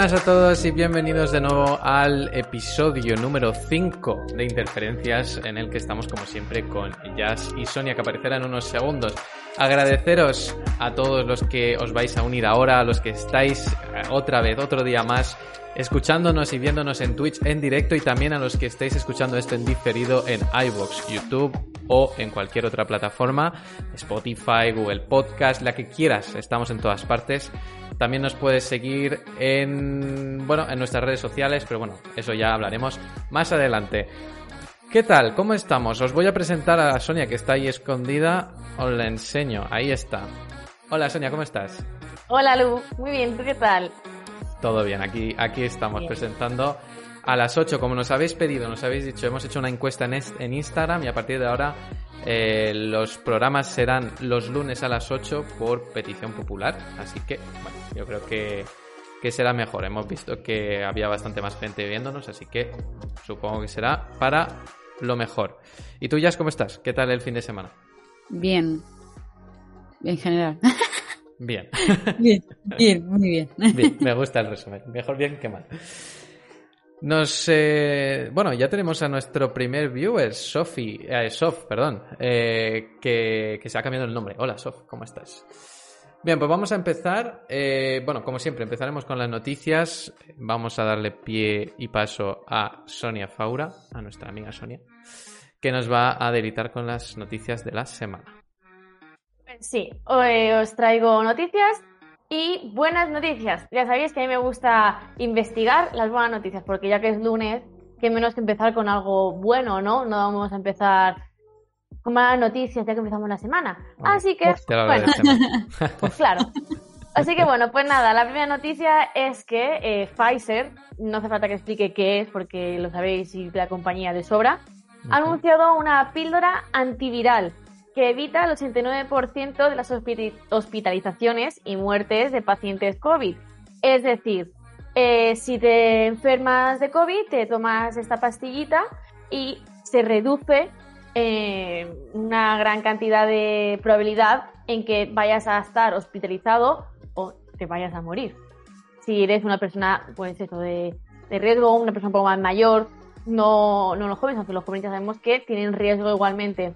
Buenas a todos y bienvenidos de nuevo al episodio número 5 de Interferencias en el que estamos como siempre con Jazz y Sonia que aparecerán en unos segundos. Agradeceros a todos los que os vais a unir ahora, a los que estáis eh, otra vez, otro día más escuchándonos y viéndonos en Twitch en directo y también a los que estéis escuchando esto en diferido en iVoox, YouTube o en cualquier otra plataforma, Spotify, Google Podcast, la que quieras, estamos en todas partes. También nos puedes seguir en, bueno, en nuestras redes sociales, pero bueno, eso ya hablaremos más adelante. ¿Qué tal? ¿Cómo estamos? Os voy a presentar a Sonia que está ahí escondida. Os la enseño. Ahí está. Hola Sonia, ¿cómo estás? Hola Lu, muy bien, ¿tú qué tal? Todo bien, aquí, aquí estamos presentando a las 8, como nos habéis pedido, nos habéis dicho, hemos hecho una encuesta en, en Instagram y a partir de ahora eh, los programas serán los lunes a las 8 por petición popular, así que bueno, yo creo que, que será mejor. Hemos visto que había bastante más gente viéndonos, así que supongo que será para lo mejor. ¿Y tú, Jazz, cómo estás? ¿Qué tal el fin de semana? Bien. En general. Bien. bien, bien, muy bien. Bien, me gusta el resumen. Mejor bien que mal. Nos, eh, bueno, ya tenemos a nuestro primer viewer, Sofi, eh, Sof, perdón, eh, que, que, se ha cambiado el nombre. Hola, Sof, ¿cómo estás? Bien, pues vamos a empezar. Eh, bueno, como siempre, empezaremos con las noticias. Vamos a darle pie y paso a Sonia Faura, a nuestra amiga Sonia, que nos va a delitar con las noticias de la semana. Sí, hoy os traigo noticias y buenas noticias. Ya sabéis que a mí me gusta investigar las buenas noticias, porque ya que es lunes, qué menos que empezar con algo bueno, ¿no? No vamos a empezar con malas noticias ya que empezamos la semana. Así que, bueno, pues claro. Así que bueno, pues nada, la primera noticia es que eh, Pfizer, no hace falta que explique qué es porque lo sabéis y la compañía de sobra, ha anunciado una píldora antiviral que evita el 89% de las hospitalizaciones y muertes de pacientes COVID. Es decir, eh, si te enfermas de COVID, te tomas esta pastillita y se reduce eh, una gran cantidad de probabilidad en que vayas a estar hospitalizado o te vayas a morir. Si eres una persona, pues de riesgo, una persona un poco más mayor, no, no los jóvenes, aunque los jóvenes ya sabemos que tienen riesgo igualmente.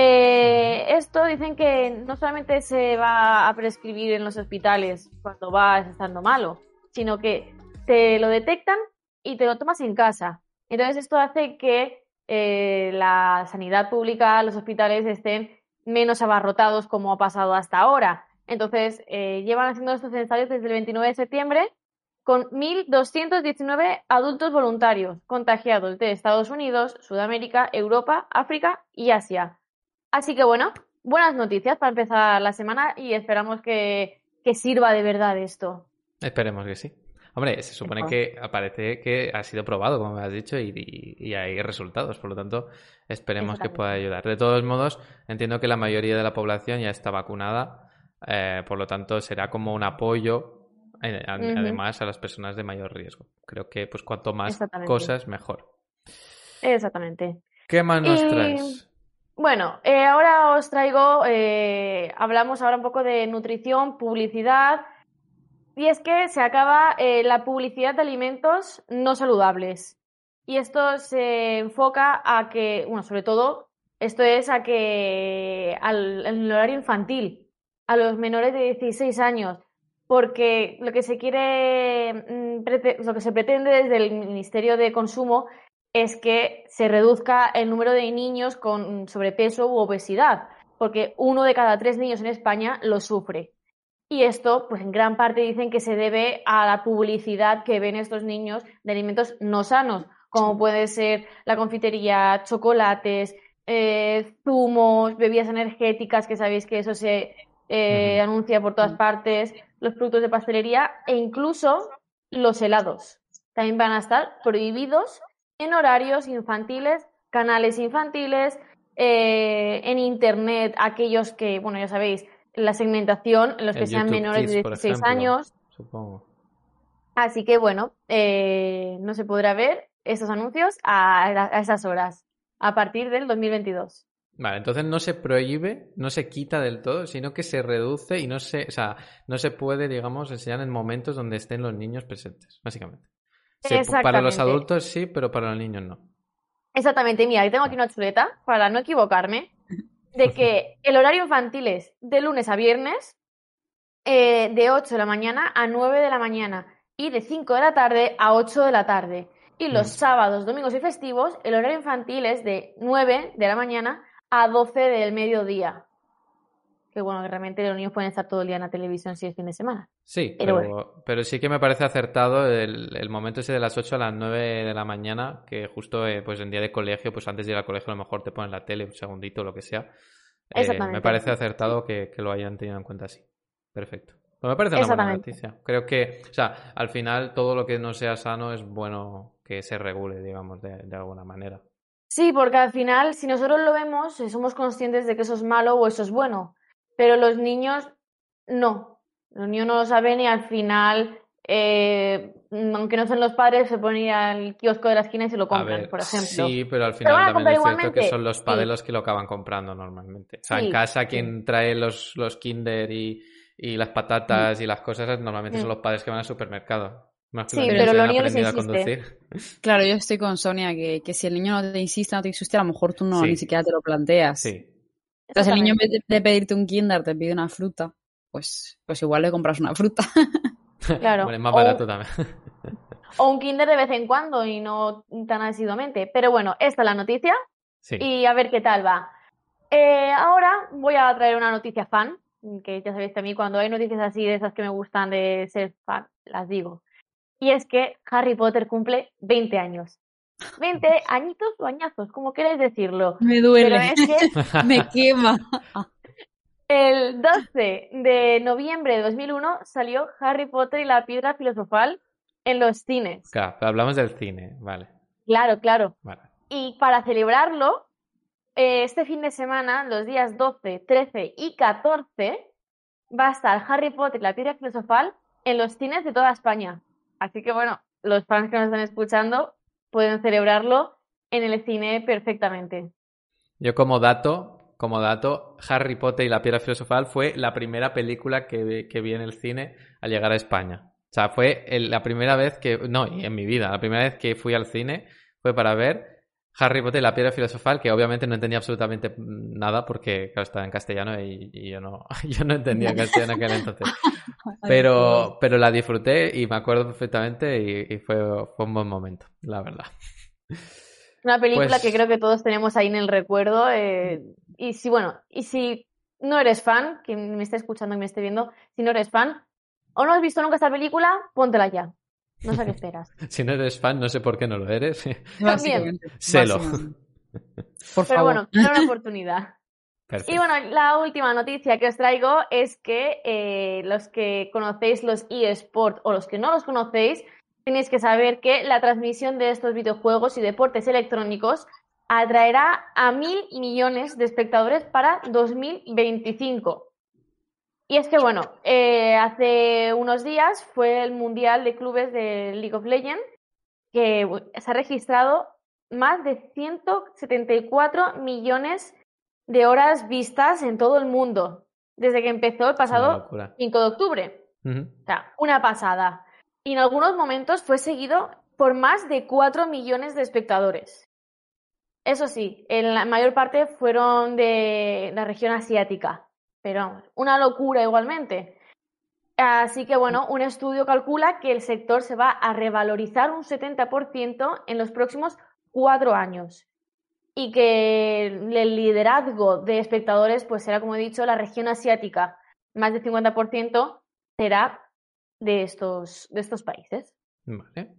Eh, esto dicen que no solamente se va a prescribir en los hospitales cuando vas estando malo, sino que te lo detectan y te lo tomas en casa. Entonces esto hace que eh, la sanidad pública, los hospitales estén menos abarrotados como ha pasado hasta ahora. Entonces eh, llevan haciendo estos ensayos desde el 29 de septiembre con 1.219 adultos voluntarios contagiados de Estados Unidos, Sudamérica, Europa, África y Asia. Así que bueno, buenas noticias para empezar la semana y esperamos que, que sirva de verdad esto. Esperemos que sí. Hombre, se supone que aparece que ha sido probado, como me has dicho, y, y, hay resultados. Por lo tanto, esperemos que pueda ayudar. De todos modos, entiendo que la mayoría de la población ya está vacunada. Eh, por lo tanto, será como un apoyo, eh, además, a las personas de mayor riesgo. Creo que, pues, cuanto más cosas, mejor. Exactamente. ¿Qué más nos traes? Bueno, eh, ahora os traigo, eh, hablamos ahora un poco de nutrición, publicidad, y es que se acaba eh, la publicidad de alimentos no saludables. Y esto se enfoca a que, bueno, sobre todo, esto es a que al, al horario infantil, a los menores de 16 años, porque lo que se quiere, mm, lo que se pretende desde el Ministerio de Consumo es que se reduzca el número de niños con sobrepeso u obesidad, porque uno de cada tres niños en España lo sufre. Y esto, pues en gran parte dicen que se debe a la publicidad que ven estos niños de alimentos no sanos, como puede ser la confitería, chocolates, eh, zumos, bebidas energéticas, que sabéis que eso se eh, anuncia por todas partes, los productos de pastelería e incluso los helados. También van a estar prohibidos en horarios infantiles, canales infantiles, eh, en Internet, aquellos que, bueno, ya sabéis, la segmentación, los que sean menores de 16 años. Supongo. Así que, bueno, eh, no se podrá ver estos anuncios a, a, esas horas, a partir del 2022. Vale, entonces no se prohíbe, no se quita del todo, sino que se reduce y no se, o sea, no se puede, digamos, enseñar en momentos donde estén los niños presentes, básicamente. Para los adultos sí, pero para los niños no. Exactamente, mira, yo tengo aquí una chuleta para no equivocarme, de que el horario infantil es de lunes a viernes, eh, de 8 de la mañana a 9 de la mañana y de 5 de la tarde a 8 de la tarde. Y los Mm. sábados, domingos y festivos, el horario infantil es de 9 de la mañana a 12 del mediodía. Que bueno, que realmente los niños pueden estar todo el día en la televisión si es fin de semana. Sí, Pero pero, pero sí que me parece acertado el, el momento ese de las 8 a las 9 de la mañana, que justo eh, pues en día de colegio, pues antes de ir al colegio a lo mejor te ponen la tele un segundito o lo que sea. Eh, Exactamente. me parece acertado que, que lo hayan tenido en cuenta así. Perfecto. Pues me parece una buena noticia. Creo que, o sea, al final todo lo que no sea sano es bueno que se regule, digamos, de, de alguna manera. Sí, porque al final, si nosotros lo vemos, eh, somos conscientes de que eso es malo o eso es bueno. Pero los niños no. Los niños no lo saben y al final, eh, aunque no son los padres, se ponen al kiosco de la esquina y se lo compran, ver, por ejemplo. sí, pero al final también es cierto que son los padres Sí. los que lo acaban comprando normalmente. O sea, en casa sí. quien trae los, los Kinder y, y las patatas y las cosas normalmente son Mm. los padres que van al supermercado. Más que Sí, los pero niños los que han niños les aprendido a insiste. conducir. Claro, yo estoy con Sonia, que, que si el niño no te insiste, no te insiste, a lo mejor tú no Sí. ni siquiera te lo planteas. Sí. Entonces el niño en vez de, pedirte un Kinder te pide una fruta, pues, pues igual le compras una fruta. Claro. Bueno, es más O- barato también. O un Kinder de vez en cuando y no tan asiduamente. Pero bueno, esta es la noticia Sí. y a ver qué tal va. Eh, ahora voy a traer una noticia fan, que ya sabéis que a mí cuando hay noticias así de esas que me gustan de ser fan, las digo. Y es que Harry Potter cumple 20 años. 20 añitos o añazos, como queréis decirlo. Me Pero duele, es que me quema. el 12 de noviembre de 2001 salió Harry Potter y la piedra filosofal en los cines. Claro, pero hablamos del cine, vale. Claro, claro. vale. Y para celebrarlo, eh, este fin de semana, los días 12, 13 y 14, va a estar Harry Potter y la piedra filosofal en los cines de toda España. Así que bueno, los fans que nos están escuchando pueden celebrarlo en el cine perfectamente. Yo como dato, como dato, Harry Potter y la piedra filosofal fue la primera película que, que vi en el cine al llegar a España. O sea, fue el- la primera vez que, no, en mi vida, la primera vez que fui al cine fue para ver Harry Potter y la piedra filosofal, que obviamente no entendía absolutamente nada porque, claro, estaba en castellano y, y yo no, yo no entendía castellano en aquel entonces. Pero, pero la disfruté y me acuerdo perfectamente y, y fue, fue un buen momento, la verdad. Una película Pues- que creo que todos tenemos ahí en el recuerdo. eh, y si, bueno, y si no eres fan, que me esté escuchando y me esté viendo, si no eres fan o no has visto nunca esta película, póntela ya. No sé qué esperas. Si no eres fan, no sé por qué no lo eres. Básicamente. Sélo. Por Pero favor. bueno, era una oportunidad. Perfecto. Y bueno, la última noticia que os traigo es que eh, los que conocéis los eSport o los que no los conocéis, tenéis que saber que la transmisión de estos videojuegos y deportes electrónicos atraerá a mil millones de espectadores para 2025. Y es que, bueno, eh, hace unos días fue el Mundial de Clubes de League of Legends, que se ha registrado más de 174 millones de horas vistas en todo el mundo, desde que empezó el pasado locura. 5 de octubre. O sea, una pasada. Y en algunos momentos fue seguido por más de 4 millones de espectadores. Eso sí, en la mayor parte fueron de la región asiática, pero vamos, una locura igualmente. Así que bueno, un estudio calcula que el sector se va a revalorizar un 70% en los próximos cuatro años y que el liderazgo de espectadores pues será, como he dicho, la región asiática. Más del 50% será de estos, de estos países. Vale.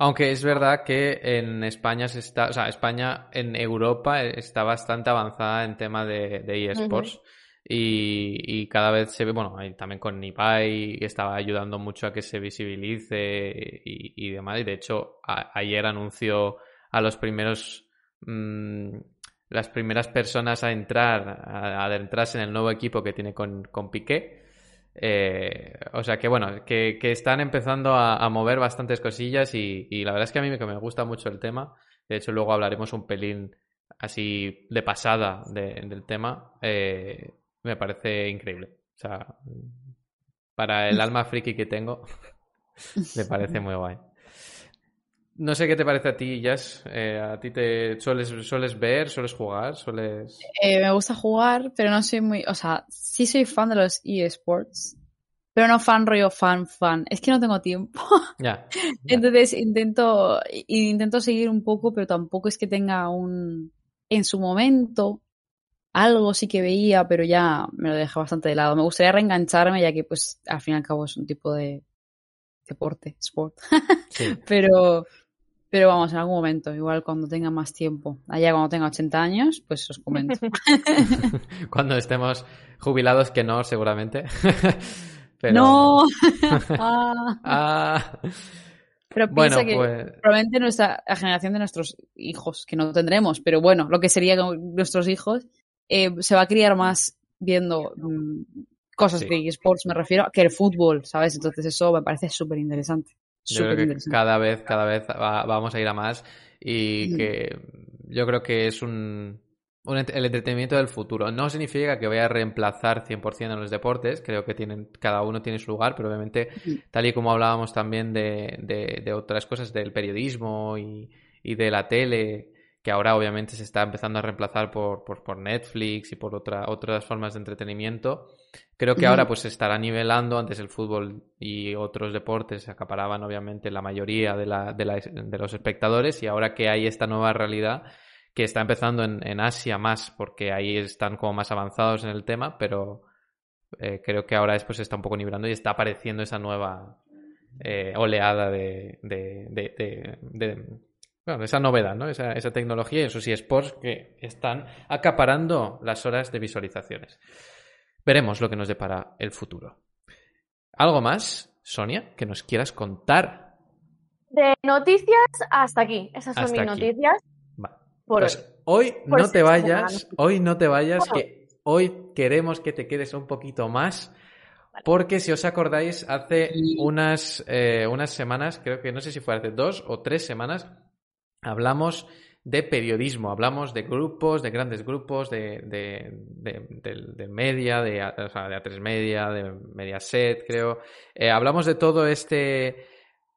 Aunque es verdad que en España se está, o sea, España en Europa está bastante avanzada en tema de, de eSports y, y cada vez se ve, bueno, también con Nipai estaba ayudando mucho a que se visibilice y, y demás. Y de hecho, a- ayer anunció a los primeros, mm, las primeras personas a entrar, a, adentrarse en el nuevo equipo que tiene con, con Piqué. Eh, o sea que bueno, que, que están empezando a, a mover bastantes cosillas y, y la verdad es que a mí me, que me gusta mucho el tema. De hecho, luego hablaremos un pelín así de pasada del tema, eh, me parece increíble. O sea, para el alma friki que tengo, me parece muy guay. No sé qué te parece a ti, Jazz. Eh, ¿A ti te sueles, sueles ver, sueles jugar, sueles...? Eh, me gusta jugar, pero no soy muy... O sea, sí soy fan de los eSports, pero no fan rollo fan, fan. Es que no tengo tiempo. Ya. Entonces intento, intento seguir un poco, pero tampoco es que tenga un... En su momento, algo sí que veía, pero ya me lo dejé bastante de lado. Me gustaría reengancharme, ya que pues al fin y al cabo es un tipo de deporte, sport. Sí. pero, pero vamos, en algún momento, igual cuando tenga más tiempo. Allá cuando tenga 80 años, pues os comento. cuando estemos jubilados, que no, seguramente. Pero... ¡No! ah. Ah. Pero Bueno, que pues probablemente nuestra la generación de nuestros hijos, que no tendremos, pero bueno, lo que serían nuestros hijos, eh, se va a criar más viendo mm, cosas Sí. de esports, me refiero, que el fútbol, ¿sabes? Entonces eso me parece súper interesante. Yo creo Súper que interesante. cada vez, cada vez va- vamos a ir a más y Mm. que yo creo que es un, el entretenimiento del futuro. No significa que vaya a reemplazar 100% a los deportes, creo que tienen, cada uno tiene su lugar, pero obviamente, tal y como hablábamos también de, de- de otras cosas, del periodismo y, y de la tele, que ahora obviamente se está empezando a reemplazar por, por, por Netflix y por otra, otras formas de entretenimiento. Creo que ahora pues se estará nivelando. Antes el fútbol y otros deportes acaparaban obviamente la mayoría de, la, de, la- de los espectadores y ahora que hay esta nueva realidad que está empezando en, en Asia más porque ahí están como más avanzados en el tema, pero eh, creo que ahora después se está un poco nivelando y está apareciendo esa nueva eh, oleada de- bueno, esa novedad, ¿no? Esa, esa tecnología y esos eSports que están acaparando las horas de visualizaciones. Veremos lo que nos depara el futuro. ¿Algo más, Sonia, que nos quieras contar? De noticias hasta aquí. Esas son mis aquí. noticias Va. por. Pues hoy no te vayas, hoy no te vayas, Bueno. que hoy queremos que te quedes un poquito más. Porque si os acordáis, hace unas, eh, unas semanas, creo que no sé si fue hace dos o tres semanas, hablamos de periodismo, hablamos de grupos, de grandes grupos, de, de, de, media, de, o sea, de A3 Media, de Mediaset, creo. Eh, hablamos de todo este,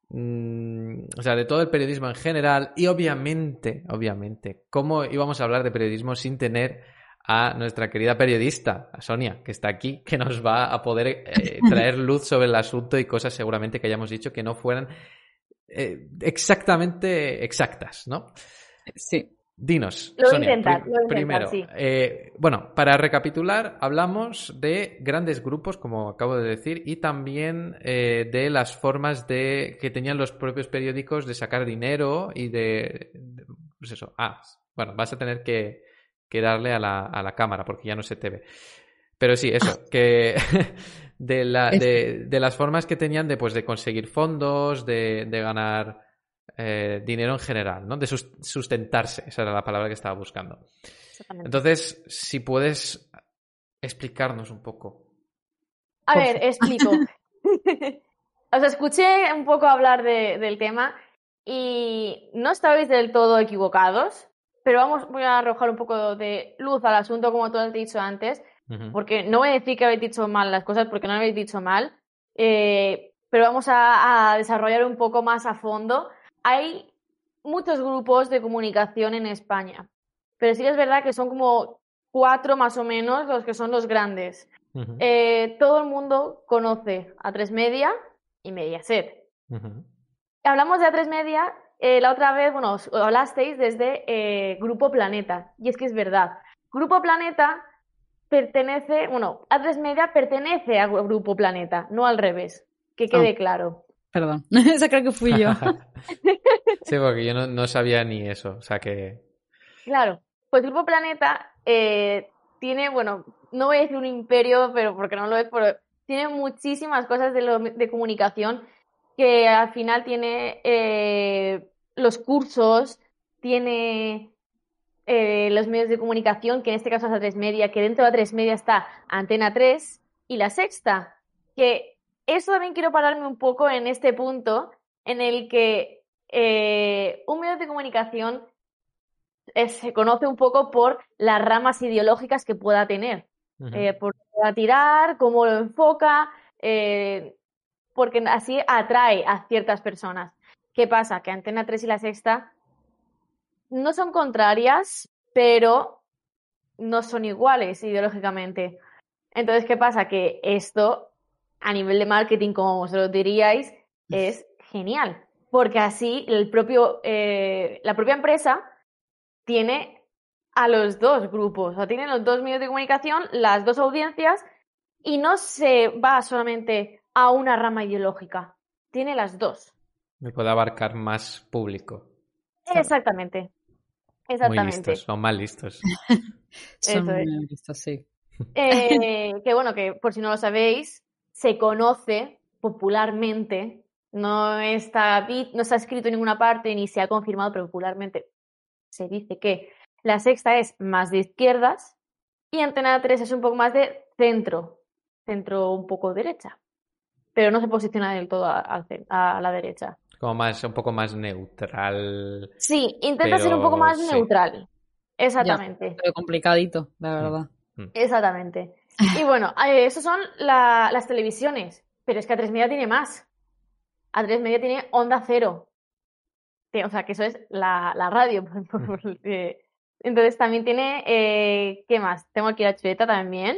mm, o sea, de todo el periodismo en general y obviamente, obviamente, ¿cómo íbamos a hablar de periodismo sin tener a nuestra querida periodista, a Sonia, que está aquí, que nos va a poder eh, traer luz sobre el asunto y cosas seguramente que hayamos dicho que no fueran eh, exactamente exactas, ¿no? Sí. Dinos, Lo voy a Sonia, intentar, lo voy a intentar, primero, sí. eh, bueno, para recapitular, hablamos de grandes grupos, como acabo de decir, y también eh, de las formas de que tenían los propios periódicos de sacar dinero y de, de- pues eso, ah, bueno, vas a tener que, que darle a la, a la cámara porque ya no se te ve. Pero sí, eso, que de, la, de, de las formas que tenían de, pues, de conseguir fondos, de, de ganar eh, dinero en general, ¿no? De sus- sustentarse, esa era la palabra que estaba buscando. Entonces, si puedes explicarnos un poco. A ver, explico. Os escuché un poco hablar de- del tema y no estabais del todo equivocados, pero vamos, voy a arrojar un poco de luz al asunto, como tú has dicho antes, Porque no voy a decir que habéis dicho mal las cosas, porque no habéis dicho mal, eh, pero vamos a, a desarrollar un poco más a fondo. Hay muchos grupos de comunicación en España, pero sí es verdad que son como cuatro más o menos los que son los grandes. Eh, todo el mundo conoce a tres Media y Mediaset. Ujú. Hablamos de A3 Media, eh, la otra vez, bueno, os hablasteis desde eh, Grupo Planeta, y es que es verdad. Grupo Planeta pertenece, bueno, A3 Media pertenece a Grupo Planeta, no al revés, que quede claro. Perdón. Esa creo que fui yo. sí, porque yo no, no sabía ni eso. O sea que. Claro, pues Grupo Planeta eh, tiene, bueno, no voy a decir un imperio, pero porque no lo es, pero tiene muchísimas cosas de, lo- de comunicación que al final tiene eh, los cursos, tiene eh, los medios de comunicación, que en este caso es A3 Media, que dentro de A3 Media está Antena 3 y La Sexta, que eso también quiero pararme un poco en este punto en el que eh, un medio de comunicación es- se conoce un poco por las ramas ideológicas que pueda tener, eh, por a tirar, cómo lo enfoca, eh, porque así atrae a ciertas personas. ¿Qué pasa? Que Antena 3 y La Sexta no son contrarias, pero no son iguales ideológicamente. Entonces, ¿qué pasa? Que esto, a nivel de marketing, como vosotros diríais, es genial, porque así el propio, eh, la propia empresa tiene a los dos grupos, o sea, tiene los dos medios de comunicación, las dos audiencias, y no se va solamente a una rama ideológica, tiene las dos. Me puede abarcar más público. Exactamente. Muy Exactamente. listos, son más listos. Son Eso es. muy listos, sí. Eh, que bueno, que por si no lo sabéis, se conoce popularmente, no está, no está escrito en ninguna parte ni se ha confirmado, pero popularmente se dice que la sexta es más de izquierdas y Antena 3 es un poco más de centro, centro un poco derecha, pero no se posiciona del todo a la derecha. Como más, un poco más neutral. Sí, intenta ser un poco más sí. neutral. Exactamente. Pero complicadito, la verdad. Exactamente. Y bueno, eh, eso son la- las televisiones, pero es que A3 Media tiene más. A3 Media tiene Onda Cero. O sea, que eso es la, la radio. eh, Entonces también tiene, eh, ¿qué más? Tengo aquí la chuleta también,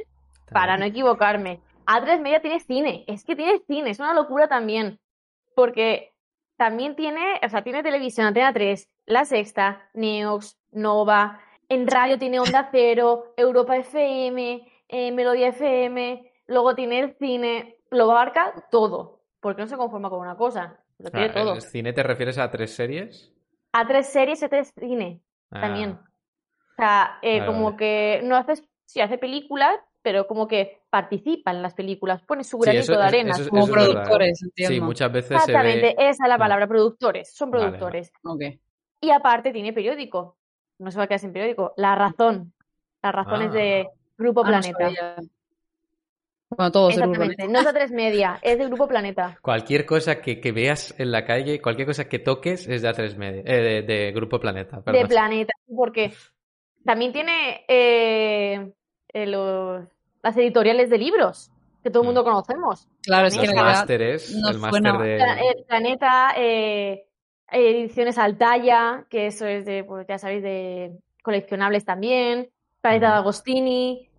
para no equivocarme. A3 Media tiene cine, es que tiene cine, es una locura también. Porque también tiene, o sea, tiene televisión, Antena 3, La Sexta, Neox, Nova, en radio tiene Onda Cero, Europa FM, eh, Melodía FM, luego tiene el cine, lo abarca todo, porque no se conforma con una cosa, lo tiene Ah, todo. ¿El cine te refieres a tres series? A tres series y a tres cine Ah, también. O sea, eh, Vale, como vale. que no haces, sí hace películas, pero como que participa en las películas, pone su Sí, granito eso de arena. eso es- Como productores, Sí, entiendo. muchas veces se Exactamente, ve. esa es la palabra, productores, son Vale, productores. Ok. Y aparte tiene periódico. No se va a quedar sin periódico. La Razón. La Razón es de Grupo Ah, no Planeta. sabía. Bueno, todos del grupo Exactamente. No es de tres media, es de Grupo Planeta. Cualquier cosa que, que veas en la calle, cualquier cosa que toques es de A3 Media, eh, de, de Grupo Planeta, De perdón. Planeta. Porque también tiene eh, eh, los- las editoriales de libros, que todo el mundo conocemos. Claro, es que verdad, másteres, no el máster de... Eh, Planeta, eh, ediciones Altaya, que eso es de, pues ya sabéis, de coleccionables también. Planeta de Agostini.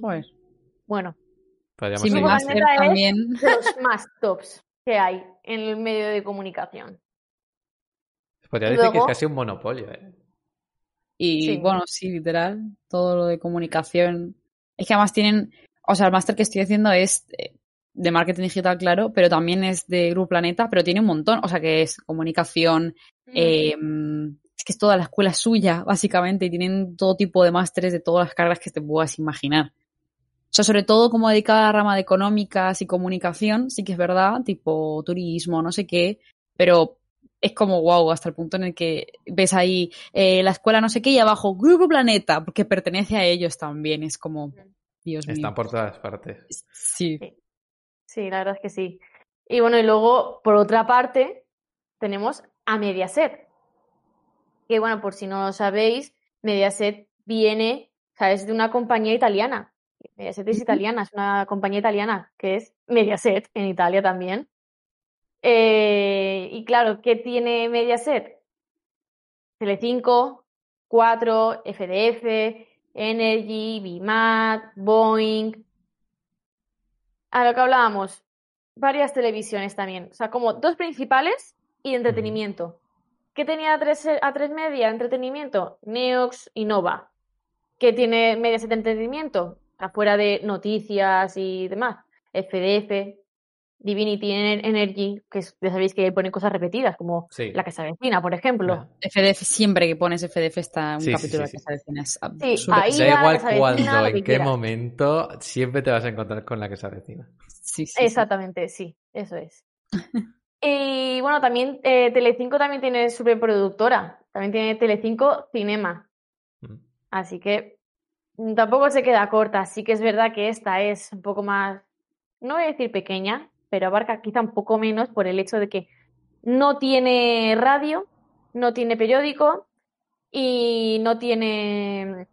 joder. Bueno, podríamos Sí, seguir. máster es- también. de los más tops que hay en el medio de comunicación. Podría decir que es casi un monopolio. ¿eh? Y Sí. bueno, sí, literal, todo lo de comunicación. Es que además tienen, o sea, el máster que estoy haciendo es eh, de marketing digital, claro, pero también es de Grupo Planeta, pero tiene un montón, o sea, que es comunicación, eh, mm, es que es toda la escuela suya, básicamente, y tienen todo tipo de másteres de todas las cargas que te puedas imaginar. O sea, sobre todo como dedicada a la rama de económicas y comunicación, sí que es verdad, tipo turismo, no sé qué, pero es como wow, hasta el punto en el que ves ahí eh, la escuela no sé qué y abajo Grupo Planeta, porque pertenece a ellos también, es como, Dios mío. Están por todas partes. Sí. Sí, la verdad es que sí. Y bueno, y luego, por otra parte, tenemos a Mediaset. Que bueno, por si no lo sabéis, Mediaset viene, o sea, es de una compañía italiana. Mediaset es italiana, es una compañía italiana, que es Mediaset en Italia también. Eh, y claro, ¿qué tiene Mediaset? Telecinco, 4, FDF, Energy, Bimat, Boeing. A lo que hablábamos, varias televisiones también. O sea, como dos principales y entretenimiento. ¿Qué tenía A3, A3 Media? Entretenimiento, Neox y Nova. ¿Qué tiene Mediaset de entretenimiento? Afuera de noticias y demás. FDF, Divinity Ener- Energy, que es- ya sabéis que ponen cosas repetidas, como Sí. la que se avecina, por ejemplo. Ah. FDF, siempre que pones FDF está un Sí, capítulo sí, de sí. Casa Vecina. Es Sí, absurdo. ahí Da igual cuándo, en qué quieras. momento, siempre te vas a encontrar con la que se avecina. Sí, sí, sí. Exactamente, sí, eso es. Y bueno, también eh, Telecinco también tiene superproductora, también tiene Telecinco Cinema, Mm. así que mm, tampoco se queda corta. Sí que es verdad que esta es un poco más, no voy a decir pequeña, pero abarca quizá un poco menos por el hecho de que no tiene radio, no tiene periódico y no tiene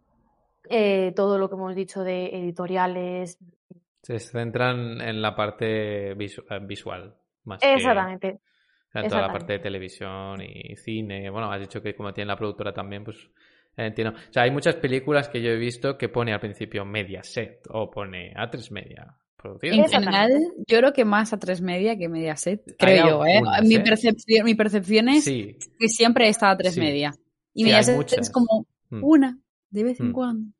eh, todo lo que hemos dicho de editoriales. Se centran en la parte visu- eh, visual. Más Exactamente. Que en toda la parte de televisión y cine. Bueno, has dicho que como tiene la productora también, pues eh, entiendo. O sea, hay muchas películas que yo he visto que pone al principio Mediaset o pone A3 Media. Producido. En general, yo creo que más a 3 media que Mediaset, Hay creo yo, ¿eh? algunas, Mi, ¿eh? percepción, mi percepción es Sí. que siempre está a 3 Sí. media. Y Sí, Mediaset muchas. es como Mm. una, de vez en Mm. cuando.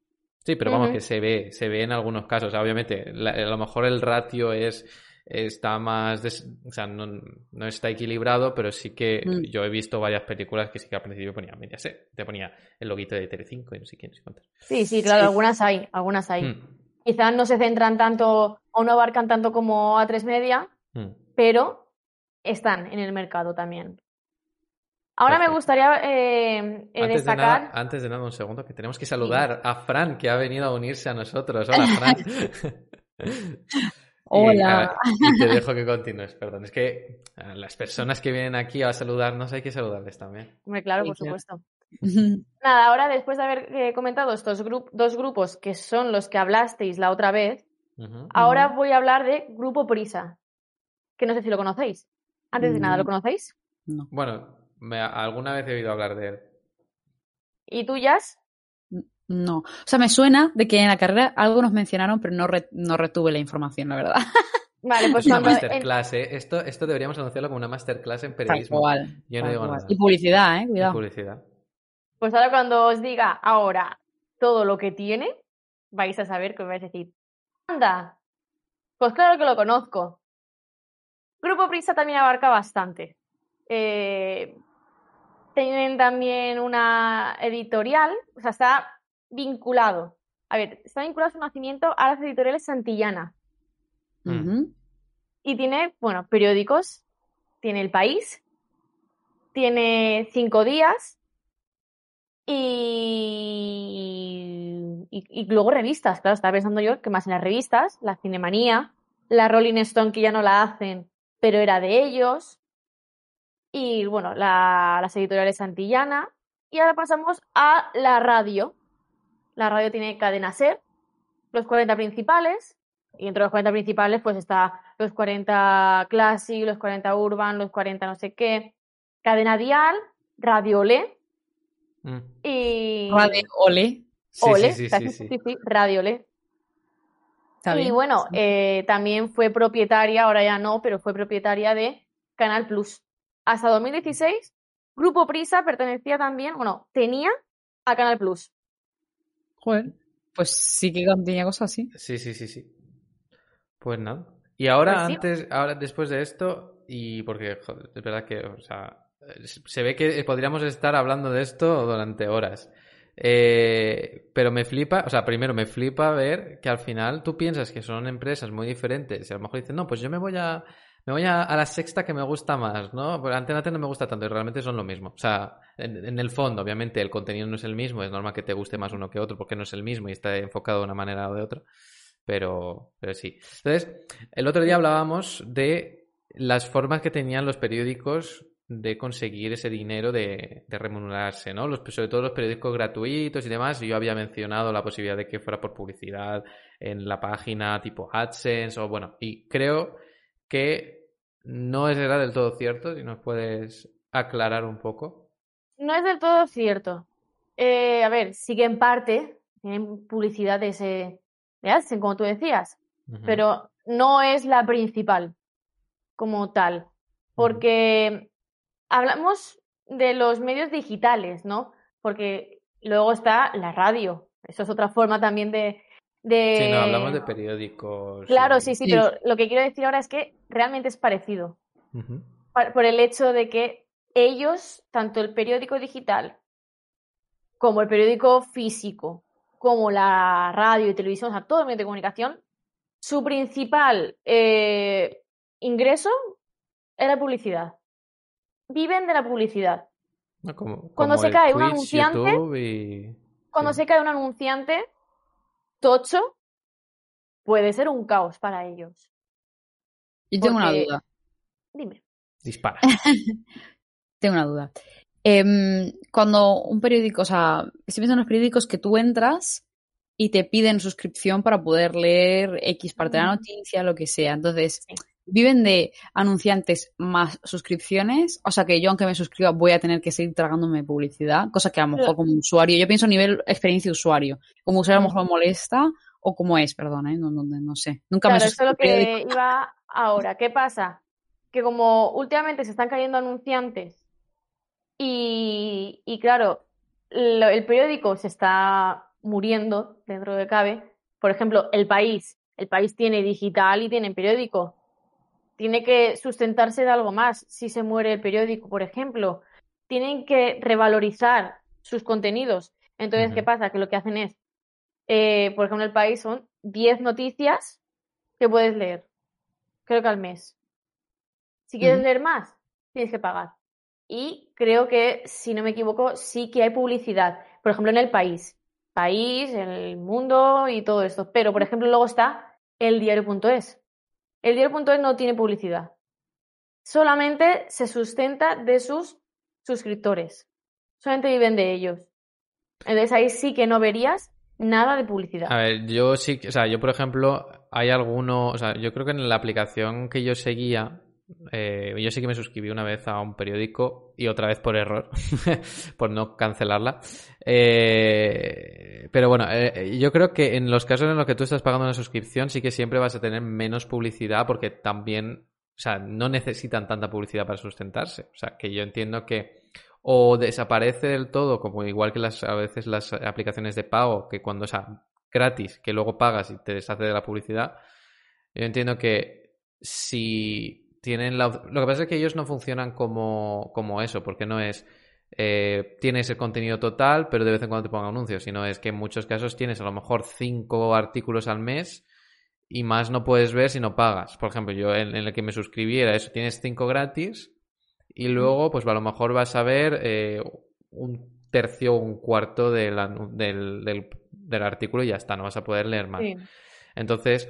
Sí, pero vamos, que se ve, se ve en algunos casos. Obviamente, la- a lo mejor el ratio es está más, des- o sea, no, no está equilibrado, pero sí que Mm. yo he visto varias películas que sí que al principio ponía Mediaset, te ponía el loguito de Telecinco y no sé quién, no sé cuántos. Sí, sí, claro, Sí. algunas hay, algunas hay. Quizás no se centran tanto o no abarcan tanto como A3 Media, mm. pero están en el mercado también. Ahora me gustaría eh, eh, Antes de, destacar. nada, antes de nada, un segundo, que tenemos que saludar a Fran, que ha venido a unirse a nosotros. Hola, Fran. Y, Hola. y te dejo que continúes, perdón. Es que a las personas que vienen aquí a saludarnos hay que saludarles también. Hombre, claro, por supuesto. Nada, ahora después de haber eh, comentado estos gru- dos grupos que son los que hablasteis la otra vez, ahora voy a hablar de Grupo Prisa, que no sé si lo conocéis. Antes de nada, ¿lo No. conocéis? No. Bueno, me- alguna vez he oído hablar de él. ¿Y tú, Jazz? No. O sea, me suena de que en la carrera algo nos mencionaron, pero no, re- no retuve la información, la verdad. Vale, pues Es una en- masterclass, ¿eh? Esto, esto deberíamos anunciarlo como una masterclass en Tal periodismo. cual. Yo no tal digo cual. nada. Y publicidad, ¿eh? Y Cuidado. publicidad. Pues ahora cuando os diga ahora todo lo que tiene, vais a saber que os vais a decir, anda, pues claro que lo conozco. Grupo Prisa también abarca bastante. Eh, tienen también una editorial, o sea, está vinculado. A ver, está vinculado a su nacimiento a las editoriales Santillana. Mm. Y tiene, bueno, periódicos. Tiene El País, tiene Cinco Días y, luego revistas. Claro, estaba pensando yo que más en las revistas, la Cinemanía, la Rolling Stone que ya no la hacen, pero era de ellos. Y bueno, la- las editoriales Santillana. Y ahora pasamos a la radio. La radio tiene Cadena Ser, los 40 principales. Y entre los 40 principales, pues está los 40 Classic, los 40 Urban, los 40 no sé qué. Cadena Dial, Radio Olé Mm. y. Radio Ole. Ole, sí, sí, sí, sí. sí, Radio. Está Y bien. bueno, Sí. eh, también fue propietaria, ahora ya no, pero fue propietaria de Canal Plus. Hasta 2016, Grupo Prisa pertenecía también, bueno, tenía a Canal Plus. Joder. Pues sí que tenía cosas así. Sí, sí, sí, sí. Pues nada. Y ahora, Pues sí. antes, ahora después de esto, y porque joder, es verdad que, o sea, se ve que podríamos estar hablando de esto durante horas. Eh, pero me flipa, o sea, primero me flipa ver que al final tú piensas que son empresas muy diferentes y a lo mejor dicen, no, pues yo me voy a, me voy a, a la sexta que me gusta más, ¿no? Pero Antena 3 no me gusta tanto y realmente son lo mismo. O sea, en, en el fondo, obviamente, el contenido no es el mismo, es normal que te guste más uno que otro porque no es el mismo y está enfocado de una manera o de otra. Pero, pero sí. Entonces, el otro día hablábamos de las formas que tenían los periódicos de conseguir ese dinero de, de remunerarse, ¿no? Los, sobre todo los periódicos gratuitos y demás. Yo había mencionado la posibilidad de que fuera por publicidad en la página tipo AdSense o bueno, y creo que no será del todo cierto, si nos puedes aclarar un poco. No es del todo cierto. Eh, a ver, sí que en parte tienen publicidad de ese de AdSense, como tú decías, pero no es la principal como tal, porque hablamos de los medios digitales, ¿no? Porque luego está la radio, eso es otra forma también de... de... Sí, no, hablamos de periódicos. Claro, sí, sí, Sí. pero lo que quiero decir ahora es que realmente es parecido por el hecho de que ellos, tanto el periódico digital como el periódico físico, como la radio y televisión, o sea, todo el medio de comunicación, su principal eh, ingreso es la publicidad. Viven de la publicidad. No, como, Cuando como se cae un anunciante- y... Cuando Sí. se cae un anunciante tocho, puede ser un caos para ellos. Yo tengo una duda. Dime. Dispara. Tengo una duda. Em, cuando un periódico, o sea, estoy pensando en los periódicos que tú entras y te piden suscripción para poder leer X parte de la noticia, lo que sea. Entonces, viven de anunciantes más suscripciones, o sea que yo aunque me suscriba voy a tener que seguir tragándome publicidad, cosa que a lo mejor como usuario, yo pienso a nivel experiencia de usuario, como usuario a lo mejor me molesta o como es, perdón, ¿eh? no, no, no, sé. Nunca claro, me eso es lo que iba ahora. ¿Qué pasa? Que como últimamente se están cayendo anunciantes y, y claro, el periódico se está muriendo dentro de cabe. Por ejemplo, El País. El País tiene digital y tiene periódico tiene que sustentarse de algo más si se muere el periódico, por ejemplo. Tienen que revalorizar sus contenidos. Entonces, ¿qué pasa? Que lo que hacen es, eh, por ejemplo, el país son 10 noticias que puedes leer, creo que al mes. Si quieres leer más, tienes que pagar. Y creo que, si no me equivoco, sí que hay publicidad. Por ejemplo, en el país. País, en el mundo y todo esto. Pero, por ejemplo, luego está el diario.es. El diario.es no tiene publicidad. Solamente se sustenta de sus suscriptores. Solamente viven de ellos. Entonces ahí sí que no verías nada de publicidad. A ver, yo sí, o sea, yo por ejemplo, hay alguno, o sea, yo creo que en la aplicación que yo seguía, eh, yo sí que me suscribí una vez a un periódico y otra vez por error, por no cancelarla. Eh, pero bueno, eh, yo creo que en los casos en los que tú estás pagando una suscripción sí que siempre vas a tener menos publicidad porque también, o sea, no necesitan tanta publicidad para sustentarse. O sea, que yo entiendo que o desaparece del todo, como igual que las, a veces las aplicaciones de pago, que cuando es gratis, que luego pagas y te deshace de la publicidad. Yo entiendo que si tienen la... Lo que pasa es que ellos no funcionan como, como eso, porque no es... Eh, tienes el contenido total, pero de vez en cuando te pongan anuncios, sino es que en muchos casos tienes a lo mejor cinco artículos al mes y más no puedes ver si no pagas. Por ejemplo, yo en, el que me suscribí era eso, tienes cinco gratis y luego pues a lo mejor vas a ver eh, un tercio o un cuarto del, del, del, artículo y ya está, no vas a poder leer más. Entonces,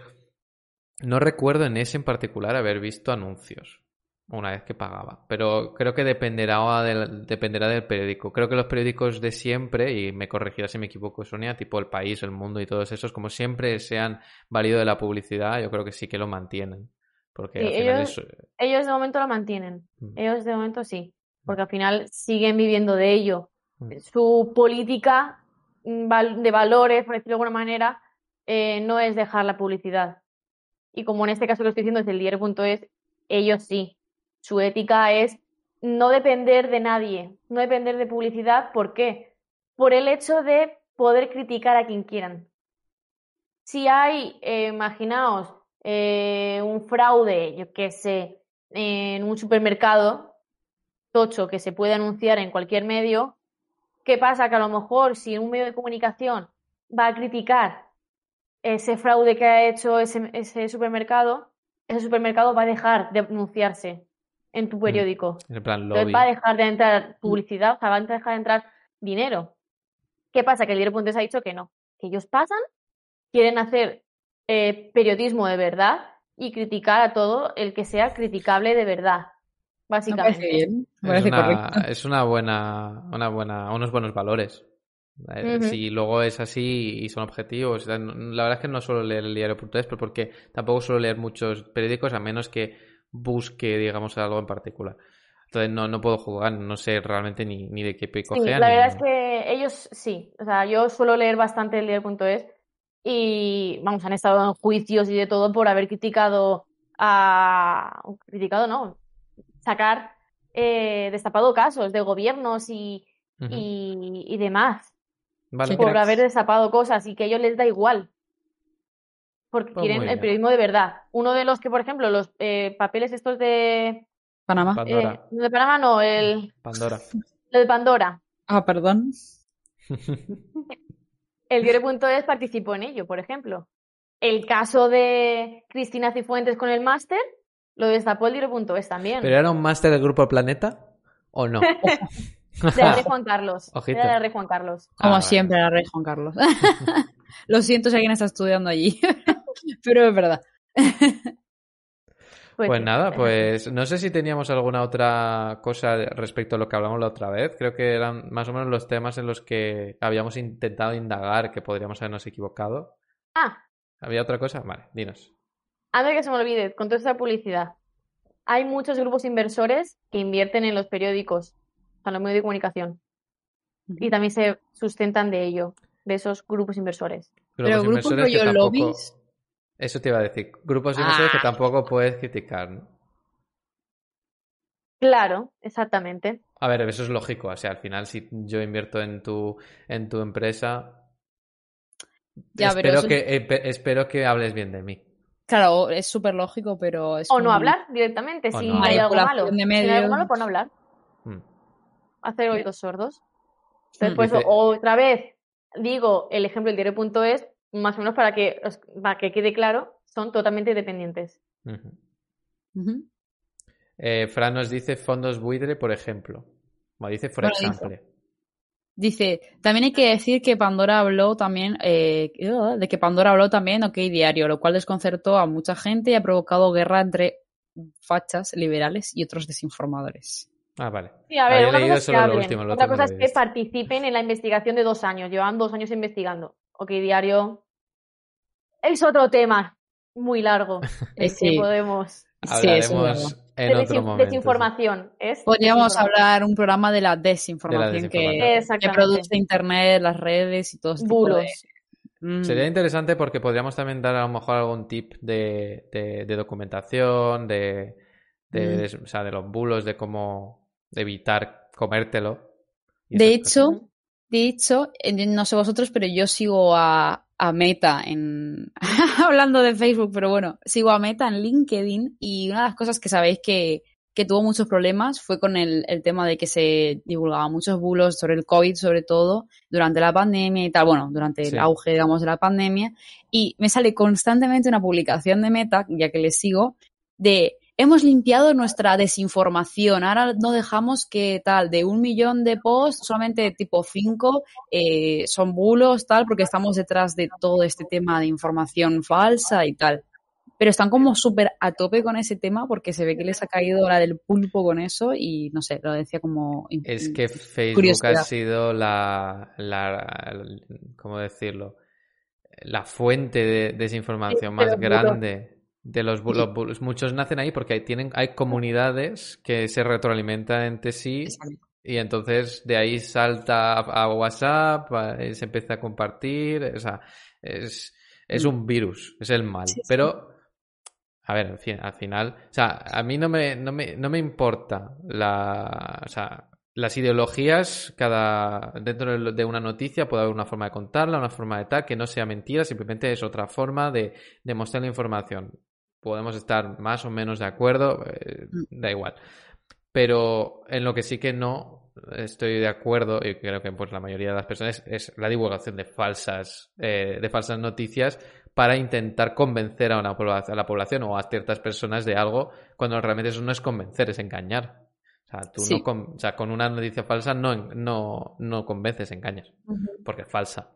no recuerdo en ese en particular haber visto anuncios una vez que pagaba, pero creo que dependerá del, dependerá del periódico. Creo que los periódicos de siempre, y me corregirá si me equivoco Sonia, tipo El País, El Mundo y todos esos, como siempre se han valido de la publicidad, yo creo que sí que lo mantienen. Porque ellos, ellos, de momento lo mantienen. Mm. Ellos de momento sí. Porque al final siguen viviendo de ello. Mm. Su política mm, de valores, por decirlo de alguna manera, eh, no es dejar la publicidad y como en este caso lo estoy diciendo es el diario.es, ellos sí. Su ética es no depender de nadie, no depender de publicidad. ¿Por qué? Por el hecho de poder criticar a quien quieran. Si hay, eh, imaginaos, eh, un fraude, yo qué sé, en un supermercado, tocho, que se puede anunciar en cualquier medio, ¿qué pasa? Que a lo mejor si un medio de comunicación va a criticar ese fraude que ha hecho ese, ese supermercado, ese supermercado va a dejar de anunciarse en tu mm, periódico. va a dejar de entrar publicidad, o sea, va a dejar de entrar dinero. ¿Qué pasa? Que el diario.es ha dicho que no, que ellos pasan, quieren hacer eh, periodismo de verdad y criticar a todo el que sea criticable de verdad. Básicamente. bien. es, una, es una buena, una buena, unos buenos valores. Si luego es así y son objetivos. La verdad es que no suelo leer el diario.es, pero porque tampoco suelo leer muchos periódicos a menos que busque, digamos, algo en particular. Entonces no, no puedo jugar, no sé realmente ni, ni de qué pico sí, La verdad es que ellos sí. O sea, yo suelo leer bastante el diario.es y, vamos, han estado en juicios y de todo por haber criticado a. criticado, no. Sacar, eh, destapado casos de gobiernos y, y, y demás por haber destapado cosas y que a ellos les da igual. Porque pues quieren el periodismo de verdad. Uno de los que, por ejemplo, los eh, papeles estos de Panamá. Eh, de Panamá no, el Pandora. Lo de Pandora. Ah, perdón. el diario.es participó en ello, por ejemplo. El caso de Cristina Cifuentes con el máster lo destapó el diario.es también. ¿Pero era un máster del Grupo Planeta o no? De la rey Juan Carlos. De la rey Juan Carlos. Como ah, siempre, la rey Juan Carlos. Lo siento si alguien está estudiando allí, pero es verdad. Pues nada, pues no sé si teníamos alguna otra cosa respecto a lo que hablamos la otra vez. Creo que eran más o menos los temas en los que habíamos intentado indagar que podríamos habernos equivocado. Ah, ¿Había otra cosa? Vale, dinos. antes de que se me olvide, con toda esta publicidad, hay muchos grupos inversores que invierten en los periódicos, o sea, los medios de comunicación, y también se sustentan de ello, de esos grupos inversores. Pero grupos inversores que tampoco- lobbies. Eso te iba a decir. Grupos inversores que Ah. tampoco puedes criticar, ¿no? Claro, exactamente. A ver, eso es lógico. O sea, al final, si yo invierto en tu, en tu empresa, Ya, pero espero, eso- que, eh, pe- espero que hables bien de mí. Claro, es súper lógico, pero es O no hablar directamente, O si no hay algo malo. Si hay algo malo, pues no hablar. Hacer oídos sordos. Entonces, por Dice- eso, otra vez, digo el ejemplo del diario.es, más o menos para que, os- para que quede claro, son totalmente dependientes. Eh, Fran nos dice fondos buitre, por ejemplo. Bueno, dice dice- example. Dice, también hay que decir que Pandora habló también, eh, de que Pandora habló también OK Diario, lo cual desconcertó a mucha gente y ha provocado guerra entre fachas liberales y otros desinformadores. Ah, vale. Sí, a Ah, ver, he una cosa es que solo lo hablen, último, lo otra cosa es que participen en la investigación de dos años. Llevan dos años investigando. Ok, diario. Es otro tema muy largo. Eh, el que sí. podemos. Sí, es Hablaremos en de otro desin- momento. desinformación. Es Podríamos desinformación. hablar un programa de la desinformación, desinformación. que, produce Internet, las redes y todo tipo de... Bulos. Mm. Sería interesante porque podríamos también dar a lo mejor algún tip de, de- de documentación, de, de, Mm. de- o sea, de los bulos, de cómo evitar comértelo. De cosas. hecho, de hecho, no sé vosotros, pero yo sigo a, a Meta en hablando de Facebook, pero bueno, sigo a Meta en LinkedIn y una de las cosas que sabéis que, que tuvo muchos problemas fue con el, el tema de que se divulgaban muchos bulos sobre el COVID, sobre todo durante la pandemia y tal, bueno, durante Sí. el auge, digamos, de la pandemia, y me sale constantemente una publicación de Meta, ya que les sigo, de hemos limpiado nuestra desinformación, ahora no dejamos que tal, de un millón de posts, solamente tipo cinco eh, son bulos, tal, porque estamos detrás de todo este tema de información falsa y tal. Pero están como súper a tope con ese tema porque se ve que les ha caído la del pulpo con eso y no sé, lo decía como... Es que Facebook Curiosidad. ha sido la, la, ¿cómo decirlo? La fuente de desinformación de más bulos. De los los. Muchos nacen ahí porque hay, tienen, hay comunidades que se retroalimentan entre sí Exacto. y entonces de ahí salta a, a WhatsApp, a- y se empieza a compartir, o sea, es, es un virus, es el mal. Mm. Sí, sí. Pero, a ver, al, fin- al final, o sea, a mí no me, no me, no me importa la, o sea, las ideologías, cada, dentro de de una noticia puede haber una forma de contarla, una forma de tal, que no sea mentira, simplemente es otra forma de, de mostrar la información. Podemos estar más o menos de acuerdo, eh, Mm. da igual. Pero en lo que sí que no estoy de acuerdo, y creo que pues la mayoría de las personas, es la divulgación de falsas, eh, de falsas noticias para intentar convencer a, una a la población o a ciertas personas de algo, cuando realmente eso no es convencer, es engañar. O sea, tú Sí. no con, o sea, con una noticia falsa no, no, no convences, engañas, porque es falsa,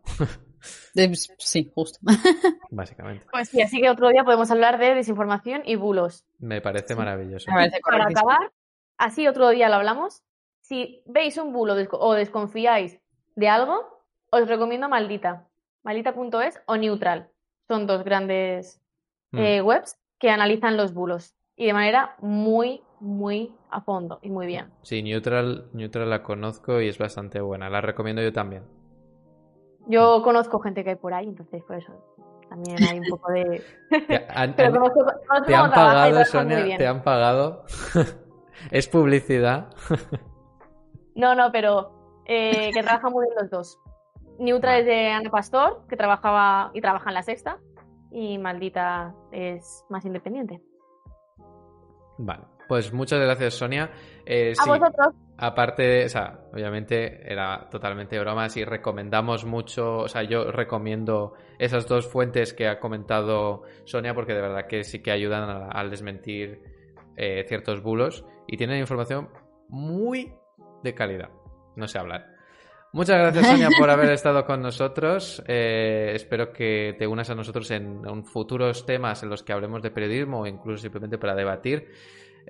De- sí, justo. básicamente. Pues sí, así que otro día podemos hablar de desinformación y bulos. Me parece maravilloso. Me parece Para acabar, así otro día lo hablamos. Si veis un bulo o desconfiáis de algo, os recomiendo Maldita. Maldita.es o Neutral. Son dos grandes Mm. eh, webs que analizan los bulos y de manera muy, muy a fondo y muy bien. Sí, Neutral, Neutral la conozco y es bastante buena. La recomiendo yo también. Yo conozco gente que hay por ahí, entonces por eso también hay un poco de... Te han, Pero han- conozco, conozco te han pagado, Sonia, te han pagado. es publicidad. No, no, pero eh, que trabajan muy bien los dos. Neutral es de Ana Pastor, que trabajaba y trabaja en la sexta, y Maldita es más independiente. Vale, pues muchas gracias, Sonia. Eh, A sí, vosotros, aparte, o sea, obviamente era totalmente bromas y recomendamos mucho, o sea, yo recomiendo esas dos fuentes que ha comentado Sonia porque de verdad que sí que ayudan al desmentir eh, ciertos bulos y tienen información muy de calidad. No sé hablar. Muchas gracias, Sonia, por haber estado con nosotros. Eh, espero que te unas a nosotros en, en, futuros temas en los que hablemos de periodismo o incluso simplemente para debatir.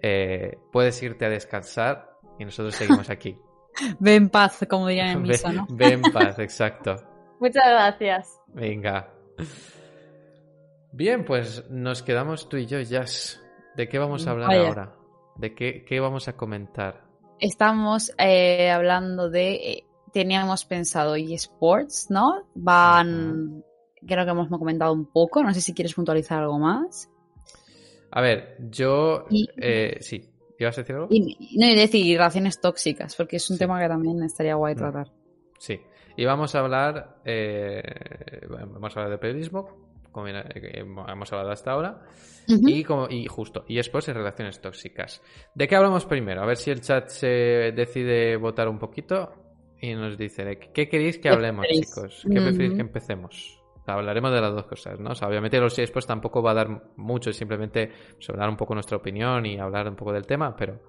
Eh, puedes irte a descansar y nosotros seguimos aquí. Ve en paz, como dirían en misa, ¿no? Ve en paz, exacto. Muchas gracias. Venga. Bien, pues nos quedamos tú y yo, Jazz. ¿De qué vamos a hablar Vaya. ahora? ¿De qué, qué vamos a comentar? Estamos eh, hablando de. eh, teníamos pensado eSports, ¿no? Van. Creo que hemos comentado un poco. No sé si quieres puntualizar algo más. A ver, yo... Y- eh, sí, ¿ibas a decir algo? Y, no, y decir relaciones tóxicas, porque es un Sí. tema que también estaría guay Mm. tratar. Sí. Y vamos a hablar... eh, vamos a hablar de periodismo, como eh, hemos hablado hasta ahora. Y, como, y justo, y después en relaciones tóxicas. ¿De qué hablamos primero? A ver si el chat se decide votar un poquito y nos dice de qué queréis que ¿Qué hablemos, chicos. ¿Qué preferís Ujú. que empecemos? Hablaremos de las dos cosas, ¿no? O sea, obviamente los después tampoco va a dar mucho, simplemente pues, hablar un poco nuestra opinión y hablar un poco del tema, pero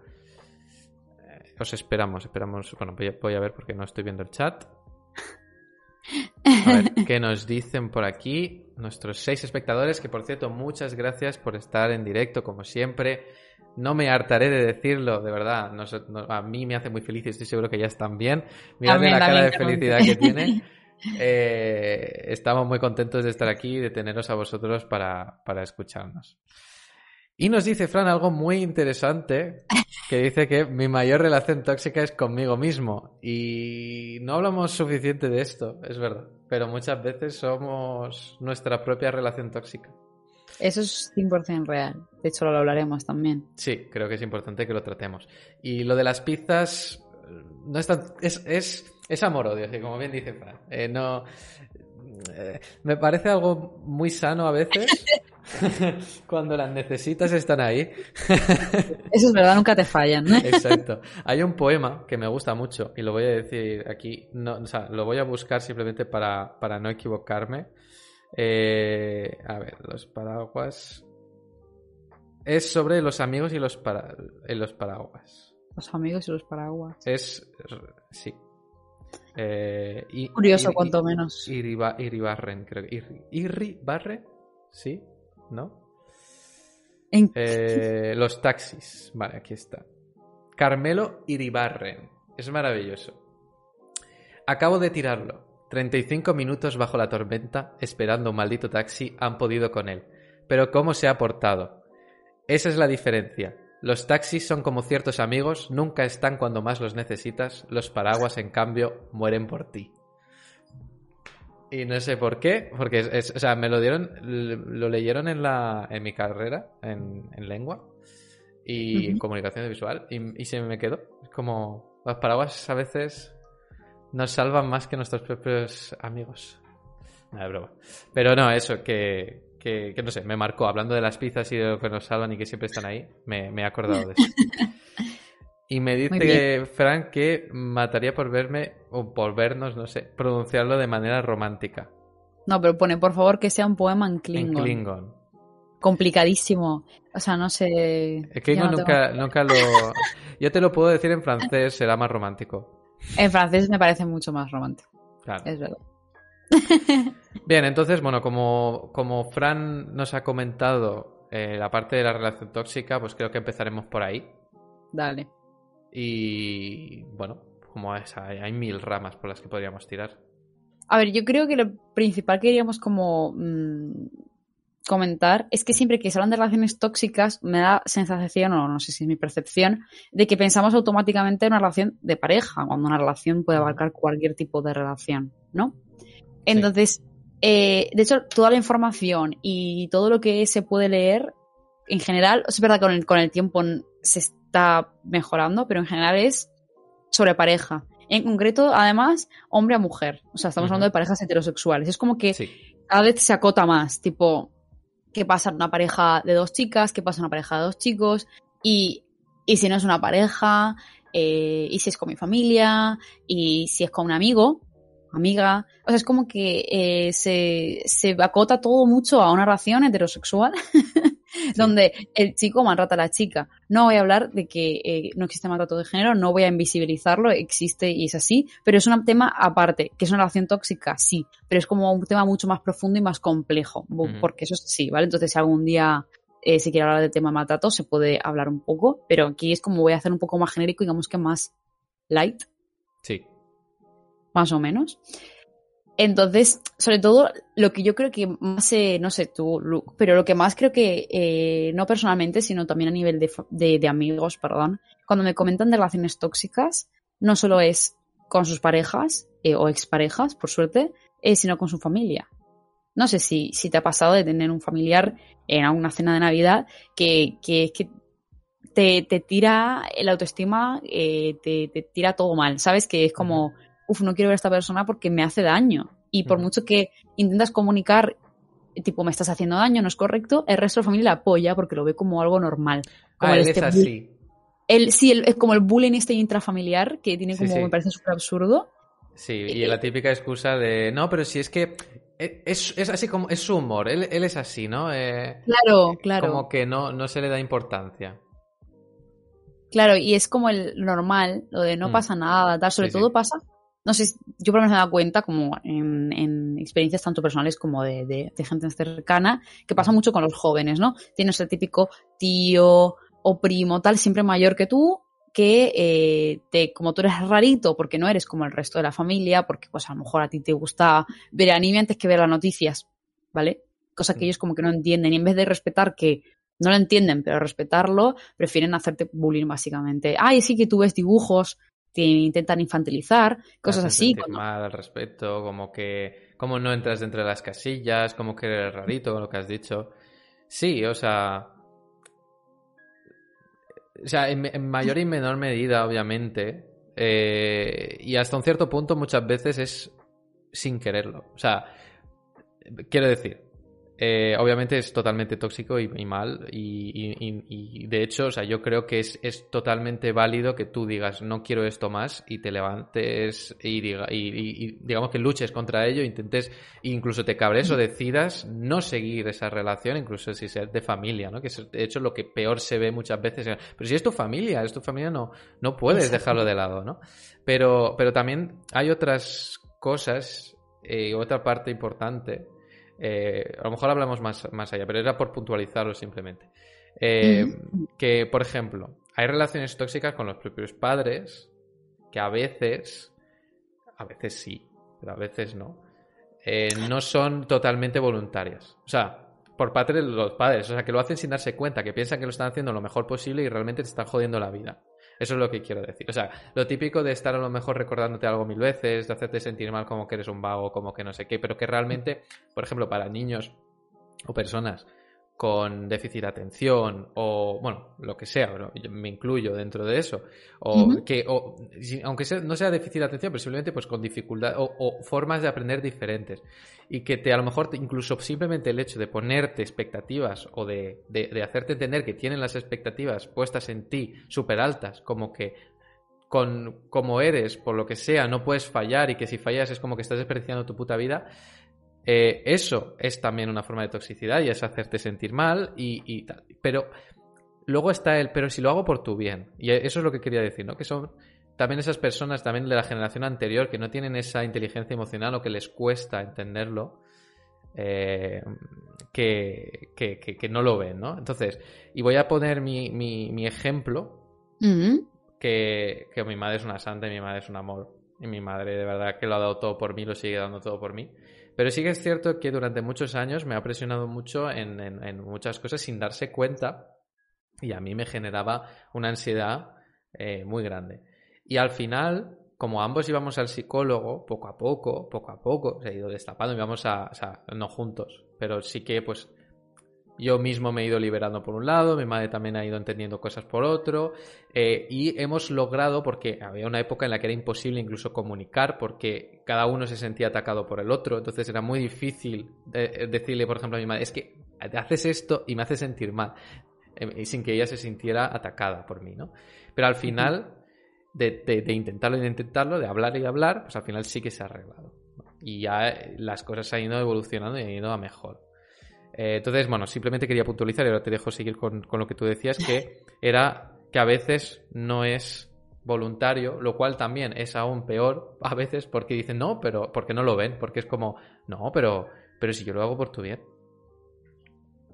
eh, os esperamos, esperamos. Bueno, voy a, voy a ver porque no estoy viendo el chat. A ver, ¿qué nos dicen por aquí? Nuestros seis espectadores, que por cierto, muchas gracias por estar en directo, como siempre. No me hartaré de decirlo, de verdad. a mí me hace muy feliz y estoy seguro que ya están bien. Mirad la cara de felicidad que tiene. Eh, estamos muy contentos de estar aquí y de teneros a vosotros para, para escucharnos. Y nos dice Fran algo muy interesante, que dice que mi mayor relación tóxica es conmigo mismo. Y no hablamos suficiente de esto, es verdad. Pero muchas veces somos nuestra propia relación tóxica. Eso es 100% real. De hecho, lo hablaremos también. Sí, creo que es importante que lo tratemos. Y lo de las pizzas eh, no es tan, es, es, es amor-odio, como bien dice Fran. Eh, no, eh, me parece algo muy sano a veces. Cuando las necesitas están ahí. Eso es verdad, nunca te fallan. ¿no? Exacto. Hay un poema que me gusta mucho y lo voy a decir aquí. No, o sea, lo voy a buscar simplemente para, para no equivocarme. Eh, a ver, los paraguas. Es sobre los amigos y los, para, los paraguas. Los amigos y los paraguas. Es. Sí. Eh, y- Curioso, y- cuanto menos. Iriba- Iribarren, creo que. Irri- Irribarren, ¿sí? ¿No? En- Eh, los taxis. Vale, aquí está. Carmelo Iribarren. Es maravilloso. Acabo de tirarlo. 35 minutos bajo la tormenta, esperando un maldito taxi, han podido con él. Pero ¿cómo se ha portado? Esa es la diferencia. Los taxis son como ciertos amigos, nunca están cuando más los necesitas. Los paraguas, en cambio, mueren por ti. Y no sé por qué, porque es, es- o sea, me lo dieron, lo leyeron en la, en mi carrera, en, en lengua y Ujú. comunicación visual, y, y se me quedó. Es como, los paraguas a veces nos salvan más que nuestros propios amigos. Nada, de broma. Pero no, eso, que, que, que no sé, me marcó. Hablando de las pizzas y de lo que nos salvan y que siempre están ahí, me, me he acordado de eso. Y me dice Frank que mataría por verme, o por vernos, no sé, pronunciarlo de manera romántica. No, pero pone, por favor, que sea un poema en En Klingon. Klingon. Complicadísimo. O sea, no sé. En Klingon no nunca, tengo- nunca lo... Yo te lo puedo decir en francés, será más romántico. En francés me parece mucho más romántico. Claro. Es verdad. Bien, entonces, bueno, como, como Fran nos ha comentado eh, la parte de la relación tóxica, pues creo que empezaremos por ahí. Dale. Y bueno, como es, hay, hay mil ramas por las que podríamos tirar. A ver, yo creo que lo principal que queríamos como mm, comentar es que siempre que se hablan de relaciones tóxicas me da sensación, o no sé si es mi percepción, de que pensamos automáticamente en una relación de pareja, cuando una relación puede abarcar cualquier tipo de relación, ¿no? Entonces, eh, de hecho, toda la información y todo lo que se puede leer, en general, es verdad que con el, con el tiempo se está mejorando, pero en general es sobre pareja. En concreto, además, hombre a mujer. O sea, estamos hablando de parejas heterosexuales. Es como que Sí, cada vez se acota más, tipo, ¿qué pasa en una pareja de dos chicas? ¿Qué pasa en una pareja de dos chicos? Y, y si no es una pareja, eh, y si es con mi familia, y si es con un amigo, amiga. O sea, es como que eh, se, se acota todo mucho a una relación heterosexual. donde el chico maltrata a la chica. No voy a hablar de que eh, no existe maltrato de género, no voy a invisibilizarlo, existe y es así, pero es un tema aparte, que es una relación tóxica, sí, pero es como un tema mucho más profundo y más complejo, porque eso sí, ¿vale? Entonces, si algún día eh, se quiere hablar del tema maltrato, se puede hablar un poco, pero aquí es como voy a hacer un poco más genérico, digamos que más light. Sí. Más o menos. Entonces, sobre todo, lo que yo creo que más, eh, no sé tú, Luke, pero lo que más creo que, eh, no personalmente, sino también a nivel de, de, amigos, perdón, cuando me comentan de relaciones tóxicas, no solo es con sus parejas eh, o exparejas, por suerte, sino con su familia. No sé si, si te ha pasado de tener un familiar en una cena de Navidad que, que, que te, te tira el autoestima, te, te, tira todo mal, ¿sabes? Que es como uf, no quiero ver a esta persona porque me hace daño. Y por mucho que intentas comunicar, tipo, me estás haciendo daño, no es correcto, el resto de la familia la apoya porque lo ve como algo normal. Como ah, él este es así. El, sí, es como el bullying este intrafamiliar que tiene como, me parece súper absurdo. Sí, y la típica excusa de, no, pero si es que e, es, es así como, es su humor, él, él es así, ¿no? Eh, claro, claro. Como que no, no se le da importancia. Claro, y es como el normal, lo de no mm. pasa nada, tal, sobre todo pasa no sé, yo por lo menos me he dado cuenta, como en, experiencias tanto personales como de, gente cercana, que pasa mucho con los jóvenes, ¿no? Tienes el típico tío o primo, tal, siempre mayor que tú, que eh, te, como tú eres rarito, porque no eres como el resto de la familia, porque pues a lo mejor a ti te gusta ver anime antes que ver las noticias, ¿vale? Cosa que ellos como que no entienden. Y en vez de respetar que no lo entienden, pero respetarlo, prefieren hacerte bullying básicamente. Ay, sí que tú ves dibujos intentan infantilizar, cosas así. mal al respecto, como que como no entras dentro de las casillas, como que eres rarito, lo que has dicho. Sí, o sea... O sea, en, mayor y menor medida, obviamente, eh, y hasta un cierto punto muchas veces es sin quererlo. O sea, quiero decir, eh, obviamente es totalmente tóxico y, mal y, de hecho, o sea, yo creo que es, es, totalmente válido que tú digas no quiero esto más y te levantes y, diga, y, digamos que luches contra ello, intentes, incluso te cabres o decidas no seguir esa relación, incluso si es de familia, ¿no? Que es de hecho lo que peor se ve muchas veces. Pero si es tu familia, es tu familia, no, no puedes dejarlo de lado, ¿no? Pero, pero también hay otras cosas, eh, otra parte importante eh, a lo mejor hablamos más, más allá, pero era por puntualizarlo simplemente. Eh, que, por ejemplo, hay relaciones tóxicas con los propios padres que a veces, a veces sí, pero a veces no, eh, no son totalmente voluntarias. O sea, por parte de los padres, o sea, que lo hacen sin darse cuenta, que piensan que lo están haciendo lo mejor posible y realmente te están jodiendo la vida. Eso es lo que quiero decir. O sea, lo típico de estar a lo mejor recordándote algo mil veces, de hacerte sentir mal como que eres un vago, como que no sé qué, pero que realmente, por ejemplo, para niños o personas con déficit de atención o, bueno, lo que sea, me incluyo dentro de eso, o que, aunque no sea déficit de atención, pero simplemente pues con dificultad o, formas de aprender diferentes. Y que te a lo mejor incluso simplemente el hecho de ponerte expectativas o de, de, hacerte entender que tienen las expectativas puestas en ti súper altas, como que con como eres, por lo que sea, no puedes fallar y que si fallas es como que estás desperdiciando tu puta vida, eh, eso es también una forma de toxicidad y es hacerte sentir mal y, tal. Pero luego está el, pero si lo hago por tu bien. Y eso es lo que quería decir, ¿no? Que son también esas personas también de la generación anterior que no tienen esa inteligencia emocional o que les cuesta entenderlo. Eh, que, que, no lo ven, ¿no? Entonces, y voy a poner mi, mi, ejemplo, que, que mi madre es una santa y mi madre es un amor. Y mi madre de verdad que lo ha dado todo por mí, lo sigue dando todo por mí. Pero sí que es cierto que durante muchos años me ha presionado mucho en, muchas cosas sin darse cuenta y a mí me generaba una ansiedad eh, muy grande. Y al final, como ambos íbamos al psicólogo, poco a poco, poco a poco, se ha ido destapando, íbamos a, o sea, no juntos, pero sí que pues yo mismo me he ido liberando por un lado, mi madre también ha ido entendiendo cosas por otro, eh, y hemos logrado, porque había una época en la que era imposible incluso comunicar, porque cada uno se sentía atacado por el otro, entonces era muy difícil eh, decirle, por ejemplo, a mi madre, es que haces esto y me hace sentir mal, eh, sin que ella se sintiera atacada por mí, ¿no? Pero al final, de, intentarlo y de intentarlo, de hablar y hablar, pues al final sí que se ha arreglado. Y ya las cosas han ido evolucionando y han ido a mejor. Eh, entonces, bueno, simplemente quería puntualizar y ahora te dejo seguir con, con lo que tú decías, que era que a veces no es voluntario, lo cual también es aún peor a veces porque dicen no, pero porque no lo ven, porque es como, no, pero, pero si yo lo hago por tu bien.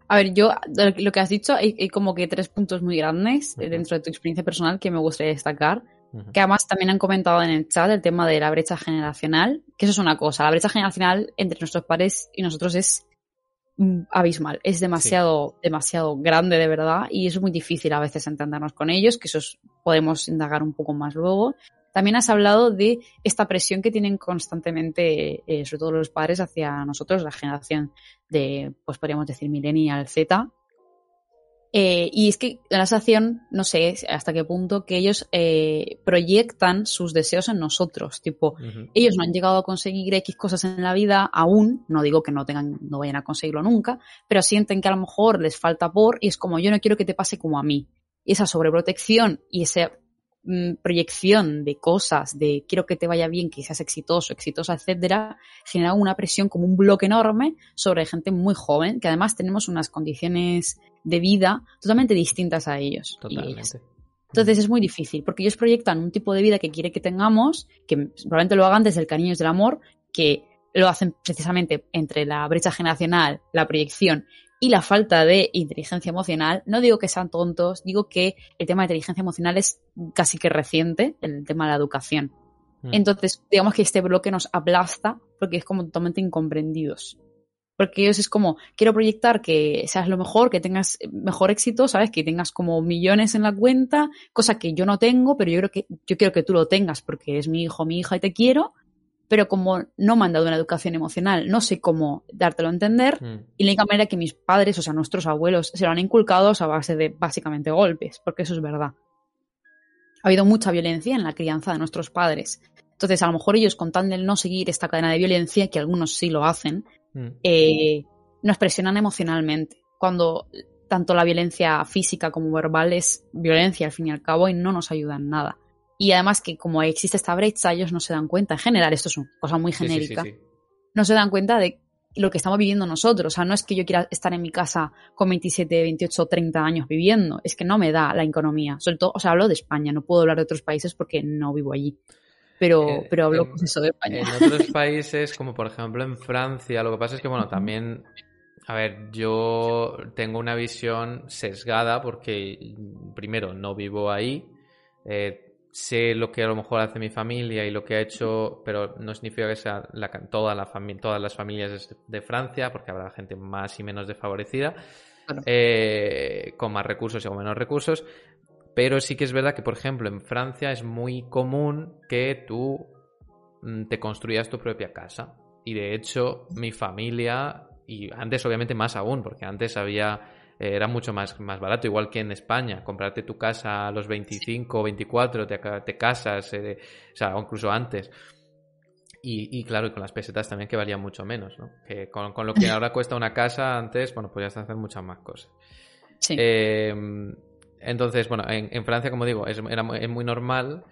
A ver, yo lo que has dicho, hay, como que tres puntos muy grandes dentro de tu experiencia personal que me gustaría destacar. Que además también han comentado en el chat el tema de la brecha generacional, que eso es una cosa. La brecha generacional entre nuestros padres y nosotros es abismal, es demasiado, demasiado grande de verdad y es muy difícil a veces entendernos con ellos, que eso podemos indagar un poco más luego. También has hablado de esta presión que tienen constantemente, eh, sobre todo los padres, hacia nosotros, la generación de, pues podríamos decir, millennial Z. Eh, y es que la sensación, no sé hasta qué punto, que ellos eh, proyectan sus deseos en nosotros. Tipo, ellos no han llegado a conseguir X cosas en la vida aún, no digo que no tengan, no vayan a conseguirlo nunca, pero sienten que a lo mejor les falta por, y es como yo no quiero que te pase como a mí. Y esa sobreprotección y ese Mm, proyección de cosas, de quiero que te vaya bien, que seas exitoso, exitosa, etcétera, genera una presión como un bloque enorme sobre gente muy joven, que además tenemos unas condiciones de vida totalmente distintas a ellos. Entonces es muy difícil, porque ellos proyectan un tipo de vida que quiere que tengamos, que probablemente lo hagan desde el cariño y desde el amor, que lo hacen precisamente entre la brecha generacional, la proyección y la falta de inteligencia emocional, no digo que sean tontos, digo que el tema de inteligencia emocional es casi que reciente, el tema de la educación. Mm. Entonces, digamos que este bloque nos aplasta porque es como totalmente incomprendidos. Porque ellos es como, quiero proyectar que seas lo mejor, que tengas mejor éxito, ¿sabes? Que tengas como millones en la cuenta, cosa que yo no tengo, pero yo creo que, yo quiero que tú lo tengas porque es mi hijo, mi hija y te quiero pero como no me han dado una educación emocional, no sé cómo dártelo a entender. Mm. Y la única manera que mis padres, o sea, nuestros abuelos, se lo han inculcado a base de básicamente golpes, porque eso es verdad. Ha habido mucha violencia en la crianza de nuestros padres. Entonces, a lo mejor ellos, con tal de no seguir esta cadena de violencia, que algunos sí lo hacen, mm. eh, nos presionan emocionalmente. Cuando tanto la violencia física como verbal es violencia al fin y al cabo y no nos ayuda en nada. Y además que como existe esta brecha, ellos no se dan cuenta, en general, esto es una cosa muy genérica, no se dan cuenta de lo que estamos viviendo nosotros. O sea, no es que yo quiera estar en mi casa con 27, 28, 30 años viviendo, es que no me da la economía. Sobre todo, o sea, hablo de España, no puedo hablar de otros países porque no vivo allí. Pero, eh, pero hablo en, eso de España. En otros países, como por ejemplo en Francia, lo que pasa es que, bueno, también a ver, yo tengo una visión sesgada porque, primero, no vivo ahí. Eh, sé lo que a lo mejor hace mi familia y lo que ha hecho, pero no significa que sea la, toda la todas las familias de Francia, porque habrá gente más y menos desfavorecida, eh, con más recursos y con menos recursos. Pero sí que es verdad que, por ejemplo, en Francia es muy común que tú mm, te construyas tu propia casa. Y de hecho, mi familia, y antes obviamente más aún, porque antes había era mucho más, más barato, igual que en España, comprarte tu casa a los 25 o 24, te, te casas, eh, o sea, incluso antes. Y, y, claro, y con las pesetas también que valía mucho menos, ¿no? Que con, lo que ahora cuesta una casa antes, bueno, podías hacer muchas más cosas. Sí. Eh, entonces, bueno, en, Francia, como digo, es, era, es muy normal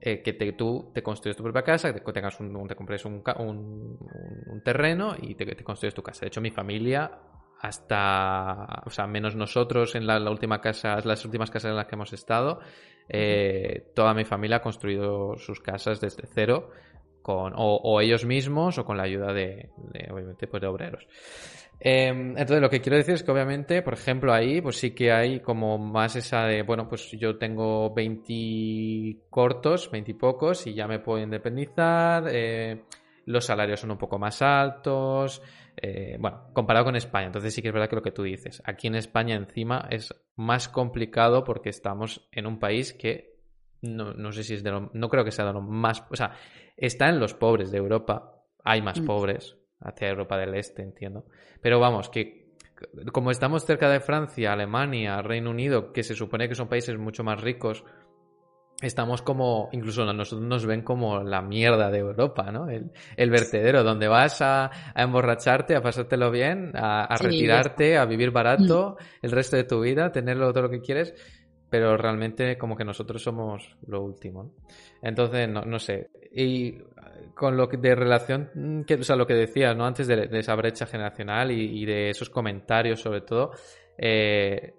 que te, tú te construyes tu propia casa, que te, tengas un, te compres un, un, terreno y te, te, construyes tu casa. De hecho, mi familia hasta, o sea, menos nosotros en la, última casa, las últimas casas en las que hemos estado, eh, toda mi familia ha construido sus casas desde cero, con, o, ellos mismos o con la ayuda de, obviamente, pues de obreros. Em, entonces, lo que quiero decir es que, obviamente, por ejemplo, ahí, pues sí que hay como más esa de, bueno, pues yo tengo 20 cortos, 20 y pocos, y ya me puedo independizar, eh, los salarios son un poco más altos, eh, bueno, comparado con España, entonces sí que es verdad que lo que tú dices, aquí en España encima es más complicado porque estamos en un país que no, sé si es de lo, no creo que sea de lo más, o sea, está en los pobres de Europa, hay más mm. pobres hacia Europa del Este, entiendo, pero vamos, que como estamos cerca de Francia, Alemania, Reino Unido, que se supone que son países mucho más ricos, estamos como, incluso a nosotros nos ven como la mierda de Europa, ¿no? El, vertedero, donde vas a, emborracharte, a pasártelo bien, a, retirarte, a vivir barato mm. el resto de tu vida, tenerlo todo lo que quieres. pero realmente como que nosotros somos lo último. ¿no? Entonces, no, no sé. Y con lo que de relación, que, o sea, lo que decías, ¿no? Antes de, de esa brecha generacional y, y, de esos comentarios, sobre todo, eh,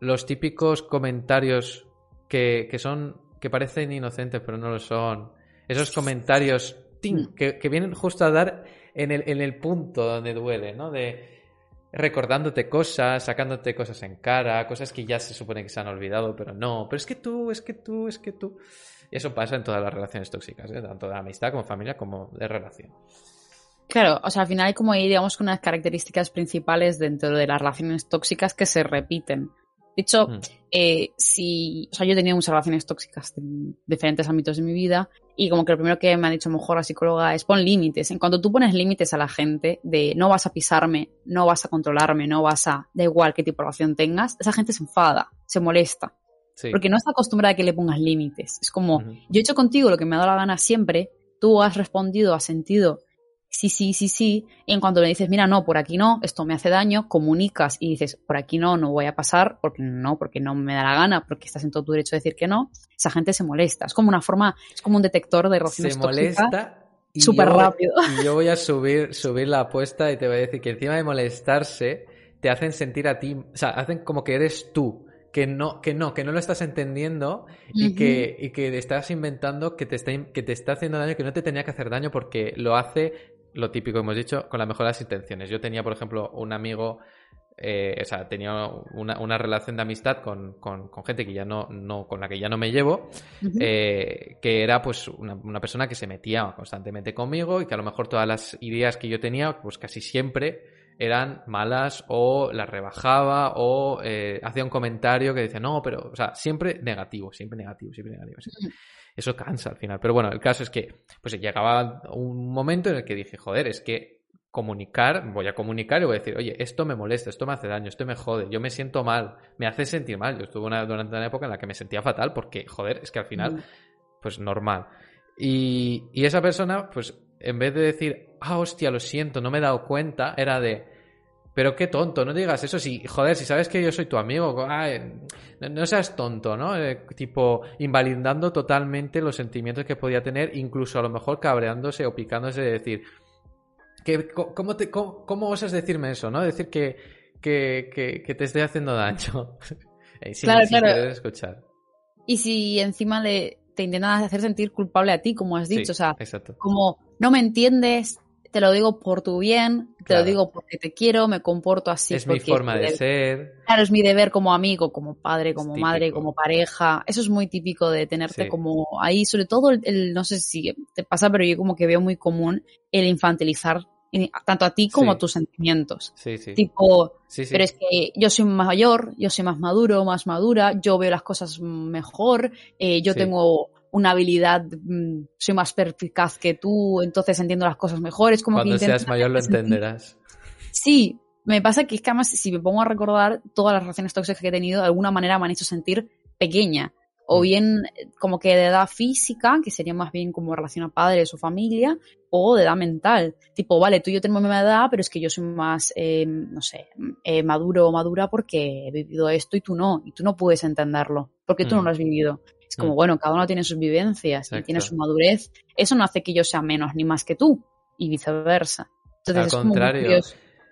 los típicos comentarios que, que, son, que parecen inocentes, pero no lo son. Esos comentarios ting, que, que, vienen justo a dar en el, en el punto donde duele, ¿no? De recordándote cosas, sacándote cosas en cara, cosas que ya se supone que se han olvidado, pero no, pero es que tú, es que tú, es que tú. Y eso pasa en todas las relaciones tóxicas, ¿eh? tanto de amistad como familia como de relación. Claro, o sea, al final hay como ahí, digamos, unas características principales dentro de las relaciones tóxicas que se repiten. De hecho, mm. eh, si, o sea, yo he tenido muchas relaciones tóxicas en diferentes ámbitos de mi vida y como que lo primero que me ha dicho mejor la psicóloga es pon límites. En cuanto tú pones límites a la gente de no vas a pisarme, no vas a controlarme, no vas a, da igual qué tipo de relación tengas, esa gente se enfada, se molesta. Sí. Porque no está acostumbrada a que le pongas límites. Es como, uh -huh. yo he hecho contigo lo que me ha dado la gana siempre, tú has respondido, has sentido, sí, sí, sí, sí, y en cuanto le dices, mira, no, por aquí no, esto me hace daño, comunicas y dices, por aquí no, no voy a pasar, porque no, porque no me da la gana, porque estás en todo tu derecho de decir que no, esa gente se molesta. Es como una forma, es como un detector de relaciones Se molesta. Súper rápido. Y yo voy a subir, subir la apuesta y te voy a decir que encima de molestarse, te hacen sentir a ti, o sea, hacen como que eres tú que no, que no, que no lo estás entendiendo y, uh -huh. que, y que estás inventando que te, está, que te está haciendo daño, que no te tenía que hacer daño porque lo hace, lo típico hemos dicho, con las intenciones. Yo tenía, por ejemplo, un amigo, eh, o sea, tenía una, una relación de amistad con, con, con, gente que ya no, no, con la que ya no me llevo, uh -huh. eh, que era pues una, una, persona que se metía constantemente conmigo y que a lo mejor todas las ideas que yo tenía, pues casi siempre eran malas o las rebajaba o eh, hacía un comentario que decía, no, pero, o sea, siempre negativo, siempre negativo, siempre negativo. Siempre. Eso cansa al final. Pero bueno, el caso es que pues llegaba un momento en el que dije, joder, es que comunicar, voy a comunicar y voy a decir, oye, esto me molesta, esto me hace daño, esto me jode, yo me siento mal, me hace sentir mal. Yo estuve una, durante una época en la que me sentía fatal porque, joder, es que al final, pues normal. Y, y esa persona, pues en vez de decir, ah, hostia, lo siento, no me he dado cuenta, era de, pero qué tonto, no digas eso, si, joder, si sabes que yo soy tu amigo, ay, no seas tonto, ¿no? Eh, tipo, invalidando totalmente los sentimientos que podía tener, incluso a lo mejor cabreándose o picándose de decir, que, ¿cómo, te, cómo, cómo osas decirme eso, no? Decir que, que, que, que te estoy haciendo daño. sí, claro, sí, claro. escuchar. Y si encima le, te intentan hacer sentir culpable a ti, como has dicho, sí, o sea, exacto. como no me entiendes, te lo digo por tu bien, te claro. lo digo porque te quiero, me comporto así. Es mi forma es mi de ser. Claro, es mi deber como amigo, como padre, como madre, como pareja. Eso es muy típico de tenerte sí. como ahí, sobre todo el, el, no sé si te pasa, pero yo como que veo muy común el infantilizar tanto a ti como sí. a tus sentimientos. Sí, sí. Tipo, pero es que yo soy mayor, yo soy más maduro, más madura, yo veo las cosas mejor, eh, yo tengo una habilidad, mm, soy más perspicaz que tú, entonces entiendo las cosas mejor. Es como Cuando que seas mayor lo entenderás. Sí, me pasa que es que además si me pongo a recordar todas las relaciones tóxicas que he tenido, de alguna manera me han hecho sentir pequeña. O mm. bien como que de edad física, que sería más bien como relación a padres o familia, o de edad mental. Tipo, vale, tú y yo tenemos la misma edad, pero es que yo soy más, eh, no sé, eh, maduro o madura porque he vivido esto y tú no, y tú no puedes entenderlo, porque tú mm. no lo has vivido. Es como, mm. bueno, cada uno tiene sus vivencias Exacto. y tiene su madurez. Eso no hace que yo sea menos ni más que tú y viceversa. Entonces, Al contrario,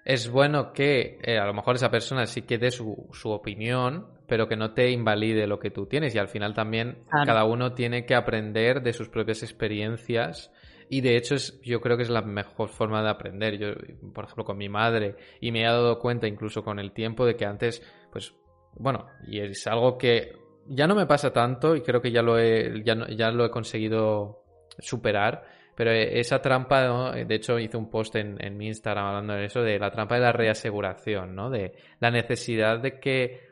es bueno que eh, a lo mejor esa persona sí que dé su, su, opinión, pero que no te invalide lo que tú tienes. Y al final también claro. cada uno tiene que aprender de sus propias experiencias. Y de hecho es, yo creo que es la mejor forma de aprender. Yo, por ejemplo, con mi madre, y me he dado cuenta incluso con el tiempo de que antes, pues, bueno, y es algo que ya no me pasa tanto y creo que ya lo he, ya, ya lo he conseguido superar. Pero esa trampa, ¿no? de hecho hice un post en, en, mi Instagram hablando de eso, de la trampa de la reaseguración, ¿no? De la necesidad de que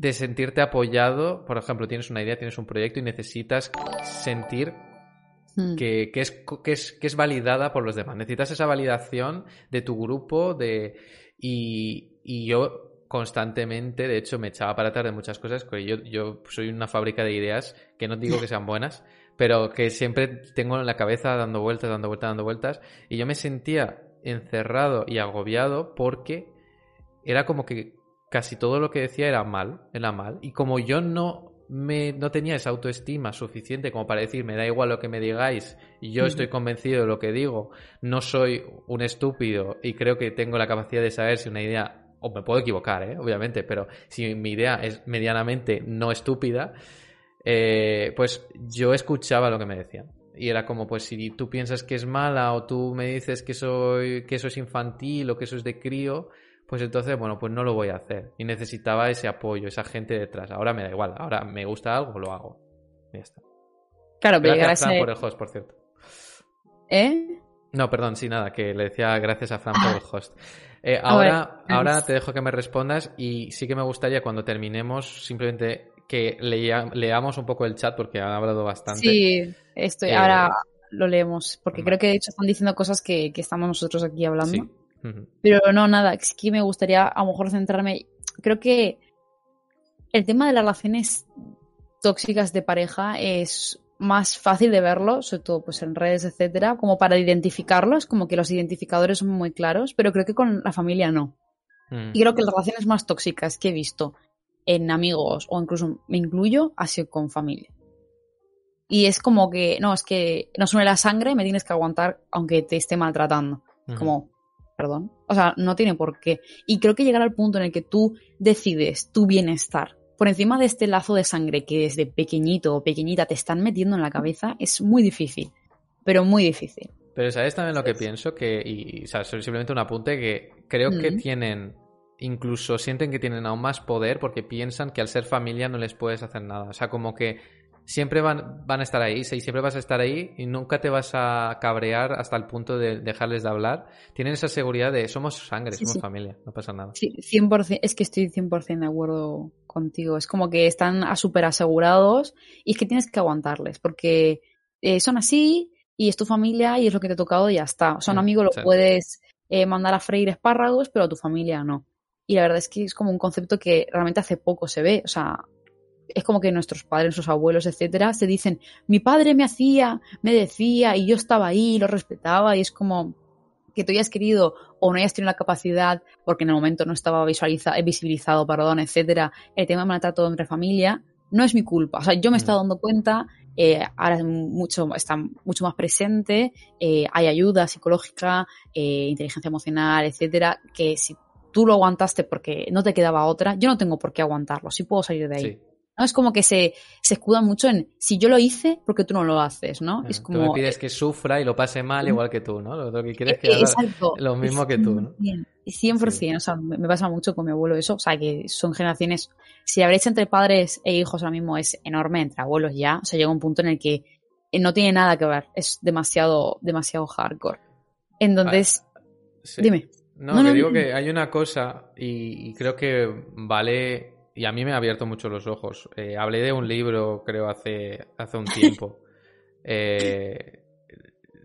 de sentirte apoyado, por ejemplo, tienes una idea, tienes un proyecto y necesitas sentir hmm. que, que, es, que, es, que es validada por los demás. Necesitas esa validación de tu grupo de, y, y yo constantemente, de hecho me echaba para atrás de muchas cosas, porque yo, yo soy una fábrica de ideas que no digo que sean buenas, pero que siempre tengo en la cabeza dando vueltas, dando vueltas, dando vueltas, y yo me sentía encerrado y agobiado porque era como que casi todo lo que decía era mal, era mal. Y como yo no me, no tenía esa autoestima suficiente como para decir, me da igual lo que me digáis, yo estoy convencido de lo que digo, no soy un estúpido y creo que tengo la capacidad de saber si una idea, o me puedo equivocar, ¿eh? obviamente, pero si mi idea es medianamente no estúpida, eh, pues yo escuchaba lo que me decían. Y era como, pues si tú piensas que es mala o tú me dices que, soy, que eso es infantil o que eso es de crío, pues entonces, bueno, pues no lo voy a hacer. Y necesitaba ese apoyo, esa gente detrás. Ahora me da igual, ahora me gusta algo, lo hago. Y ya está. Claro, pero gracias a Fran ese... por el host, por cierto. ¿Eh? No, perdón, sí, nada, que le decía gracias a Fran por el host. Eh, ahora, ver, ahora te dejo que me respondas y sí que me gustaría cuando terminemos simplemente que lea- leamos un poco el chat porque han hablado bastante. Sí, estoy, Eh, ahora lo leemos, porque vale. creo que de hecho están diciendo cosas que, que estamos nosotros aquí hablando. Sí. Pero no, nada, es que me gustaría a lo mejor centrarme. Creo que el tema de las relaciones tóxicas de pareja es más fácil de verlo, sobre todo pues en redes, etcétera, como para identificarlos, como que los identificadores son muy claros, pero creo que con la familia no. Mm. Y creo que las relaciones más tóxicas que he visto en amigos o incluso me incluyo ha sido con familia. Y es como que, no, es que nos une la sangre, me tienes que aguantar aunque te esté maltratando. Como, perdón. O sea, no tiene por qué. Y creo que llegar al punto en el que tú decides tu bienestar por encima de este lazo de sangre que desde pequeñito o pequeñita te están metiendo en la cabeza es muy difícil. Pero muy difícil. Pero ¿sabes también lo que pienso? Que, y, o sea, simplemente un apunte que creo que Mm. tienen, incluso sienten que tienen aún más poder porque piensan que al ser familia no les puedes hacer nada. O sea, como que siempre van, van a estar ahí, sí, siempre vas a estar ahí y nunca te vas a cabrear hasta el punto de dejarles de hablar. Tienen esa seguridad de somos sangre, Sí, somos sí. familia, no pasa nada. Sí, 100%, es que estoy 100% de acuerdo contigo. Es como que están a súper asegurados y es que tienes que aguantarles porque eh, son así y es tu familia y es lo que te ha tocado y ya está. O sea, un amigo lo sí. puedes eh, mandar a freír espárragos, pero a tu familia no. Y la verdad es que es como un concepto que realmente hace poco se ve. O sea, es como que nuestros padres, nuestros abuelos, etcétera, se dicen, mi padre me hacía, me decía y yo estaba ahí, lo respetaba y es como que tú hayas querido o no hayas tenido la capacidad, porque en el momento no estaba visualiza, eh, visibilizado, perdón, etcétera, el tema de maltrato entre familia, no es mi culpa. O sea, yo me he Mm. estado dando cuenta, eh, ahora es mucho, está mucho más presente, eh, hay ayuda psicológica, eh, inteligencia emocional, etcétera, que si tú lo aguantaste porque no te quedaba otra, yo no tengo por qué aguantarlo, sí puedo salir de ahí. Sí. ¿No? Es como que se, se escudan mucho en si yo lo hice, porque tú no lo haces, ¿no? es Tú me como. pides que sufra y lo pase mal igual que tú, ¿no? Lo, que quieres Eh, que haga Exacto. lo mismo que tú, ¿no? 100%, 100%, o sea, me pasa mucho con mi abuelo eso, o sea, que son generaciones, si la brecha entre padres e hijos ahora mismo es enorme, entre abuelos ya, o sea, llega un punto en el que eh, no tiene nada que ver, es demasiado, demasiado hardcore. Entonces, Sí. dime. No, No, digo no. que hay una cosa y, y creo que vale, y a mí me ha abierto mucho los ojos. Eh, hablé de un libro, creo, hace, hace un tiempo. Eh,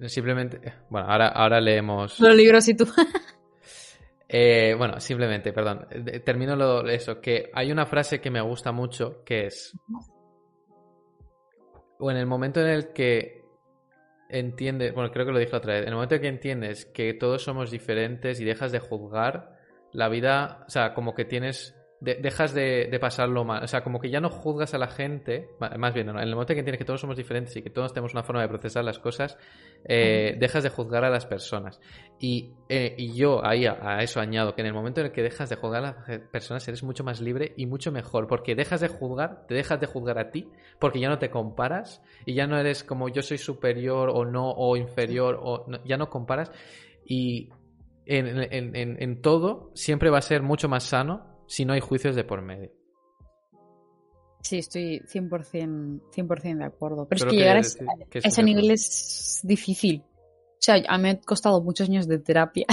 simplemente, bueno, ahora, ahora leemos. Los libros y tú. Eh, bueno, simplemente, perdón, termino lo, eso, que hay una frase que me gusta mucho, que es, o en el momento en el que entiendes, bueno, creo que lo dije otra vez, en el momento en que entiendes que todos somos diferentes y dejas de juzgar, la vida, o sea, como que tienes, de- dejas de, de pasarlo mal, o sea, como que ya no juzgas a la gente, más bien, ¿no? en el momento en que entiendes que todos somos diferentes y que todos tenemos una forma de procesar las cosas, eh, dejas de juzgar a las personas. Y, eh, y yo ahí a, a eso añado que en el momento en el que dejas de juzgar a las personas eres mucho más libre y mucho mejor, porque dejas de juzgar, te dejas de juzgar a ti, porque ya no te comparas y ya no eres como yo soy superior o no, o inferior, o no- ya no comparas. Y en, en- en- en todo siempre va a ser mucho más sano si no hay juicios de por medio. Sí, estoy 100%, 100 de acuerdo. Pero es que llegar a decir ese, que a estoy ese de nivel es difícil. O sea, a mí me ha costado muchos años de terapia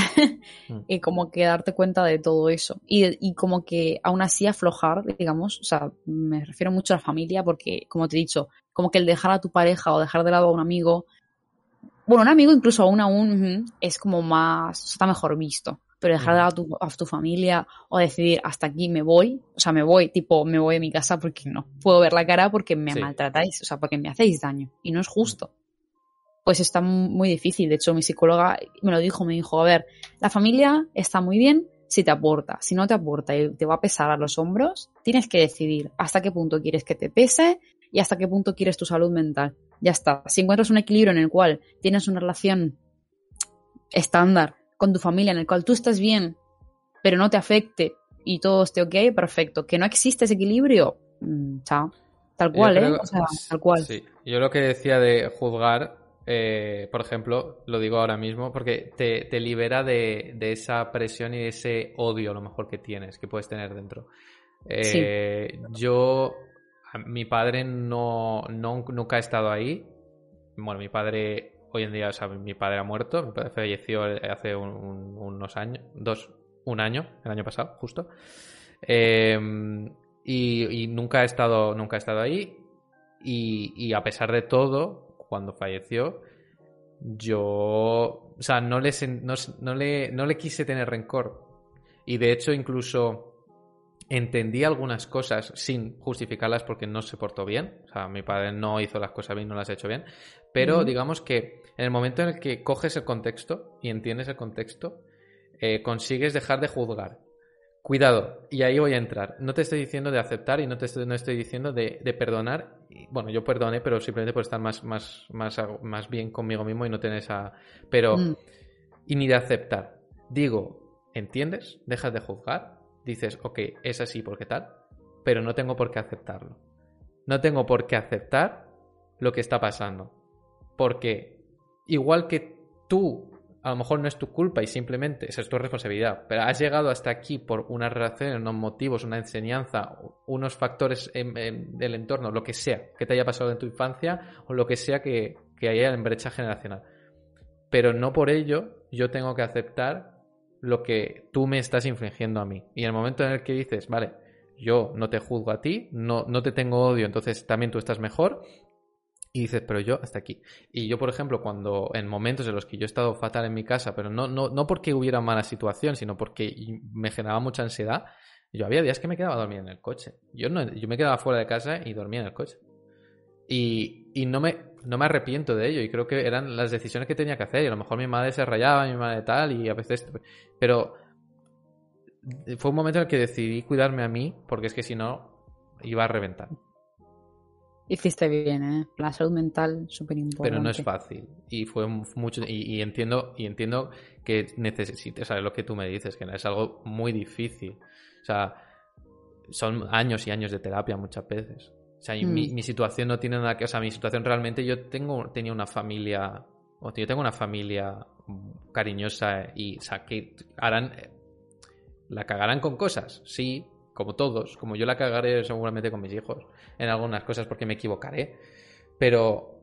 Mm. y como que darte cuenta de todo eso. Y, y como que aún así aflojar, digamos, o sea, me refiero mucho a la familia porque, como te he dicho, como que el dejar a tu pareja o dejar de lado a un amigo, bueno, un amigo incluso aún aún es como más, está mejor visto. Pero dejar a tu, a tu familia o decidir hasta aquí me voy, o sea, me voy, tipo, me voy de mi casa porque no puedo ver la cara porque me Sí. maltratáis, o sea, porque me hacéis daño y no es justo. Pues está muy difícil. De hecho, mi psicóloga me lo dijo, me dijo, a ver, la familia está muy bien si te aporta. Si no te aporta y te va a pesar a los hombros, tienes que decidir hasta qué punto quieres que te pese y hasta qué punto quieres tu salud mental. Ya está. Si encuentras un equilibrio en el cual tienes una relación estándar con tu familia, en el cual tú estás bien, pero no te afecte y todo esté ok, perfecto. Que no existe ese equilibrio, mm, chao. Tal cual, ¿eh? O sea, tal cual. Sí. Yo lo que decía de juzgar eh, por ejemplo, lo digo ahora mismo, porque te, libera de, esa presión y de ese odio a lo mejor que tienes, que puedes tener dentro. Eh, yo, mi padre no, nunca ha estado ahí. Bueno, mi padre hoy en día, o sea, mi padre ha muerto, mi padre falleció hace unos años, dos, un año, el año pasado, justo. Em, y, nunca ha estado, nunca estado ahí. y a pesar de todo, cuando falleció, yo, o sea, no, le, no, le, no le quise tener rencor. Y de hecho, incluso entendí algunas cosas sin justificarlas porque no se portó bien. O sea, mi padre no hizo las cosas bien, no las ha hecho bien. Pero digamos que en el momento en el que coges el contexto y entiendes el contexto, eh, consigues dejar de juzgar. Cuidado, y ahí voy a entrar. No te estoy diciendo de aceptar y no te estoy, no estoy diciendo de, perdonar. Bueno, yo perdoné, pero simplemente por estar más, más, más, más bien conmigo mismo y no tener esa. Pero. Mm. Y ni de aceptar. Digo, ¿entiendes? Dejas de juzgar. Dices, ok, es así porque tal. Pero no tengo por qué aceptarlo. No tengo por qué aceptar lo que está pasando. Porque, igual que tú a lo mejor no es tu culpa y simplemente esa es tu responsabilidad, pero has llegado hasta aquí por una relación, unos motivos, una enseñanza, unos factores del entorno, lo que sea que te haya pasado en tu infancia o lo que sea que, que haya en brecha generacional. Pero no por ello yo tengo que aceptar lo que tú me estás infringiendo a mí. Y en el momento en el que dices, vale, yo no te juzgo a ti, no, no te tengo odio, entonces también tú estás mejor, y dices, pero yo hasta aquí. Y yo, por ejemplo, cuando en momentos en los que yo he estado fatal en mi casa, pero no, no, no porque hubiera mala situación, sino porque me generaba mucha ansiedad, yo había días que me quedaba a dormir en el coche. Yo, no, yo me quedaba fuera de casa y dormía en el coche. Y, y no, me, no me arrepiento de ello. Y creo que eran las decisiones que tenía que hacer. Y a lo mejor mi madre se rayaba, mi madre tal, y a veces... Pero fue un momento en el que decidí cuidarme a mí, porque es que si no, iba a reventar. Hiciste bien, ¿eh? La salud mental, súper importante. Pero no es fácil. Y fue mucho. Y, entiendo, y entiendo que necesites, o lo que tú me dices, que es algo muy difícil. O sea, son años y años de terapia muchas veces. O sea, mi, mm. mi, situación no tiene nada que. O sea, mi situación realmente yo tengo, tenía una familia. O yo tengo una familia cariñosa y, o sea, que harán. La cagarán con cosas, sí, como todos, como yo la cagaré seguramente con mis hijos en algunas cosas porque me equivocaré, pero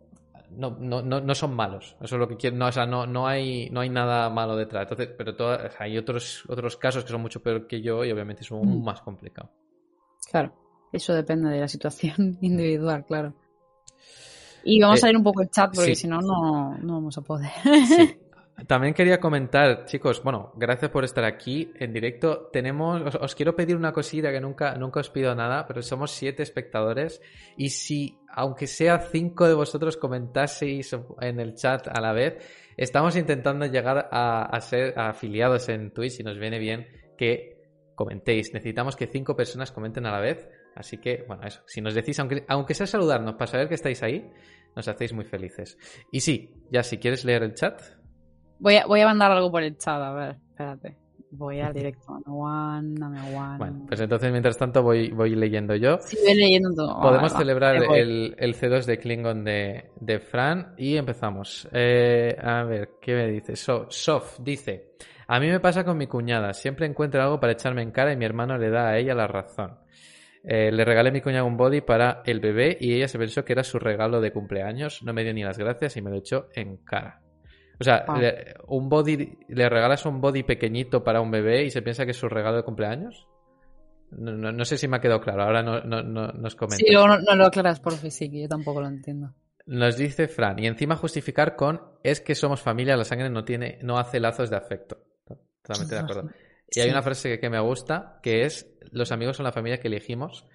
no, no, no, son malos. Eso es lo que quiero. No, o sea, no, no, hay, no hay nada malo detrás. Entonces, pero hay otros, otros casos que son mucho peor que yo y obviamente son mm. más complicados. Claro, eso depende de la situación individual, claro. Y vamos a eh, ir un poco el chat porque si no, no vamos a poder. También quería comentar, chicos, bueno, gracias por estar aquí en directo. Tenemos, os, quiero pedir una cosita que nunca, nunca os pido nada, pero somos siete espectadores y si, aunque sea cinco de vosotros comentaseis en el chat a la vez, estamos intentando llegar a, ser afiliados en Twitch y nos viene bien que comentéis. Necesitamos que cinco personas comenten a la vez. Así que, bueno, eso. Si nos decís, aunque, aunque sea saludarnos para saber que estáis ahí, nos hacéis muy felices. Y sí, ya si quieres leer el chat. Voy a, voy a mandar algo por el chat, a ver, espérate. Voy al directo. One, dame one. Bueno, pues entonces mientras tanto voy, voy leyendo yo. Sí, voy leyendo todo. Podemos celebrar el, el, C2 de Klingon de, de Fran y empezamos. Eh, a ver, ¿qué me dice? So, Sof dice: A mí me pasa con mi cuñada. Siempre encuentra algo para echarme en cara y mi hermano le da a ella la razón. Eh, le regalé a mi cuñada un body para el bebé y ella se pensó que era su regalo de cumpleaños. No me dio ni las gracias y me lo echó en cara. O sea, ah. le, un body, ¿le regalas un body pequeñito para un bebé y se piensa que es su regalo de cumpleaños? No, sé si me ha quedado claro, ahora no, nos comenta. Sí, no, lo aclaras por sí, que yo tampoco lo entiendo. Nos dice Fran, y encima justificar con es que somos familia, la sangre no tiene, no hace lazos de afecto. Totalmente de acuerdo. Y hay una frase que, me gusta, que es los amigos son la familia que elegimos,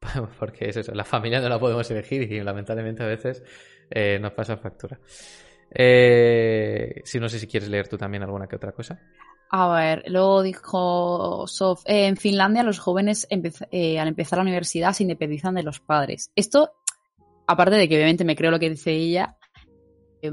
porque es eso, la familia no la podemos elegir y lamentablemente a veces eh, nos pasa factura. Eh, si no sé si quieres leer tú también alguna que otra cosa. A ver, luego dijo Sof, eh, en Finlandia los jóvenes eh, al empezar la universidad se independizan de los padres. Esto, aparte de que obviamente me creo lo que dice ella, eh,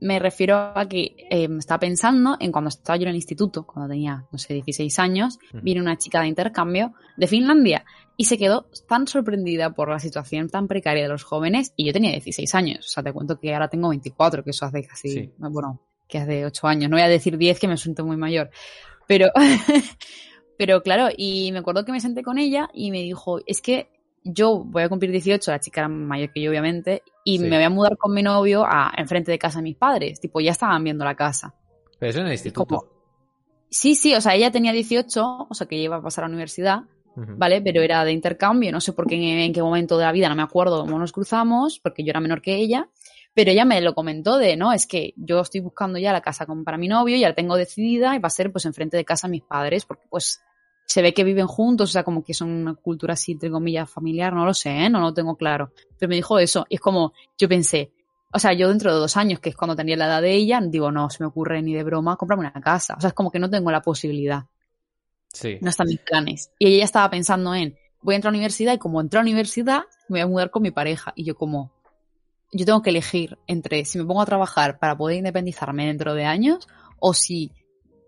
me refiero a que estaba pensando en cuando estaba yo en el instituto, cuando tenía, no sé, 16 años, vino una chica de intercambio de Finlandia y se quedó tan sorprendida por la situación tan precaria de los jóvenes y yo tenía 16 años, o sea, te cuento que ahora tengo 24, que eso hace casi, bueno, que hace ocho años. No voy a decir diez que me siento muy mayor. Pero, pero claro, y me acuerdo que me senté con ella y me dijo, es que yo voy a cumplir 18, la chica era mayor que yo obviamente, y me voy a mudar con mi novio a enfrente de casa de mis padres. Tipo, ya estaban viendo la casa. Pero eso en el instituto. sí, sí, o sea, ella tenía 18, o sea, que iba a pasar a la universidad. ¿Vale? Pero era de intercambio, no sé por qué en qué momento de la vida, no me acuerdo cómo nos cruzamos, porque yo era menor que ella, pero ella me lo comentó de, no, es que yo estoy buscando ya la casa para mi novio, ya la tengo decidida y va a ser pues enfrente de casa mis padres, porque pues se ve que viven juntos, o sea, como que son una cultura así, entre comillas, familiar, no lo sé, ¿eh? no lo tengo claro. Pero me dijo eso, y es como, yo pensé, o sea, yo dentro de dos años, que es cuando tenía la edad de ella, digo, no, se me ocurre ni de broma comprarme una casa. O sea, es como que no tengo la posibilidad. Sí. No están mis planes. Y ella estaba pensando en, voy a entrar a la universidad y como entro a la universidad, me voy a mudar con mi pareja. Y yo como, yo tengo que elegir entre si me pongo a trabajar para poder independizarme dentro de años o si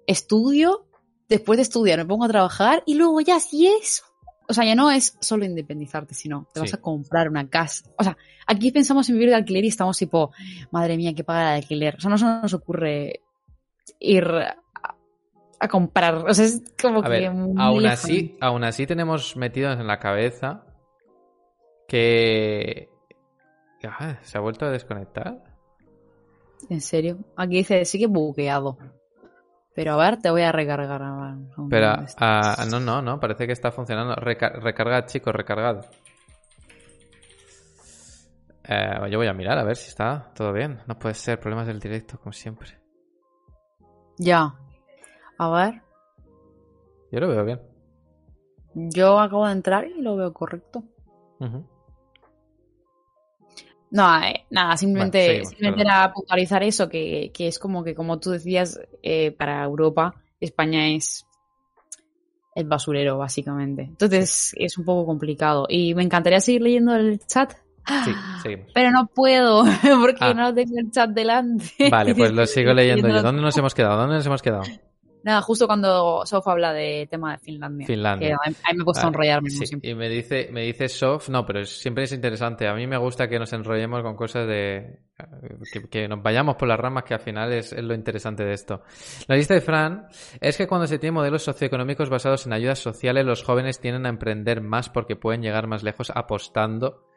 estudio, después de estudiar me pongo a trabajar y luego ya si eso. O sea, ya no es solo independizarte, sino te vas a comprar una casa. O sea, aquí pensamos en vivir de alquiler y estamos tipo, madre mía, que pagar el alquiler. O sea, no se nos ocurre ir a, comprar. O sea, es como que. aún así, aún así tenemos metidos en la cabeza que ¿Se ha vuelto a desconectar? ¿En serio? Aquí dice, sigue bugueado. Pero a ver, te voy a recargar. Pero, ah, no, no, no, parece que está funcionando. recarga, chicos, recargado. Eh, yo voy a mirar a ver si está todo bien. No puede ser, problemas del directo, como siempre. Ya. A ver. Yo lo veo bien. Yo acabo de entrar y lo veo correcto. No, eh, nada, simplemente, era puntualizar eso, que, es como que, como tú decías, eh, para Europa, España es el basurero, básicamente. Entonces es un poco complicado. Y me encantaría seguir leyendo el chat. Sí, seguimos. Pero no puedo, porque ah. no tengo el chat delante. Vale, pues lo sigo leyendo yo. ¿Dónde nos hemos quedado? ¿Dónde nos hemos quedado? Nada, justo cuando Sof habla de tema de Finlandia. Finlandia. Que a mí me gusta enrollarme. Sí, y me dice, me dice Sof, no, pero siempre es interesante. A mí me gusta que nos enrollemos con cosas de. que, nos vayamos por las ramas, que al final es, lo interesante de esto. La lista de Fran es que cuando se tiene modelos socioeconómicos basados en ayudas sociales, los jóvenes tienden a emprender más porque pueden llegar más lejos apostando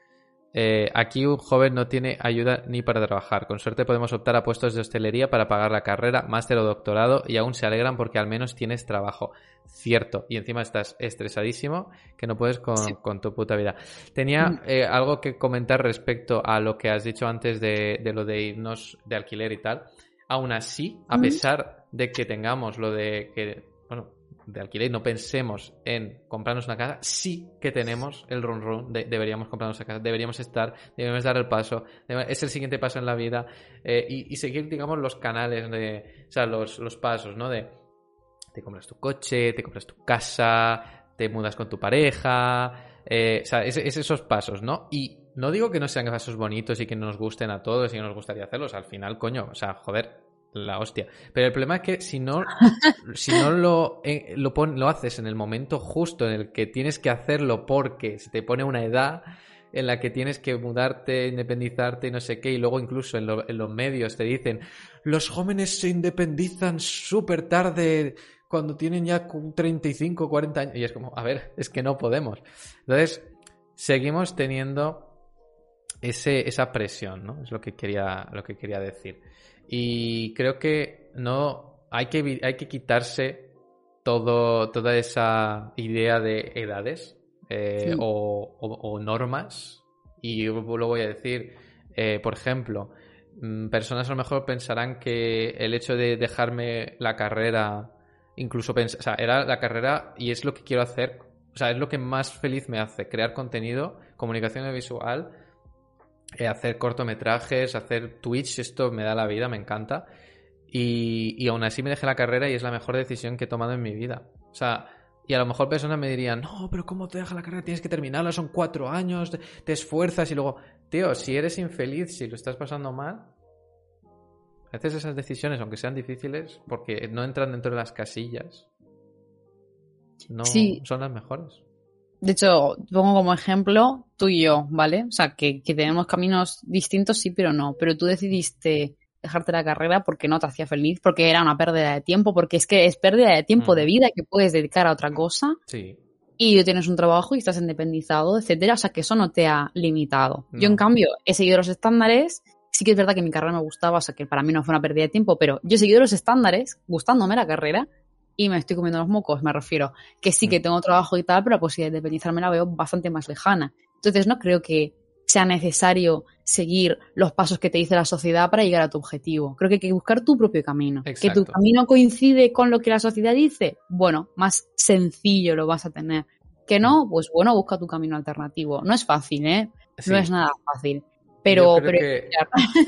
eh, aquí un joven no tiene ayuda ni para trabajar. Con suerte podemos optar a puestos de hostelería para pagar la carrera, máster o doctorado y aún se alegran porque al menos tienes trabajo. Cierto. Y encima estás estresadísimo que no puedes con, tu puta vida. Tenía mm. eh, algo que comentar respecto a lo que has dicho antes de, de lo de irnos de alquiler y tal. Aún así, a pesar de que tengamos lo de que, de alquiler no pensemos en comprarnos una casa, sí que tenemos el run run de deberíamos comprarnos una casa, deberíamos estar, deberíamos dar el paso, es el siguiente paso en la vida eh, y, seguir, digamos, los canales de, o sea, los, los pasos, ¿no? De te compras tu coche, te compras tu casa, te mudas con tu pareja, eh, o sea, es, esos pasos, ¿no? Y no digo que no sean pasos bonitos y que no nos gusten a todos y que nos gustaría hacerlos, al final, coño, o sea, joder, la hostia. Pero el problema es que si no, si no lo, eh, lo, lo haces en el momento justo en el que tienes que hacerlo porque se te pone una edad en la que tienes que mudarte, independizarte y no sé qué, y luego incluso en, los medios te dicen, los jóvenes se independizan súper tarde cuando tienen ya 35, 40 años, y es como, a ver, es que no podemos. Entonces, seguimos teniendo ese, esa presión, ¿no? Es lo que quería, lo que quería decir. Y creo que no hay que, hay que quitarse todo, toda esa idea de edades eh, o, normas. Y lo voy a decir, eh, por ejemplo, mm, personas a lo mejor pensarán que el hecho de dejarme la carrera, incluso pensar, o sea, era la carrera y es lo que quiero hacer, o sea, es lo que más feliz me hace, crear contenido, comunicación visual hacer cortometrajes, hacer Twitch, esto me da la vida, me encanta. Y, y aún así me dejé la carrera y es la mejor decisión que he tomado en mi vida. O sea, y a lo mejor personas me dirían, no, pero ¿cómo te dejas la carrera? Tienes que terminarla, son cuatro años, te, te esfuerzas y luego, tío, si eres infeliz, si lo estás pasando mal, a veces esas decisiones, aunque sean difíciles, porque no entran dentro de las casillas, no Sí. son las mejores. De hecho, pongo como ejemplo tú y yo, ¿vale? O sea, que, que tenemos caminos distintos, sí, pero no. Pero tú decidiste dejarte la carrera porque no te hacía feliz, porque era una pérdida de tiempo, porque es que es pérdida de tiempo Mm. de vida que puedes dedicar a otra cosa Sí. y tú tienes un trabajo y estás independizado, etcétera. O sea, que eso no te ha limitado. Yo, en cambio, he seguido los estándares. Sí que es verdad que mi carrera me gustaba, o sea, que para mí no fue una pérdida de tiempo, pero yo he seguido los estándares, gustándome la carrera, y me estoy comiendo los mocos, me refiero. Que sí que Mm. tengo trabajo y tal, pero la posibilidad de independizarme la veo bastante más lejana. Entonces, no creo que sea necesario seguir los pasos que te dice la sociedad para llegar a tu objetivo. Creo que hay que buscar tu propio camino. Que tu camino coincide con lo que la sociedad dice, bueno, más sencillo lo vas a tener. Que no, pues bueno, busca tu camino alternativo. No es fácil, ¿eh? Sí. No es nada fácil. Pero, pero que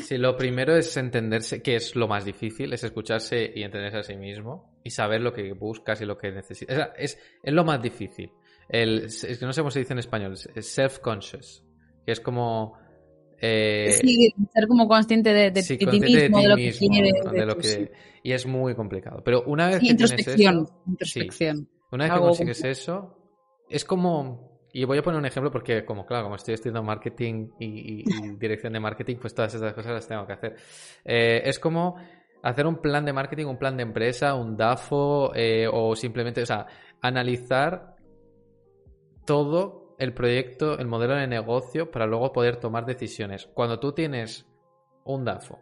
sí, lo primero es entenderse, que es lo más difícil, es escucharse y entenderse a sí mismo y saber lo que buscas y lo que necesitas. O sea, es, es lo más difícil. El, es que no sé cómo se dice en español, es self-conscious, que es como... eh, sí, ser como consciente de, de- sí, de ti mismo, de, ti lo que mismo, quieres. que- sí. Y es muy complicado. Pero una vez Sí, que tienes eso, introspección. una vez que consigues eso, es como. Y voy a poner un ejemplo porque, como claro, como estoy estudiando marketing y, y- y dirección de marketing, pues todas esas cosas las tengo que hacer. Eh, es como hacer un plan de marketing, un plan de empresa, un DAFO, eh, o simplemente, o sea, analizar todo el proyecto, el modelo de negocio para luego poder tomar decisiones. Cuando tú tienes un DAFO,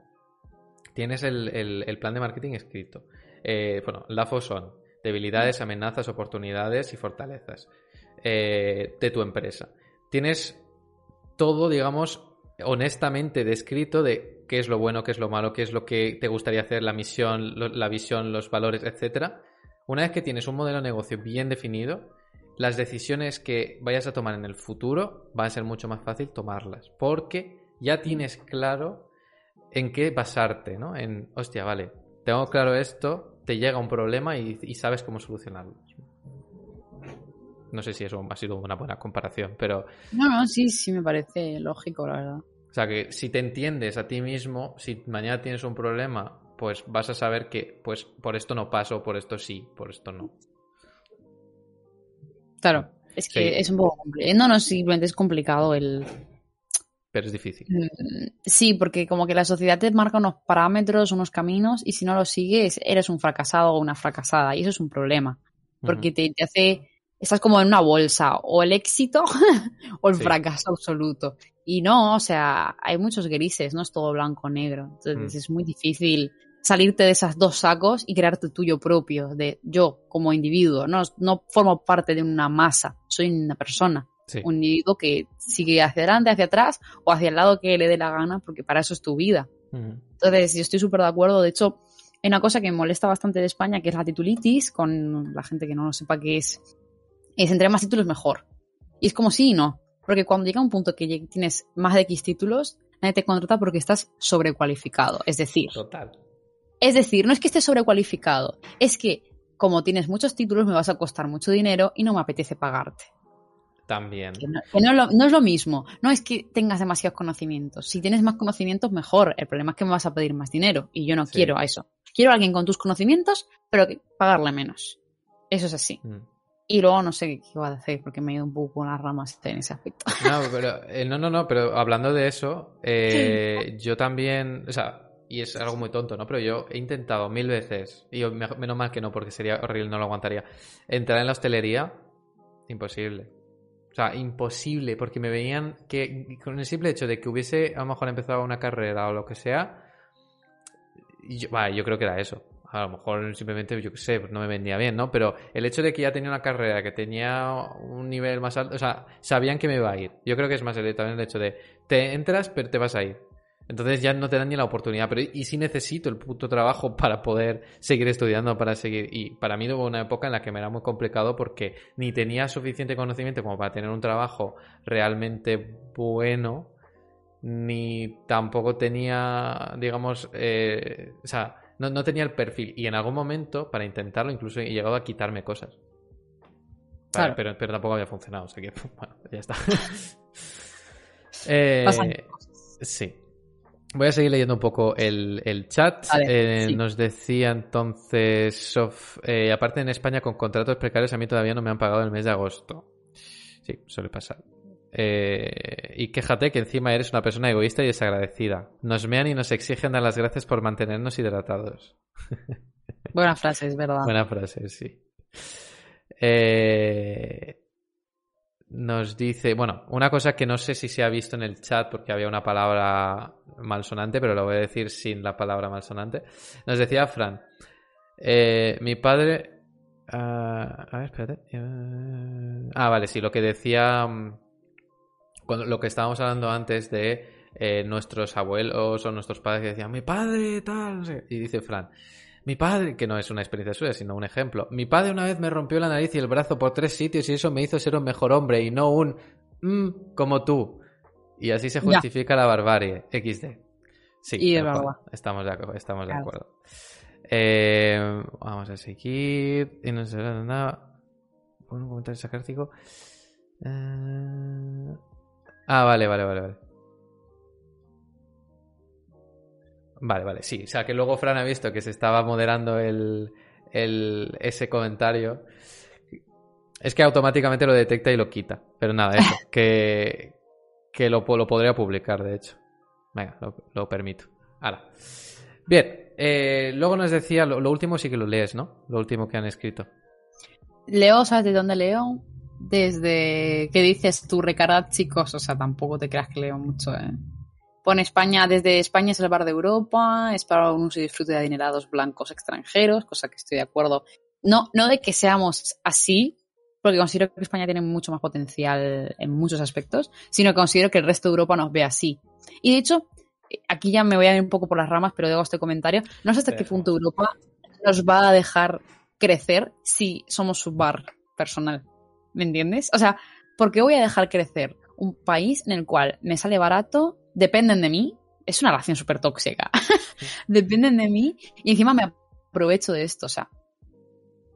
tienes el, el- el plan de marketing escrito. Eh, bueno, el DAFO son debilidades, amenazas, oportunidades y fortalezas eh, de tu empresa. Tienes todo, digamos, honestamente descrito de qué es lo bueno, qué es lo malo, qué es lo que te gustaría hacer, la misión, la visión, los valores, etcétera. Una vez que tienes un modelo de negocio bien definido, las decisiones que vayas a tomar en el futuro va a ser mucho más fácil tomarlas, porque ya tienes claro en qué basarte, ¿no? En, hostia, vale, tengo claro esto, te llega un problema y sabes cómo solucionarlo. No sé si eso ha sido una buena comparación, pero No, no, sí, sí me parece lógico, la verdad. o sea que si te entiendes a ti mismo, si mañana tienes un problema, pues vas a saber que pues por esto no paso, por esto sí, por esto no. Claro, es que Sí. es un poco complicado. No, no, simplemente es complicado el... Pero es difícil. Mm, Sí, porque como que la sociedad te marca unos parámetros, unos caminos, y si no los sigues, eres un fracasado o una fracasada, y eso es un problema. Porque te, te hace... Estás como en una bolsa, o el éxito o el Sí. fracaso absoluto. Y no, o sea, hay muchos grises, no es todo blanco o negro. Entonces Mm. es muy difícil salirte de esas dos sacos y crearte tuyo propio, de yo como individuo. No, no formo parte de una masa, soy una persona Sí. un individuo que sigue hacia adelante, hacia atrás o hacia el lado que le dé la gana, porque para eso es tu vida. Ujú. Entonces, yo estoy súper de acuerdo. De hecho, hay una cosa que me molesta bastante de España, que es la titulitis, con la gente que no lo sepa qué es. Es entre más títulos mejor. Y es como sí y no. Porque cuando llega un punto que tienes más de X títulos, nadie te contrata porque estás sobrecualificado. Es decir, Total. es decir, no es que estés sobrecualificado, es que como tienes muchos títulos me vas a costar mucho dinero y no me apetece pagarte. También. Que no, que no es lo, no es lo mismo. No es que tengas demasiados conocimientos. Si tienes más conocimientos, mejor. El problema es que me vas a pedir más dinero. Y yo no Sí. quiero a eso. Quiero a alguien con tus conocimientos, pero que pagarle menos. Eso es así. Mm. Y luego no sé qué iba a decir, porque me he ido un poco con las ramas en ese aspecto. No, pero eh, no, no, no, pero hablando de eso, eh, yo también, o sea, y es algo muy tonto, ¿no? Pero yo he intentado mil veces, y yo, me- menos mal que no, porque sería horrible, no lo aguantaría, entrar en la hostelería, imposible. O sea, imposible, porque me veían que con el simple hecho de que hubiese a lo mejor empezado una carrera o lo que sea, yo, vale, yo creo que era eso. A lo mejor simplemente, yo qué sé, no me vendía bien, ¿no? Pero el hecho de que ya tenía una carrera, que tenía un nivel más alto, o sea, sabían que me iba a ir. Yo creo que es más el, el hecho de, te entras, pero te vas a ir. Entonces ya no te dan ni la oportunidad. Pero y si necesito el puto trabajo para poder seguir estudiando, para seguir. Y para mí hubo una época en la que me era muy complicado porque ni tenía suficiente conocimiento como para tener un trabajo realmente bueno, ni tampoco tenía, digamos, eh, o sea, No, no tenía el perfil. Y en algún momento, para intentarlo, incluso he llegado a quitarme cosas. Para- Claro. pero, pero tampoco había funcionado, o sea que, bueno, ya está. Eh, sí. Voy a seguir leyendo un poco el, el chat. Eh, sí. Nos decía entonces, Sof, eh, aparte en España con contratos precarios, a mí todavía no me han pagado el mes de agosto. Sí, suele pasar. Eh, y quéjate que encima eres una persona egoísta y desagradecida. Nos mean y nos exigen dar las gracias por mantenernos hidratados. Buena frase, es verdad. Buena frase, sí. Eh, nos dice, bueno, una cosa que no sé si se ha visto en el chat porque había una palabra malsonante, pero lo voy a decir sin la palabra malsonante. Nos decía Fran, eh, mi padre... ah, a ver, espérate. Ah, vale, sí, lo que decía... mm, Cuando, lo que estábamos hablando antes de eh, nuestros abuelos o nuestros padres que decían, mi padre, tal. Y dice Fran, mi padre, que no es una experiencia suya, sino un ejemplo. Mi padre una vez me rompió la nariz y el brazo por tres sitios y eso me hizo ser un mejor hombre y no un mm, como tú. Y así se Ya. justifica la barbarie. XD. Sí, Y verdad. Estamos de acuerdo. Estamos de acuerdo. Eh, vamos a seguir. Y no sé nada. Pon un comentario sarcástico. Eh, Ah, vale, vale, vale, vale. Vale, vale, sí. O sea, que luego Fran ha visto que se estaba moderando el, el- ese comentario. Es que automáticamente lo detecta y lo quita. Pero nada, eso. que que lo, lo podría publicar, de hecho. Venga, lo, lo permito. Ahora. Bien. eh, luego nos decía, lo, lo último sí que lo lees, ¿no? Lo último que han escrito. Leo, ¿sabes de dónde leo? Desde que dices tú, recargad chicos, o sea, tampoco te creas que leo mucho, ¿eh? Pone España, desde España es el bar de Europa, es para un uso y disfrute de adinerados blancos extranjeros, cosa que estoy de acuerdo. No, no de que seamos así, porque considero que España tiene mucho más potencial en muchos aspectos, sino que considero que el resto de Europa nos ve así. Y de hecho, aquí ya me voy a ir un poco por las ramas, pero digo este comentario, no sé hasta qué punto Europa nos va a dejar crecer si somos su bar personal. ¿Me entiendes? O sea, ¿por qué voy a dejar crecer un país en el cual me sale barato, dependen de mí? Es una relación súper tóxica. dependen de mí y encima me aprovecho de esto. O sea,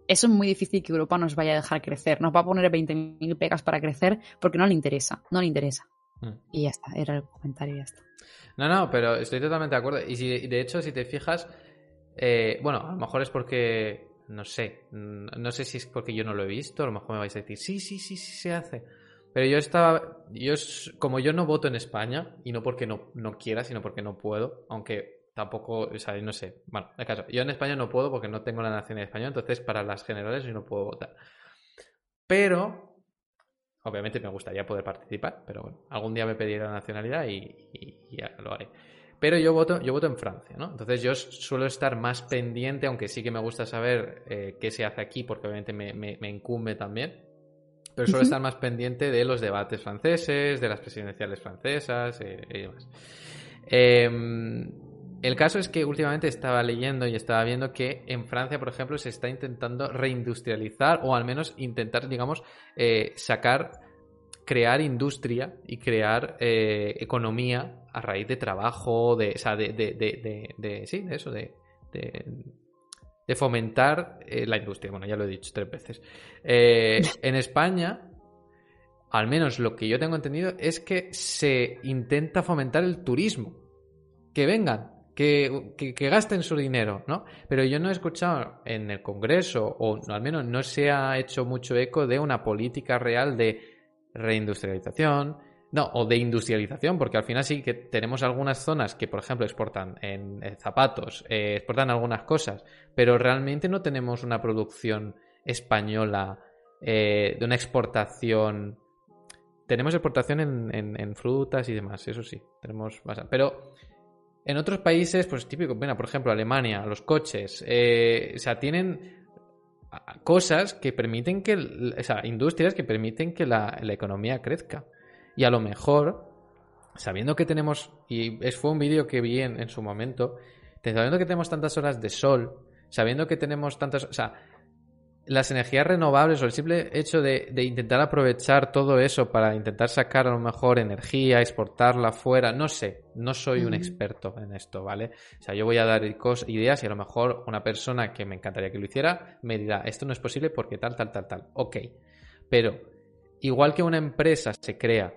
eso es muy difícil que Europa nos vaya a dejar crecer. Nos va a poner 20.000 pegas para crecer porque no le interesa. No le interesa. Mm. Y ya está, era el comentario y ya está. No, no, pero estoy totalmente de acuerdo. Y si, de hecho, si te fijas, eh, bueno, a lo mejor es porque, no sé, mm, no sé si es porque yo no lo he visto, a lo mejor me vais a decir, sí, sí, sí, sí se hace. Pero yo estaba, yo como yo no voto en España, y no porque no, no quiera, sino porque no puedo, aunque tampoco, o sea, no sé, bueno, de caso, yo en España no puedo porque no tengo la nacionalidad española, entonces para las generales yo no puedo votar. Pero, obviamente me gustaría poder participar, pero bueno, algún día me pediré la nacionalidad y ya lo haré. Pero yo voto, yo voto en Francia, ¿no? Entonces yo suelo estar más pendiente, aunque sí que me gusta saber eh, qué se hace aquí, porque obviamente me, me- me incumbe también. Pero suelo estar más pendiente de los debates franceses, de las presidenciales francesas eh, y demás. Em, el caso es que últimamente estaba leyendo y estaba viendo que en Francia, por ejemplo, se está intentando reindustrializar o al menos intentar, digamos, eh, sacar, crear industria y crear economía a raíz de trabajo, de, o sea, de, de, de, sí, de eso, de, de, de fomentar eh, la industria. Bueno, ya lo he dicho tres veces. Eh, en España, al menos lo que yo tengo entendido, es que se intenta fomentar el turismo. Que vengan, que, que- que gasten su dinero, ¿no? Pero yo no he escuchado en el Congreso, o al menos no se ha hecho mucho eco de una política real de reindustrialización, no, o de industrialización, porque al final sí que tenemos algunas zonas que, por ejemplo, exportan en, en zapatos, eh, exportan algunas cosas, pero realmente no tenemos una producción española eh, de una exportación. Tenemos exportación en, en- en frutas y demás, eso sí, tenemos bastante. Pero en otros países, pues típico, bueno, por ejemplo, Alemania, los coches, eh, o sea, tienen a- cosas que permiten que, o sea, industrias que permiten que la, la economía crezca. Y a lo mejor, sabiendo que tenemos, y es, fue un vídeo que vi en, en su momento, sabiendo que tenemos tantas horas de sol, sabiendo que tenemos tantas, o sea, las energías renovables o el simple hecho de, de, intentar aprovechar todo eso para intentar sacar a lo mejor energía, exportarla fuera, no sé, no soy un experto en esto, ¿vale? O sea, yo voy a dar ideas y a lo mejor una persona que me encantaría que lo hiciera me dirá, esto no es posible porque tal, tal, tal, tal. Ok, pero igual que una empresa se crea,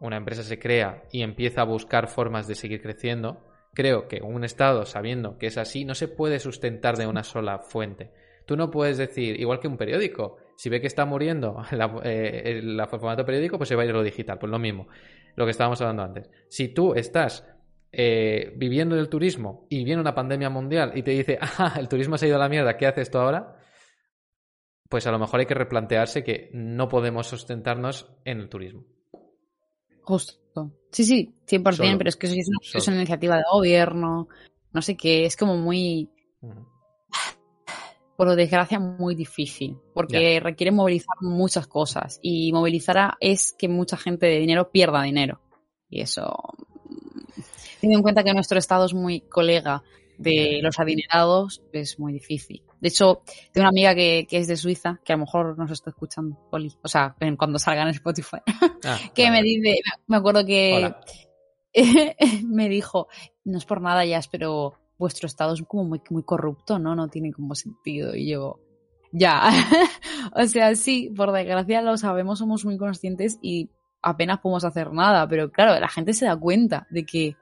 una empresa se crea y empieza a buscar formas de seguir creciendo, creo que un Estado, sabiendo que es así, no se puede sustentar de una sola fuente Tú no puedes decir, igual que un periódico, si ve que está muriendo eh, el formato periódico, pues se va a ir a lo digital. Pues lo mismo, lo que estábamos hablando antes. Si tú estás eh, viviendo del turismo y viene una pandemia mundial y te dice, ah, el turismo se ha ido a la mierda, ¿qué haces tú ahora? Pues a lo mejor hay que replantearse que no podemos sustentarnos en el turismo. Justo. Sí, sí, 100%, pero es que eso es una, es una, iniciativa de gobierno, no sé qué, es como muy por desgracia, muy difícil, porque requiere movilizar muchas cosas y movilizar es que mucha gente de dinero pierda dinero. Y eso, teniendo en cuenta que nuestro estado es muy colega de los adinerados, es muy difícil. De hecho, tengo una amiga que, es de Suiza, que a lo mejor nos está escuchando, Poli, o sea, cuando salga en Spotify, ah, que me dice, me acuerdo que me dijo, no es por nada ya, pero vuestro estado es como muy, muy corrupto, ¿no? No tiene como sentido. Y yo, ya. o sea, sí, por desgracia lo sabemos, somos muy conscientes y apenas podemos hacer nada. Pero claro, la gente se da cuenta de que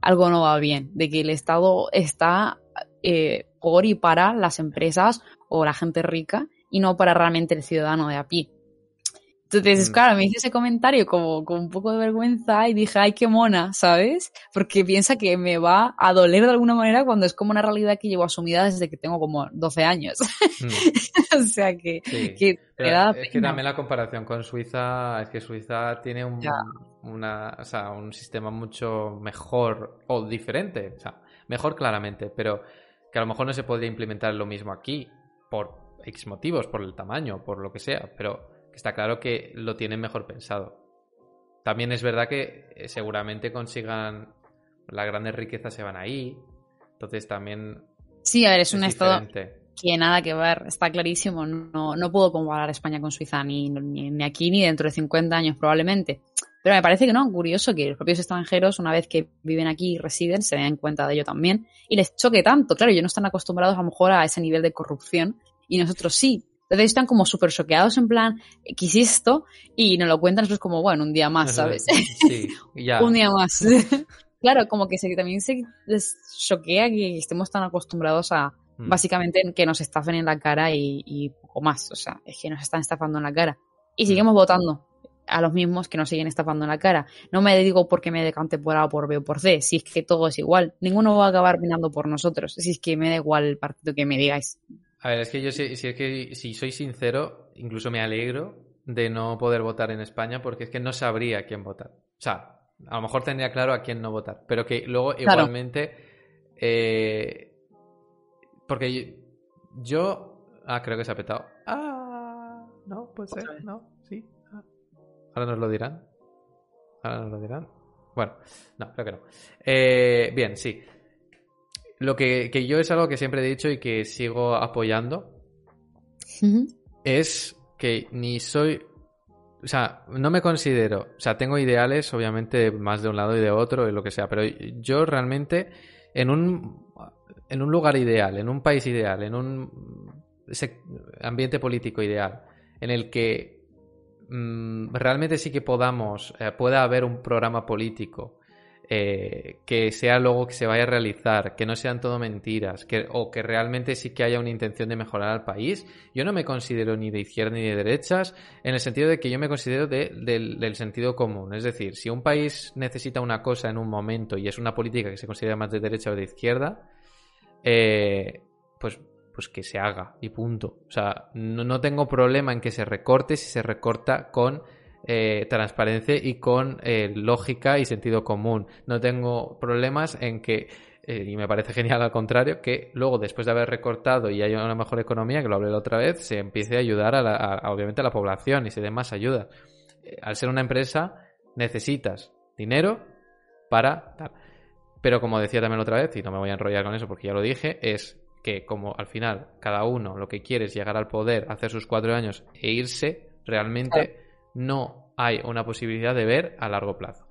algo no va bien, de que el Estado está eh, por y para las empresas o la gente rica y no para realmente el ciudadano de a pie. Entonces, claro, me hice ese comentario como con un poco de vergüenza y dije, ay, qué mona, ¿sabes? Porque piensa que me va a doler de alguna manera cuando es como una realidad que llevo asumida desde que tengo como 12 años. Mm. o sea que, que Es que también la comparación con Suiza, es que Suiza tiene un, una, o sea, un sistema mucho mejor o diferente, o sea, mejor claramente, pero que a lo mejor no se podría implementar lo mismo aquí por X motivos, por el tamaño, por lo que sea, pero está claro que lo tienen mejor pensado. También es verdad que eh, seguramente consigan las grandes riquezas se van ahí. Entonces también. Sí, a ver, es, un estado que nada que ver, está clarísimo. No, no puedo comparar España con Suiza ni, ni, aquí ni dentro de 50 años probablemente. Pero me parece que no, curioso que los propios extranjeros, una vez que viven aquí y residen, se den cuenta de ello también y les choque tanto. Claro, ellos no están acostumbrados a lo mejor a ese nivel de corrupción y nosotros sí. Entonces están como súper choqueados en plan, ¿qué esto? Y nos lo cuentan después como, bueno, un día más, ¿sabes? Sí, ya. un día más. claro, como que se, también se les choquea que estemos tan acostumbrados a, mm. básicamente, que nos estafen en la cara y, poco más. O sea, es que nos están estafando en la cara. Y mm. seguimos votando a los mismos que nos siguen estafando en la cara. No me digo porque me decante por A o por B o por C, si es que todo es igual. Ninguno va a acabar mirando por nosotros. Si es que me da igual el partido que me digáis. A ver, es que yo si, es que si soy sincero, incluso me alegro de no poder votar en España porque es que no sabría a quién votar. O sea, a lo mejor tendría claro a quién no votar, pero que luego igualmente... Eh, porque yo, Ah, creo que se ha petado. Ah, no, puede ser, no, sí. Ah. Ahora nos lo dirán. Ahora nos lo dirán. Bueno, no, creo que no. Eh, bien, sí. Lo que, yo es algo que siempre he dicho y que sigo apoyando es que ni soy. O sea, no me considero. O sea, tengo ideales, obviamente, más de un lado y de otro y lo que sea, pero yo realmente, en un, en un lugar ideal, en un país ideal, en un ambiente político ideal, en el que mm, realmente sí que podamos, eh, pueda haber un programa político eh, que sea luego que se vaya a realizar, que no sean todo mentiras, que, o que realmente sí que haya una intención de mejorar al país. Yo no me considero ni de izquierda ni de derechas, en el sentido de que yo me considero del sentido común. Es decir, si un país necesita una cosa en un momento y es una política que se considera más de derecha o de izquierda, eh, pues pues que se haga y punto. O sea, no, no tengo problema en que se recorte si se recorta con eh, transparencia y con eh, lógica y sentido común. No tengo problemas en que, eh, y me parece genial al contrario, que luego después de haber recortado y haya una mejor economía, que lo hablé la otra vez, se empiece a ayudar a, la, obviamente a la población y se dé más ayuda. al ser una empresa necesitas dinero para Pero como decía también otra vez, y no me voy a enrollar con eso porque ya lo dije, es que como al final cada uno lo que quiere es llegar al poder, hacer sus cuatro años e irse, realmente no hay una posibilidad de ver a largo plazo.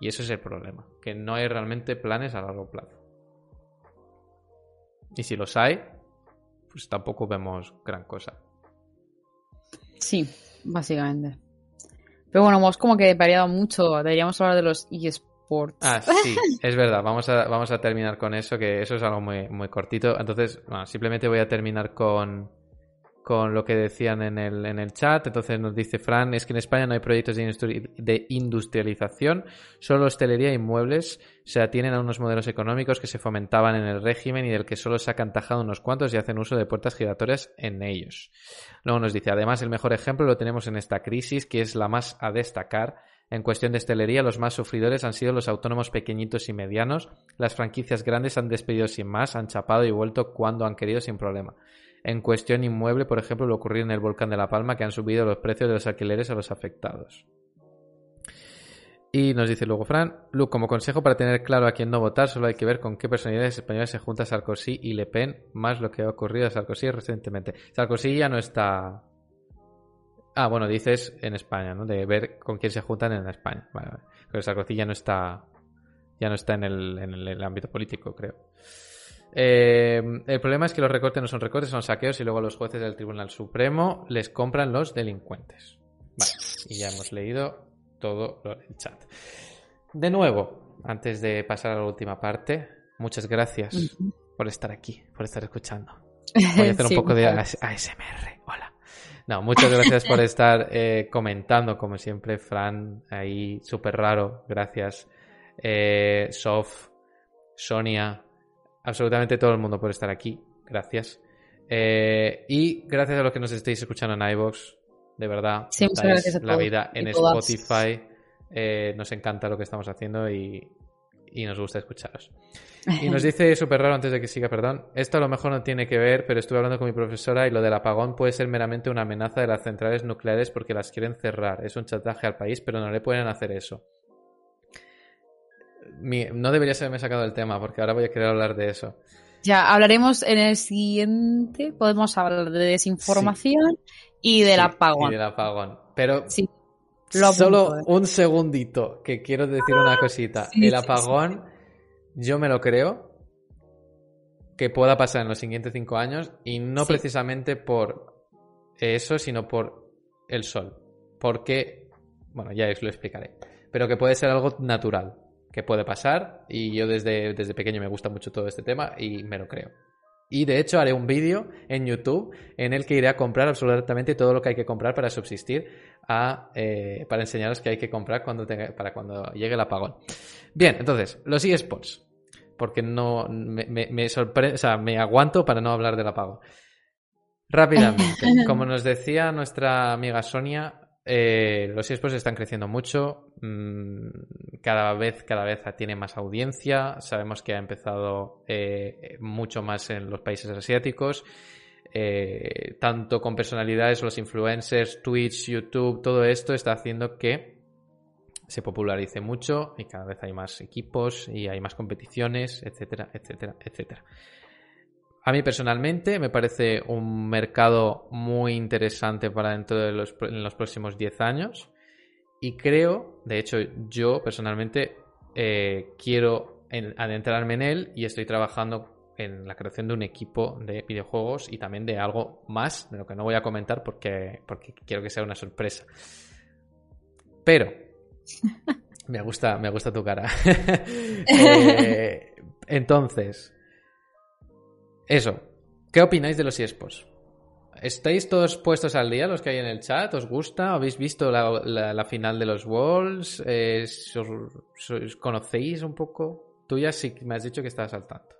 Y eso es el problema, que no hay realmente planes a largo plazo. Y si los hay, pues tampoco vemos gran cosa. Sí, básicamente. Pero bueno, hemos como que variado mucho. Deberíamos hablar de los eSports. Ah, sí, es verdad. Vamos a, vamos a terminar con eso, que eso es algo muy, muy cortito. Entonces, bueno, simplemente voy a terminar con, con lo que decían en el, en el chat. Entonces nos dice Fran, es que en España no hay proyectos de, industrialización, solo hostelería y muebles se atienen a unos modelos económicos que se fomentaban en el régimen y del que solo se han tajado unos cuantos y hacen uso de puertas giratorias en ellos. Luego nos dice, además el mejor ejemplo lo tenemos en esta crisis, que es la más a destacar. En cuestión de hostelería, los más sufridores han sido los autónomos pequeñitos y medianos. Las franquicias grandes han despedido sin más, han chapado y vuelto cuando han querido sin problema. En cuestión inmueble, por ejemplo, lo ocurrido en el volcán de La Palma, que han subido los precios de los alquileres a los afectados. Y nos dice luego Fran, Luke, como consejo para tener claro a quién no votar, solo hay que ver con qué personalidades españolas se junta Sarkozy y Le Pen, más lo que ha ocurrido a Sarkozy recientemente. Sarkozy ya no está... Ah, bueno, dices en España, ¿no? De ver con quién se juntan en España. Pero Sarkozy ya no está... Ya no está en el, en el ámbito político, creo. Eh, el problema es que los recortes no son recortes, son saqueos y luego los jueces del Tribunal Supremo les compran los delincuentes. Vale, y ya hemos leído todo el chat. De nuevo, antes de pasar a la última parte, muchas gracias por estar aquí, por estar escuchando. Voy a hacer un poco de ASMR. Hola. No, muchas gracias por estar eh, comentando, como siempre, Fran, ahí súper raro. Gracias. Eh, Sof, Sonia, absolutamente todo el mundo por estar aquí. Gracias. Eh, y gracias a los que nos estéis escuchando en iVoox. De verdad, sí, gracias a la vida en Spotify. Eh, nos encanta lo que estamos haciendo y, nos gusta escucharos. Y nos dice súper raro antes de que siga, perdón. Esto a lo mejor no tiene que ver, pero estuve hablando con mi profesora y lo del apagón puede ser meramente una amenaza de las centrales nucleares porque las quieren cerrar. Es un chantaje al país, pero no le pueden hacer eso no debería haberme sacado el tema porque ahora voy a querer hablar de eso. Ya, hablaremos en el siguiente. Podemos hablar de desinformación y del apagón. Y del apagón. Pero sí, solo un segundito que quiero decir una cosita. el apagón, yo me lo creo que pueda pasar en los siguientes cinco años y no precisamente por eso, sino por el sol. Porque, bueno, ya os lo explicaré. Pero que puede ser algo natural que puede pasar y yo desde, desde pequeño me gusta mucho todo este tema y me lo creo. Y de hecho haré un vídeo en YouTube en el que iré a comprar absolutamente todo lo que hay que comprar para subsistir, a, eh, para enseñaros que hay que comprar cuando para cuando llegue el apagón. Bien, entonces, los eSports. Porque no me, me, sorprende, o sea, me aguanto para no hablar del apagón. Rápidamente, como nos decía nuestra amiga Sonia, eh, los esports están creciendo mucho, mm, cada vez, cada vez tiene más audiencia, sabemos que ha empezado eh, mucho más en los países asiáticos, eh, tanto con personalidades, los influencers, Twitch, YouTube, todo esto está haciendo que se popularice mucho y cada vez hay más equipos y hay más competiciones, etcétera, etcétera, etcétera. A mí personalmente me parece un mercado muy interesante para dentro de los, en los próximos 10 años y creo, de hecho yo personalmente eh, quiero adentrarme en él y estoy trabajando en la creación de un equipo de videojuegos y también de algo más, de lo que no voy a comentar porque, porque quiero que sea una sorpresa. Pero me gusta, me gusta tu cara. Eh, entonces, eso. ¿Qué opináis de los eSports? ¿Estáis todos puestos al día los que hay en el chat? ¿Os gusta? ¿Habéis visto la, final de los Worlds? Eh, os, conocéis un poco? Tú ya sí me has dicho que estás al tanto.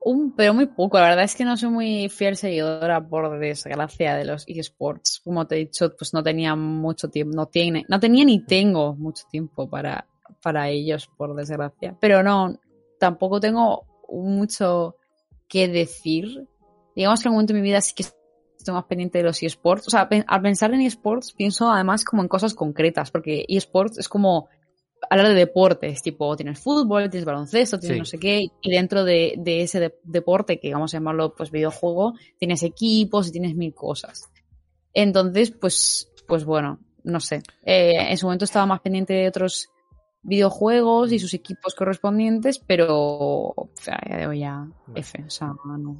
Un, pero muy poco. La verdad es que no soy muy fiel seguidora, por desgracia, de los eSports. Como te he dicho, pues no tenía mucho tiempo. No, tiene, no tenía ni tengo mucho tiempo para, para ellos, por desgracia. Pero no, tampoco tengo mucho qué decir. Digamos que en un momento de mi vida sí que estoy más pendiente de los eSports. O sea, al pensar en eSports pienso además como en cosas concretas, porque eSports es como hablar de deportes, tipo tienes fútbol, tienes baloncesto, tienes Sí. no sé qué, y dentro de, de ese de- deporte, que vamos a llamarlo pues videojuego, tienes equipos y tienes mil cosas. Entonces, pues, pues bueno, no sé. Eh, en su momento estaba más pendiente de otros videojuegos y sus equipos correspondientes, pero o sea, ya de hoy ya F, o sea, no.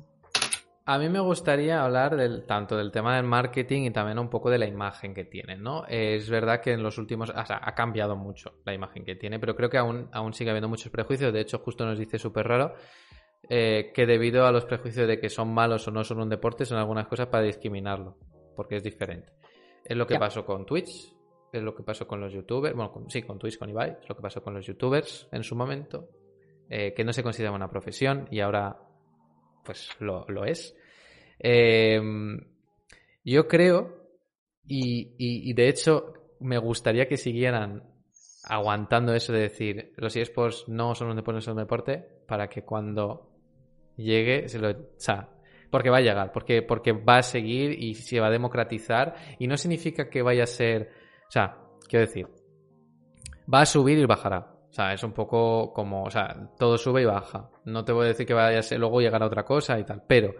A mí me gustaría hablar del, tanto del tema del marketing y también un poco de la imagen que tienen, ¿no? Es verdad que en los últimos, o sea, ha cambiado mucho la imagen que tiene, pero creo que aún, aún sigue habiendo muchos prejuicios. De hecho, justo nos dice súper raro eh, que debido a los prejuicios de que son malos o no son un deporte, son algunas cosas para discriminarlo, porque es diferente. Es lo que Ya. pasó con Twitch, es lo que pasó con los youtubers, bueno, con- sí, con Twitch, con Ibai, es lo que pasó con los youtubers en su momento, eh, que no se consideraba una profesión y ahora pues lo, lo es. Eh, yo creo, y, y- de hecho me gustaría que siguieran aguantando eso de decir los eSports no son un deporte, son un deporte, para que cuando llegue se lo... O sea, porque va a llegar, porque, porque va a seguir y se va a democratizar y no significa que vaya a ser... O sea, quiero decir, va a subir y bajará. O sea, es un poco como, o sea, todo sube y baja. No te voy a decir que vaya a ser, luego llegará otra cosa y tal, pero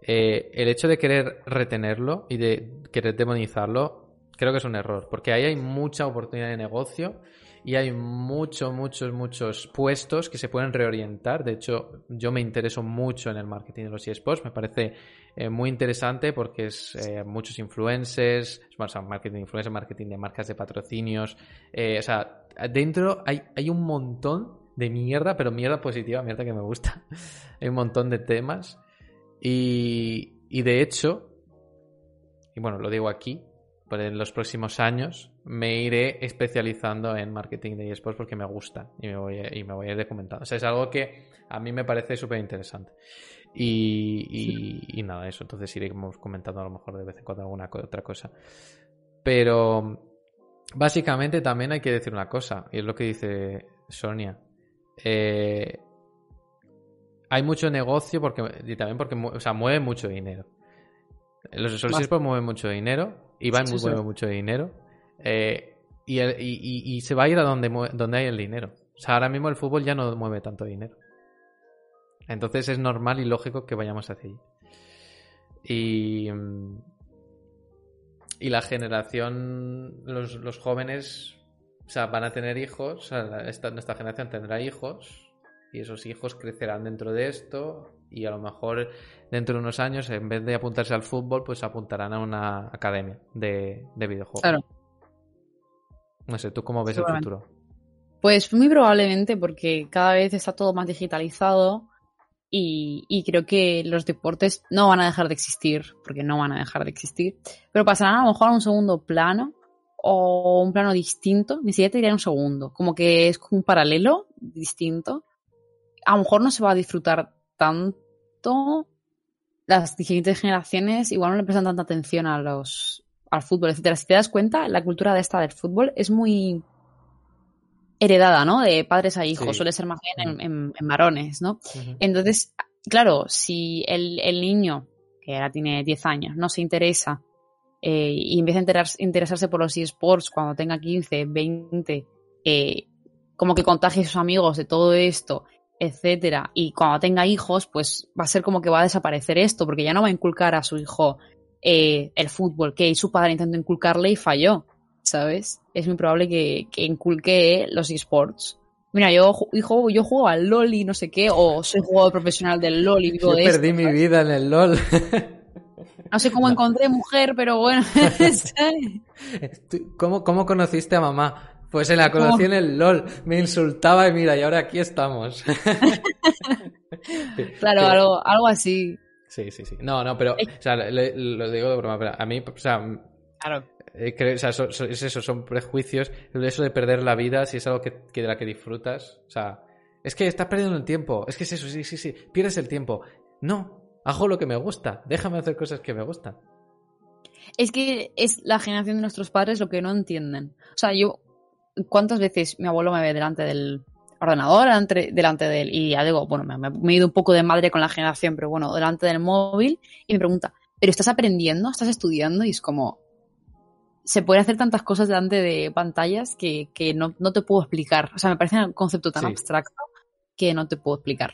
eh, el hecho de querer retenerlo y de querer demonizarlo, creo que es un error, porque ahí hay mucha oportunidad de negocio y hay muchos, muchos, muchos puestos que se pueden reorientar. De hecho, yo me intereso mucho en el marketing de los eSports, me parece eh, muy interesante porque es eh, muchos influencers, o sea, marketing de influencers, marketing de marcas de patrocinios, eh, o sea, dentro hay, hay un montón de mierda, pero mierda positiva, mierda que me gusta. hay un montón de temas y, y de hecho, y bueno, lo digo aquí, pero en los próximos años me iré especializando en marketing de eSports porque me gusta y me voy a, y me voy a ir documentando. O sea, es algo que a mí me parece súper interesante. Y, y, y nada, eso. Entonces iremos comentando a lo mejor de vez en cuando alguna otra cosa. Pero básicamente también hay que decir una cosa, y es lo que dice Sonia. Eh, hay mucho negocio porque y también porque o sea, mueve mucho dinero. Los Bast- esports mueven mucho dinero, Ibai Sí, sí. mueve mucho dinero. Eh, y, se va a ir a donde, donde hay el dinero. O sea, ahora mismo el fútbol ya no mueve tanto dinero. Entonces es normal y lógico que vayamos hacia allí. Y, mm, la generación, los, jóvenes, o sea, van a tener hijos, o sea, esta, nuestra generación tendrá hijos y esos hijos crecerán dentro de esto y a lo mejor dentro de unos años, en vez de apuntarse al fútbol, pues apuntarán a una academia de, de videojuegos. Claro. No sé, ¿tú cómo ves el futuro? Pues muy probablemente porque cada vez está todo más digitalizado y, y creo que los deportes no van a dejar de existir, porque no van a dejar de existir, pero pasarán a lo mejor a un segundo plano o un plano distinto, ni siquiera te diré un segundo, como que es un paralelo distinto. A lo mejor no se va a disfrutar tanto, las siguientes generaciones igual no le prestan tanta atención a los al fútbol, etcétera. Si te das cuenta, la cultura de esta del fútbol es muy heredada, ¿no? De padres a hijos, Sí. suele ser más bien en, en- en varones, ¿no? Entonces, claro, si el, el niño, que ahora tiene 10 años, no se interesa eh, y empieza a enterar- interesarse por los eSports cuando tenga 15, 20, eh, como que contagie a sus amigos de todo esto, etcétera, y cuando tenga hijos, pues va a ser como que va a desaparecer esto, porque ya no va a inculcar a su hijo eh, el fútbol, que su padre intentó inculcarle y falló, ¿sabes? Es muy probable que, que inculque los eSports. Mira, yo, hijo, yo juego al LOL y no sé qué, o soy jugador profesional del LOL y vivo Yo de perdí esto. mi vida en el LOL. No sé cómo encontré mujer, pero bueno. ¿Cómo, ¿Cómo conociste a mamá? Pues la conocí en el LOL. Me insultaba y mira, y ahora aquí estamos. claro, algo, algo así. Sí, sí, sí. No, no, pero, o sea, le- lo digo de broma, pero a mí, o sea, Claro. eh, creo- o sea, so- so- es eso, son prejuicios. Eso de perder la vida, si es algo que, que de la que disfrutas, o sea, es que estás perdiendo el tiempo. Es que es eso, sí, sí, sí. Pierdes el tiempo. No, hago lo que me gusta. Déjame hacer cosas que me gustan. Es que es la generación de nuestros padres lo que no entienden. O sea, yo, ¿cuántas veces mi abuelo me ve delante del ordenador, delante, delante de él? Y ya digo, bueno, me, me he ido un poco de madre con la generación, pero bueno, delante del móvil y me pregunta, ¿pero estás aprendiendo? ¿Estás estudiando? Y es como, se puede hacer tantas cosas delante de pantallas que, que no, no, te puedo explicar. O sea, me parece un concepto tan Sí. abstracto que no te puedo explicar.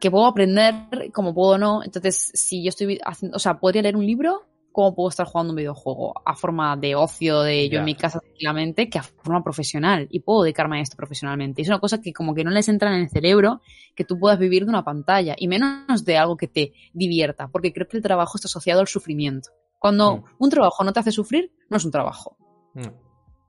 Que puedo aprender como puedo no. Entonces, si yo estoy haciendo, o sea, podría leer un libro, como puedo estar jugando un videojuego a forma de ocio, de yo en mi casa tranquilamente, que a forma profesional. Y puedo dedicarme a esto profesionalmente. Y es una cosa que como que no les entra en el cerebro que tú puedas vivir de una pantalla y menos de algo que te divierta, porque creo que el trabajo está asociado al sufrimiento. Cuando Mm. un trabajo no te hace sufrir, no es un trabajo Mm.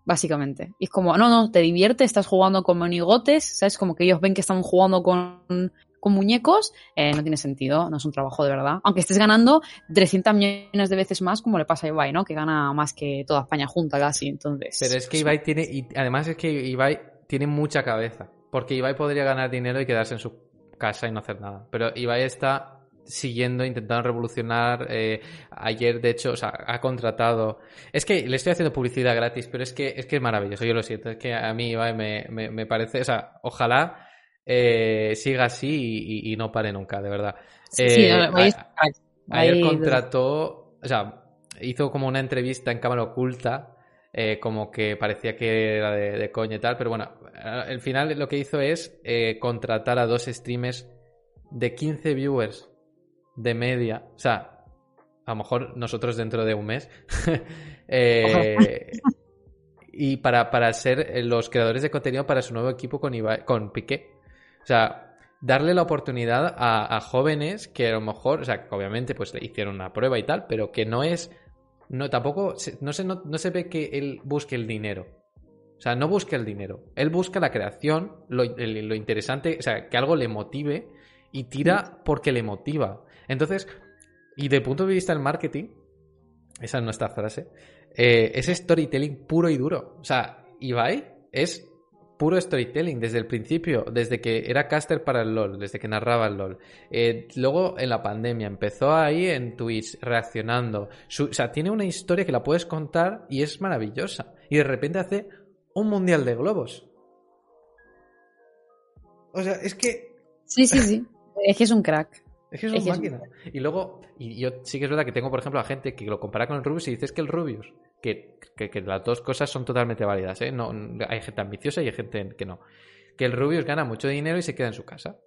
básicamente. Y es como, no, no, te divierte, estás jugando con monigotes, ¿sabes? Como que ellos ven que están jugando con, con muñecos, eh, no tiene sentido, no es un trabajo de verdad. Aunque estés ganando 300 millones de veces más, como le pasa a Ibai, ¿no? Que gana más que toda España junta casi, entonces... Pero es que Ibai tiene, y además es que Ibai tiene mucha cabeza, porque Ibai podría ganar dinero y quedarse en su casa y no hacer nada, pero Ibai está siguiendo, intentando revolucionar, eh, ayer de hecho, o sea, ha contratado, es que le estoy haciendo publicidad gratis, pero es que es que es maravilloso, yo lo siento, es que a mí Ibai me, me, me parece, o sea, ojalá eh, siga así y, y- y no pare nunca, de verdad. Sí, sí, Eh, no, a-. Ayer contrató, o sea, hizo como una entrevista en cámara oculta, eh, como que parecía que era de, de coña y tal, pero bueno, al final lo que hizo es contratar a dos streamers de 15 viewers de media, o sea, a lo mejor nosotros dentro de un mes, eh, y para, para ser los creadores de contenido para su nuevo equipo con, Ibai- con Piqué. O sea, darle la oportunidad a, a jóvenes que a lo mejor, o sea, que obviamente pues le hicieron una prueba y tal, pero que no es, no tampoco, no se, no, no se ve que él busque el dinero. O sea, no busca el dinero. Él busca la creación, lo, lo interesante, o sea, que algo le motive y tira porque le motiva. Entonces, y del punto de vista del marketing, esa es nuestra frase, eh, es storytelling puro y duro. O sea, Ibai es puro storytelling desde el principio, desde que era caster para el LOL, desde que narraba el LOL. Eh, luego en la pandemia empezó ahí en Twitch reaccionando. Su- o sea, tiene una historia que la puedes contar y es maravillosa. Y de repente hace un mundial de globos. O sea, es que Sí, sí, sí. es que es un crack. es que es Es una que es un máquina. Y luego, y yo sí que es verdad que tengo, por ejemplo, a gente que lo compara con el Rubius y dices que el Rubius, que, que, que las dos cosas son totalmente válidas, ¿eh? No, hay gente ambiciosa y hay gente que no. Que el Rubius gana mucho dinero y se queda en su casa.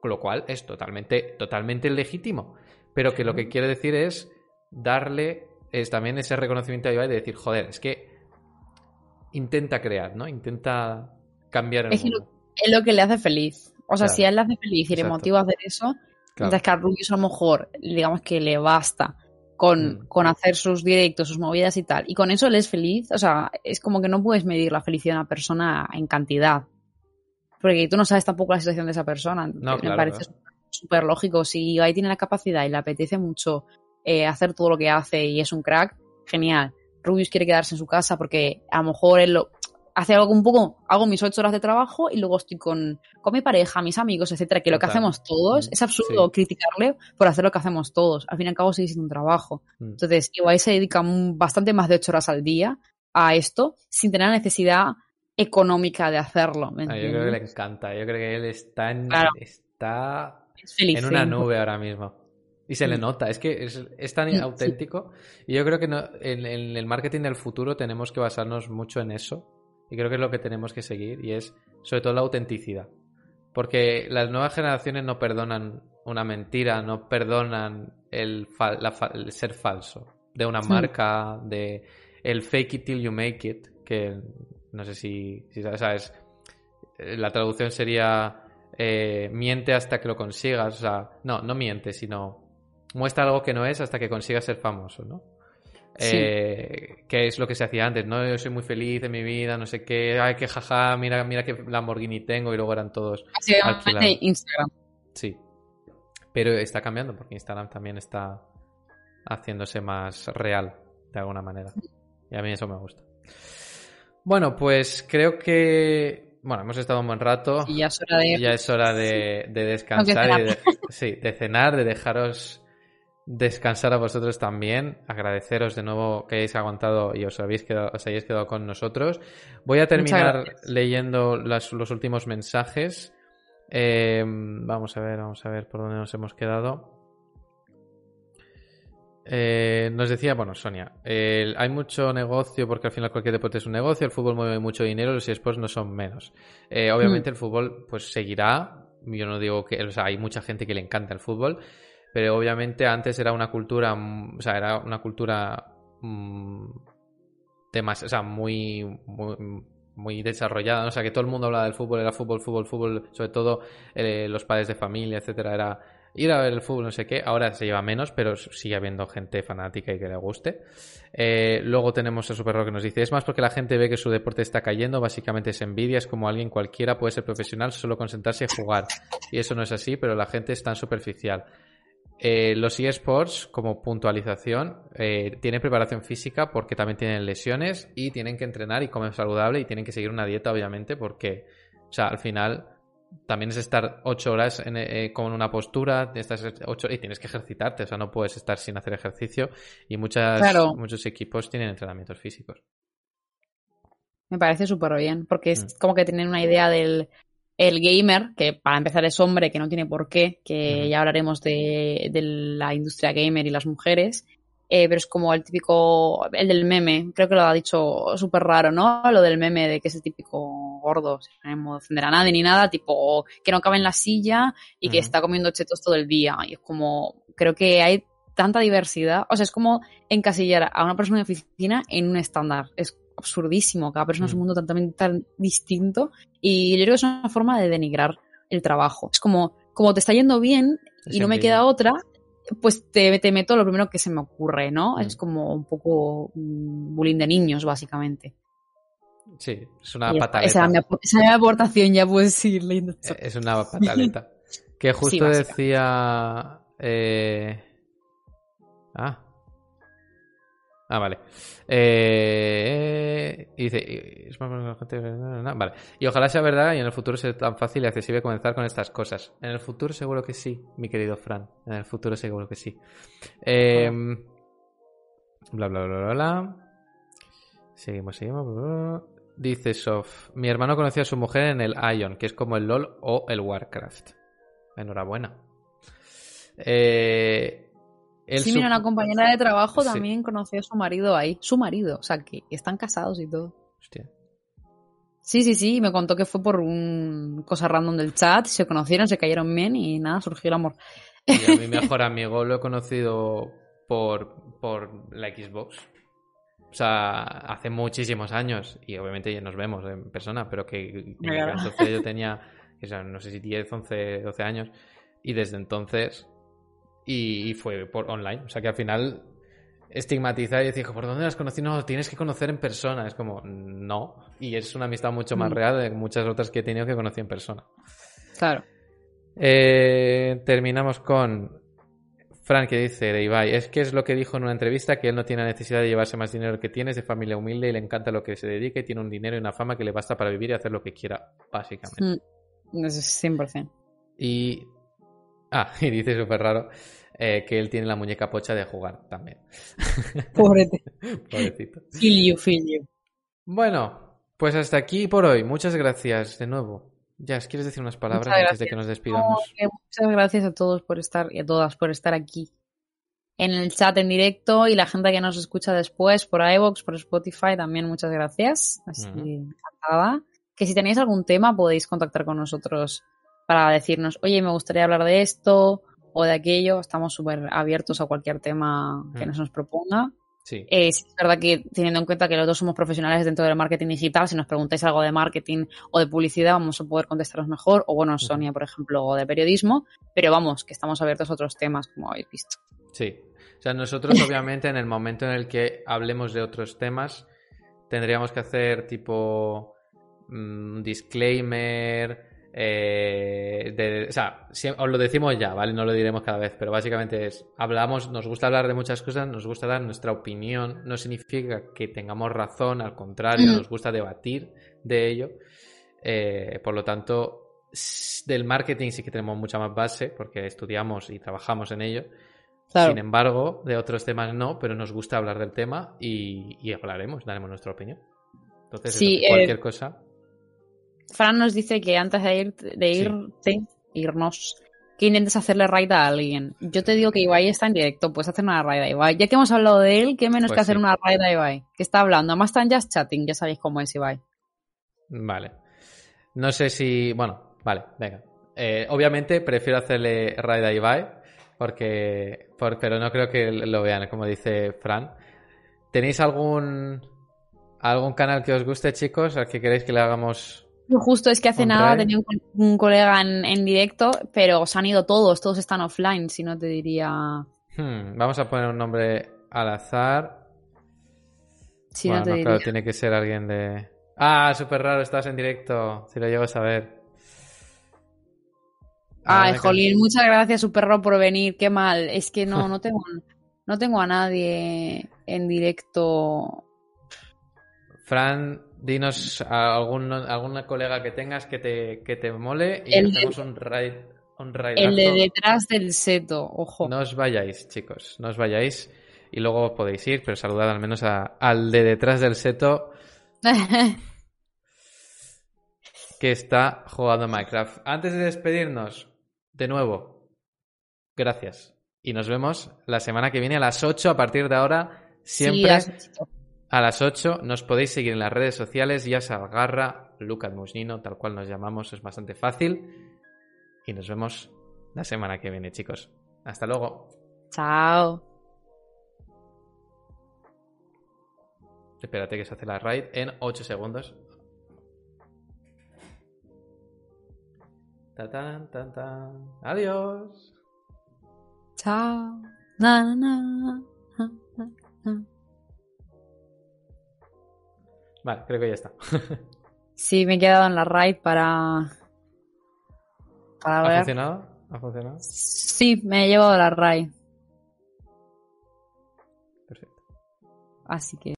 Con lo cual es totalmente, totalmente legítimo. Pero que lo que quiere decir es darle es también ese reconocimiento a Ibai de decir, joder, es que intenta crear, ¿no? Intenta cambiar el Es mundo. Es lo que le hace feliz. O sea, Claro. si a él le hace feliz y le Exacto. motiva a hacer eso, Claro. mientras que a Rubius a lo mejor, digamos que le basta con, Mm. con hacer sus directos, sus movidas y tal, y con eso él es feliz, o sea, es como que no puedes medir la felicidad de una persona en cantidad. Porque tú no sabes tampoco la situación de esa persona. No, Me claro, parece claro. súper lógico. Si ahí tiene la capacidad y le apetece mucho eh, hacer todo lo que hace y es un crack, genial. Rubius quiere quedarse en su casa porque a lo mejor él lo, hace algo un poco, hago mis ocho horas de trabajo y luego estoy con, con mi pareja, mis amigos, etcétera, que lo que hacemos todos, Mm, es absurdo sí. criticarle por hacer lo que hacemos todos. Al fin y al cabo sigue siendo un trabajo. Mm. Entonces, igual se dedica un- bastante más de ocho horas al día a esto sin tener la necesidad económica de hacerlo. ¿me Ah, yo creo que le encanta. Yo creo que él está en, Claro. está Es feliz. en una nube ahora mismo. Y se le Mm. nota, es que es, es tan Sí. auténtico. Y yo creo que no- en, en el marketing del futuro tenemos que basarnos mucho en eso. Y creo que es lo que tenemos que seguir. Y es sobre todo la autenticidad. Porque las nuevas generaciones no perdonan una mentira, no perdonan el, fal- la fa- el ser falso de una Sí. marca, de el fake it till you make it, que no sé si, si sabes, sabes, eh, la traducción sería eh, miente hasta que lo consigas, o sea, no, no miente, sino muestra algo que no es hasta que consigas ser famoso, ¿no? Sí. Eh, que es lo que se hacía antes, ¿no? Yo soy muy feliz en mi vida, no sé qué, ay, que jaja, mira, mira qué Lamborghini tengo y luego eran todos alquilado. Instagram. Sí. Pero está cambiando porque Instagram también está haciéndose más real de alguna manera. Y a mí eso me gusta. Bueno, pues creo que. Bueno, hemos estado un buen rato. Y ya es hora de. Ya es hora de, de descansar y de, sí, de cenar, de dejaros descansar a vosotros también. Agradeceros de nuevo que hayáis aguantado y os habéis quedado, os hayáis quedado con nosotros. Voy a terminar leyendo las- los últimos mensajes. Eh, vamos a ver, vamos a ver por dónde nos hemos quedado. Eh, nos decía, bueno, Sonia, hay mucho negocio porque al final cualquier deporte es un negocio, el fútbol mueve mucho dinero, los esports no son menos. Eh, obviamente el fútbol pues seguirá, yo no digo que, o sea, hay mucha gente que le encanta el fútbol, pero obviamente antes era una cultura, mm, o sea, era una cultura mm, demas- o sea, muy, muy, desarrollada, ¿no? o sea, que todo el mundo hablaba del fútbol, era fútbol, fútbol, fútbol, sobre todo eh, los padres de familia, etcétera, era ir a ver el fútbol, no sé qué. Ahora se lleva menos, pero sigue habiendo gente fanática y que le guste. Eh, luego tenemos a Superro que nos dice: Es más porque la gente ve que su deporte está cayendo, básicamente es envidia, es como alguien cualquiera puede ser profesional solo con sentarse y jugar. Y eso no es así, pero la gente es tan superficial. Eh, los eSports, como puntualización, eh, tienen preparación física porque también tienen lesiones y tienen que entrenar y comer saludable y tienen que seguir una dieta, obviamente, porque, o sea, al final también es estar ocho horas en, eh, con una postura, estás ocho, y tienes que ejercitarte, o sea, no puedes estar sin hacer ejercicio y muchas, Claro. muchos equipos tienen entrenamientos físicos. Me parece súper bien, porque es Mm. como que tienen una idea del el gamer, que para empezar es hombre, que no tiene por qué, que ya hablaremos de, de la industria gamer y las mujeres, eh, pero es como el típico, el del meme, creo que lo ha dicho súper raro, ¿no? Lo del meme de que es el típico gordo, de ofender a nadie ni nada, tipo que no cabe en la silla y que Ujú. está comiendo chetos todo el día. Y es como, creo que hay tanta diversidad, o sea, es como encasillar a una persona de oficina en un estándar. Es absurdísimo, cada persona es un Mm. mundo tan, tan distinto y yo creo que es una forma de denigrar el trabajo. Es como, como te está yendo bien Es y no me queda otra, pues te, te meto lo primero que se me ocurre, ¿no? Mm. Es como un poco mm, bullying de niños, básicamente. Sí, es una pataleta. esa, mi, esa era mi aportación, ya puedes ir leyendo. Eh, Es una pataleta. Que justo Sí, decía. eh, Ah. Ah, vale. Eh, y dice. Vale. Y ojalá sea verdad y en el futuro sea tan fácil y accesible comenzar con estas cosas. En el futuro seguro que sí, mi querido Fran. En el futuro seguro que sí. Eh, bla, bla, bla, bla, bla. Seguimos, seguimos. bla. Dice Sof, mi hermano conocía a su mujer en el Ion, que es como el LOL o el Warcraft. Enhorabuena. Eh, Sí, mira, una compañera de trabajo Sí. también conoció a su marido ahí. Su marido, o sea, que están casados y todo. Hostia. Sí, sí, sí, me contó que fue por un cosa random del chat, se conocieron, se cayeron bien y nada, surgió el amor. Y a mi mejor amigo lo he conocido por, por la Xbox. O sea, hace muchísimos años. Y obviamente ya nos vemos en persona, pero que, que entonces yo tenía, o sea, no sé si 10, 11, 12 años. Y desde entonces. Y, y fue por online. O sea que al final estigmatizar y decir, ¿por dónde las conocí? No, tienes que conocer en persona. Es como, no. Y es una amistad mucho más Mm. real de muchas otras que he tenido que conocí en persona. Claro. Eh, terminamos con Frank que dice de Ibai, es que es lo que dijo en una entrevista, que él no tiene la necesidad de llevarse más dinero que tiene, es de familia humilde y le encanta lo que se dedica y tiene un dinero y una fama que le basta para vivir y hacer lo que quiera, básicamente. Mm, eso es 100%. Y... Ah, y dice súper raro eh, que él tiene la muñeca pocha de jugar también. Pobrete. Pobrecito. Feel you, feel you. Bueno, pues hasta aquí por hoy. Muchas gracias de nuevo. Jazz, ¿quieres decir unas palabras antes de que nos despidamos? No, muchas gracias a todos por estar y a todas por estar aquí en el chat en directo y la gente que nos escucha después por iVoox, por Spotify, también muchas gracias. Así encantada. Que si tenéis algún tema podéis contactar con nosotros para decirnos, oye, me gustaría hablar de esto o de aquello. Estamos súper abiertos a cualquier tema que Mm. nos, nos proponga. Sí. Eh, sí es verdad que teniendo en cuenta que los dos somos profesionales dentro del marketing digital, si nos preguntáis algo de marketing o de publicidad, vamos a poder contestaros mejor. O bueno, Sonia, por ejemplo, o de periodismo. Pero vamos, que estamos abiertos a otros temas, como habéis visto. Sí. O sea, nosotros obviamente en el momento en el que hablemos de otros temas, tendríamos que hacer tipo mm, disclaimer. Eh, de, o sea, si- os lo decimos ya, ¿vale? No lo diremos cada vez, pero básicamente es, hablamos, nos gusta hablar de muchas cosas, nos gusta dar nuestra opinión, no significa que tengamos razón, al contrario, nos gusta debatir de ello. Eh, por lo tanto, del marketing sí que tenemos mucha más base, porque estudiamos y trabajamos en ello. Sin embargo, de otros temas no, pero nos gusta hablar del tema y, y hablaremos, daremos nuestra opinión. Entonces, Sí, eso, eh, cualquier cosa. Fran nos dice que antes de, ir, de Sí. irte- irnos, que intentes hacerle raid a alguien. Yo te digo que Ibai está en directo, puedes hacer una raid a Ibai. Ya que hemos hablado de él, ¿qué menos Pues que hacer sí. una raid a Ibai? Que está hablando, además están just chatting, ya sabéis cómo es Ibai. Vale. No sé si. Bueno, vale, venga. Eh, obviamente prefiero hacerle raid a Ibai, porque. por- pero no creo que lo vean, como dice Fran. ¿Tenéis algún. algún canal que os guste, chicos? ¿Al que queréis que le hagamos. Justo es que hace nada tenía un, co- un colega en, en directo, pero se han ido todos, todos están offline, si no te diría... Hmm, vamos a poner un nombre al azar. Si bueno, no te no, diría. claro, tiene que ser alguien de. Ah, súper raro, estás en directo. Si lo llego a saber. Ay, Jolín, muchas gracias, Superro, por venir. Qué mal. Es que no, no tengo, no tengo a nadie en directo. Fran, dinos a algún, alguna colega que tengas que te, que te mole y El de- hacemos un raid. Un El de detrás del seto, ojo. No os vayáis, chicos, no os vayáis. Y luego os podéis ir, pero saludad al menos a- al de detrás del seto que está jugando Minecraft. Antes de despedirnos, de nuevo, gracias. Y nos vemos la semana que viene a las 8 a partir de ahora. Siempre Sí, a las 8 nos podéis seguir en las redes sociales, ya Algarra, Lucas Musnino, tal cual nos llamamos, es bastante fácil. Y nos vemos la semana que viene, chicos. Hasta luego. Chao. Espérate que se hace la raid en 8 segundos. Ta tan, tan, tan. Adiós. Chao. Na, na, na. Vale, creo que ya está. Sí, me he quedado en la raid para. Para ¿Ha ver. funcionado? ¿Ha funcionado? Sí, me he llevado la raid. Perfecto. Así que.